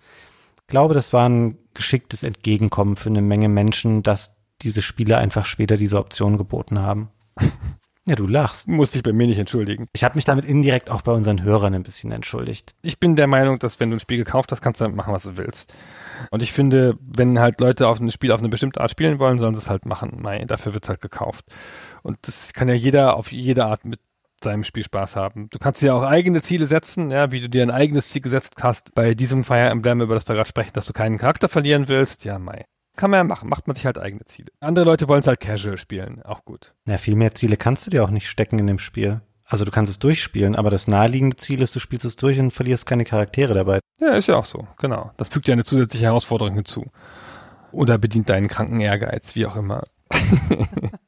glaube, das war ein geschicktes Entgegenkommen für eine Menge Menschen, dass diese Spiele einfach später diese Option geboten haben. Ja, du lachst. Musste ich bei mir nicht entschuldigen. Ich habe mich damit indirekt auch bei unseren Hörern ein bisschen entschuldigt. Ich bin der Meinung, dass wenn du ein Spiel gekauft hast, kannst du damit machen, was du willst. Und ich finde, wenn halt Leute auf ein Spiel auf eine bestimmte Art spielen wollen, sollen sie es halt machen. Nein, dafür wird's halt gekauft. Und das kann ja jeder auf jede Art mit seinem Spiel Spaß haben. Du kannst dir auch eigene Ziele setzen, ja, wie du dir ein eigenes Ziel gesetzt hast, bei diesem Fire Emblem, über das wir gerade sprechen, dass du keinen Charakter verlieren willst. Ja, Mai. Kann man ja machen, macht man sich halt eigene Ziele. Andere Leute wollen es halt casual spielen, auch gut. Ja, viel mehr Ziele kannst du dir auch nicht stecken in dem Spiel. Also du kannst es durchspielen, aber das naheliegende Ziel ist, du spielst es durch und verlierst keine Charaktere dabei. Ja, ist ja auch so, genau. Das fügt ja eine zusätzliche Herausforderung hinzu. Oder bedient deinen kranken Ehrgeiz, wie auch immer.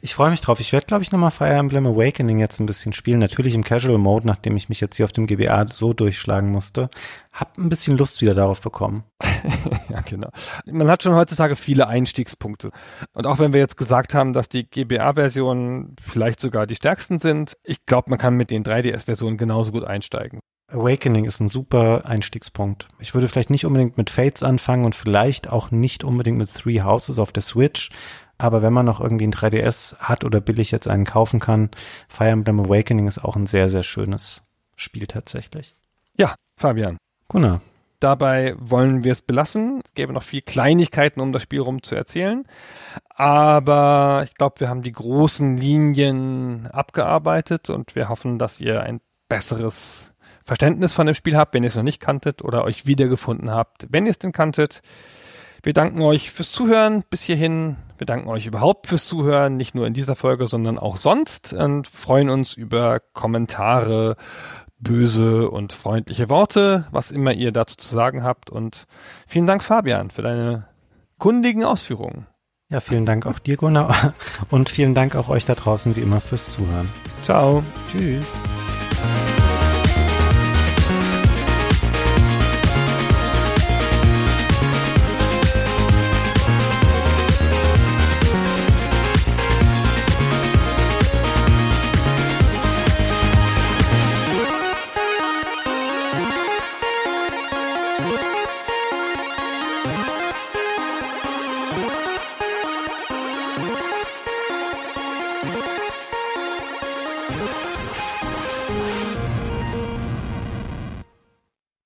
Ich freue mich drauf. Ich werde, glaube ich, nochmal Fire Emblem Awakening jetzt ein bisschen spielen. Natürlich im Casual Mode, nachdem ich mich jetzt hier auf dem GBA so durchschlagen musste. Hab ein bisschen Lust wieder darauf bekommen. ja, genau. Man hat schon heutzutage viele Einstiegspunkte. Und auch wenn wir jetzt gesagt haben, dass die GBA-Versionen vielleicht sogar die stärksten sind, ich glaube, man kann mit den 3DS-Versionen genauso gut einsteigen. Awakening ist ein super Einstiegspunkt. Ich würde vielleicht nicht unbedingt mit Fates anfangen und vielleicht auch nicht unbedingt mit Three Houses auf der Switch, aber wenn man noch irgendwie ein 3DS hat oder billig jetzt einen kaufen kann, Fire Emblem Awakening ist auch ein sehr, sehr schönes Spiel tatsächlich. Ja, Fabian. Gunnar. Dabei wollen wir es belassen. Es gäbe noch viel Kleinigkeiten, um das Spiel rum zu erzählen. Aber ich glaube, wir haben die großen Linien abgearbeitet und wir hoffen, dass ihr ein besseres Verständnis von dem Spiel habt, wenn ihr es noch nicht kanntet oder euch wiedergefunden habt, wenn ihr es denn kanntet. Wir danken euch fürs Zuhören bis hierhin. Wir danken euch überhaupt fürs Zuhören, nicht nur in dieser Folge, sondern auch sonst und freuen uns über Kommentare, böse und freundliche Worte, was immer ihr dazu zu sagen habt. Und vielen Dank, Fabian, für deine kundigen Ausführungen. Ja, vielen Dank auch dir, Gunnar. Und vielen Dank auch euch da draußen wie immer fürs Zuhören. Ciao. Tschüss.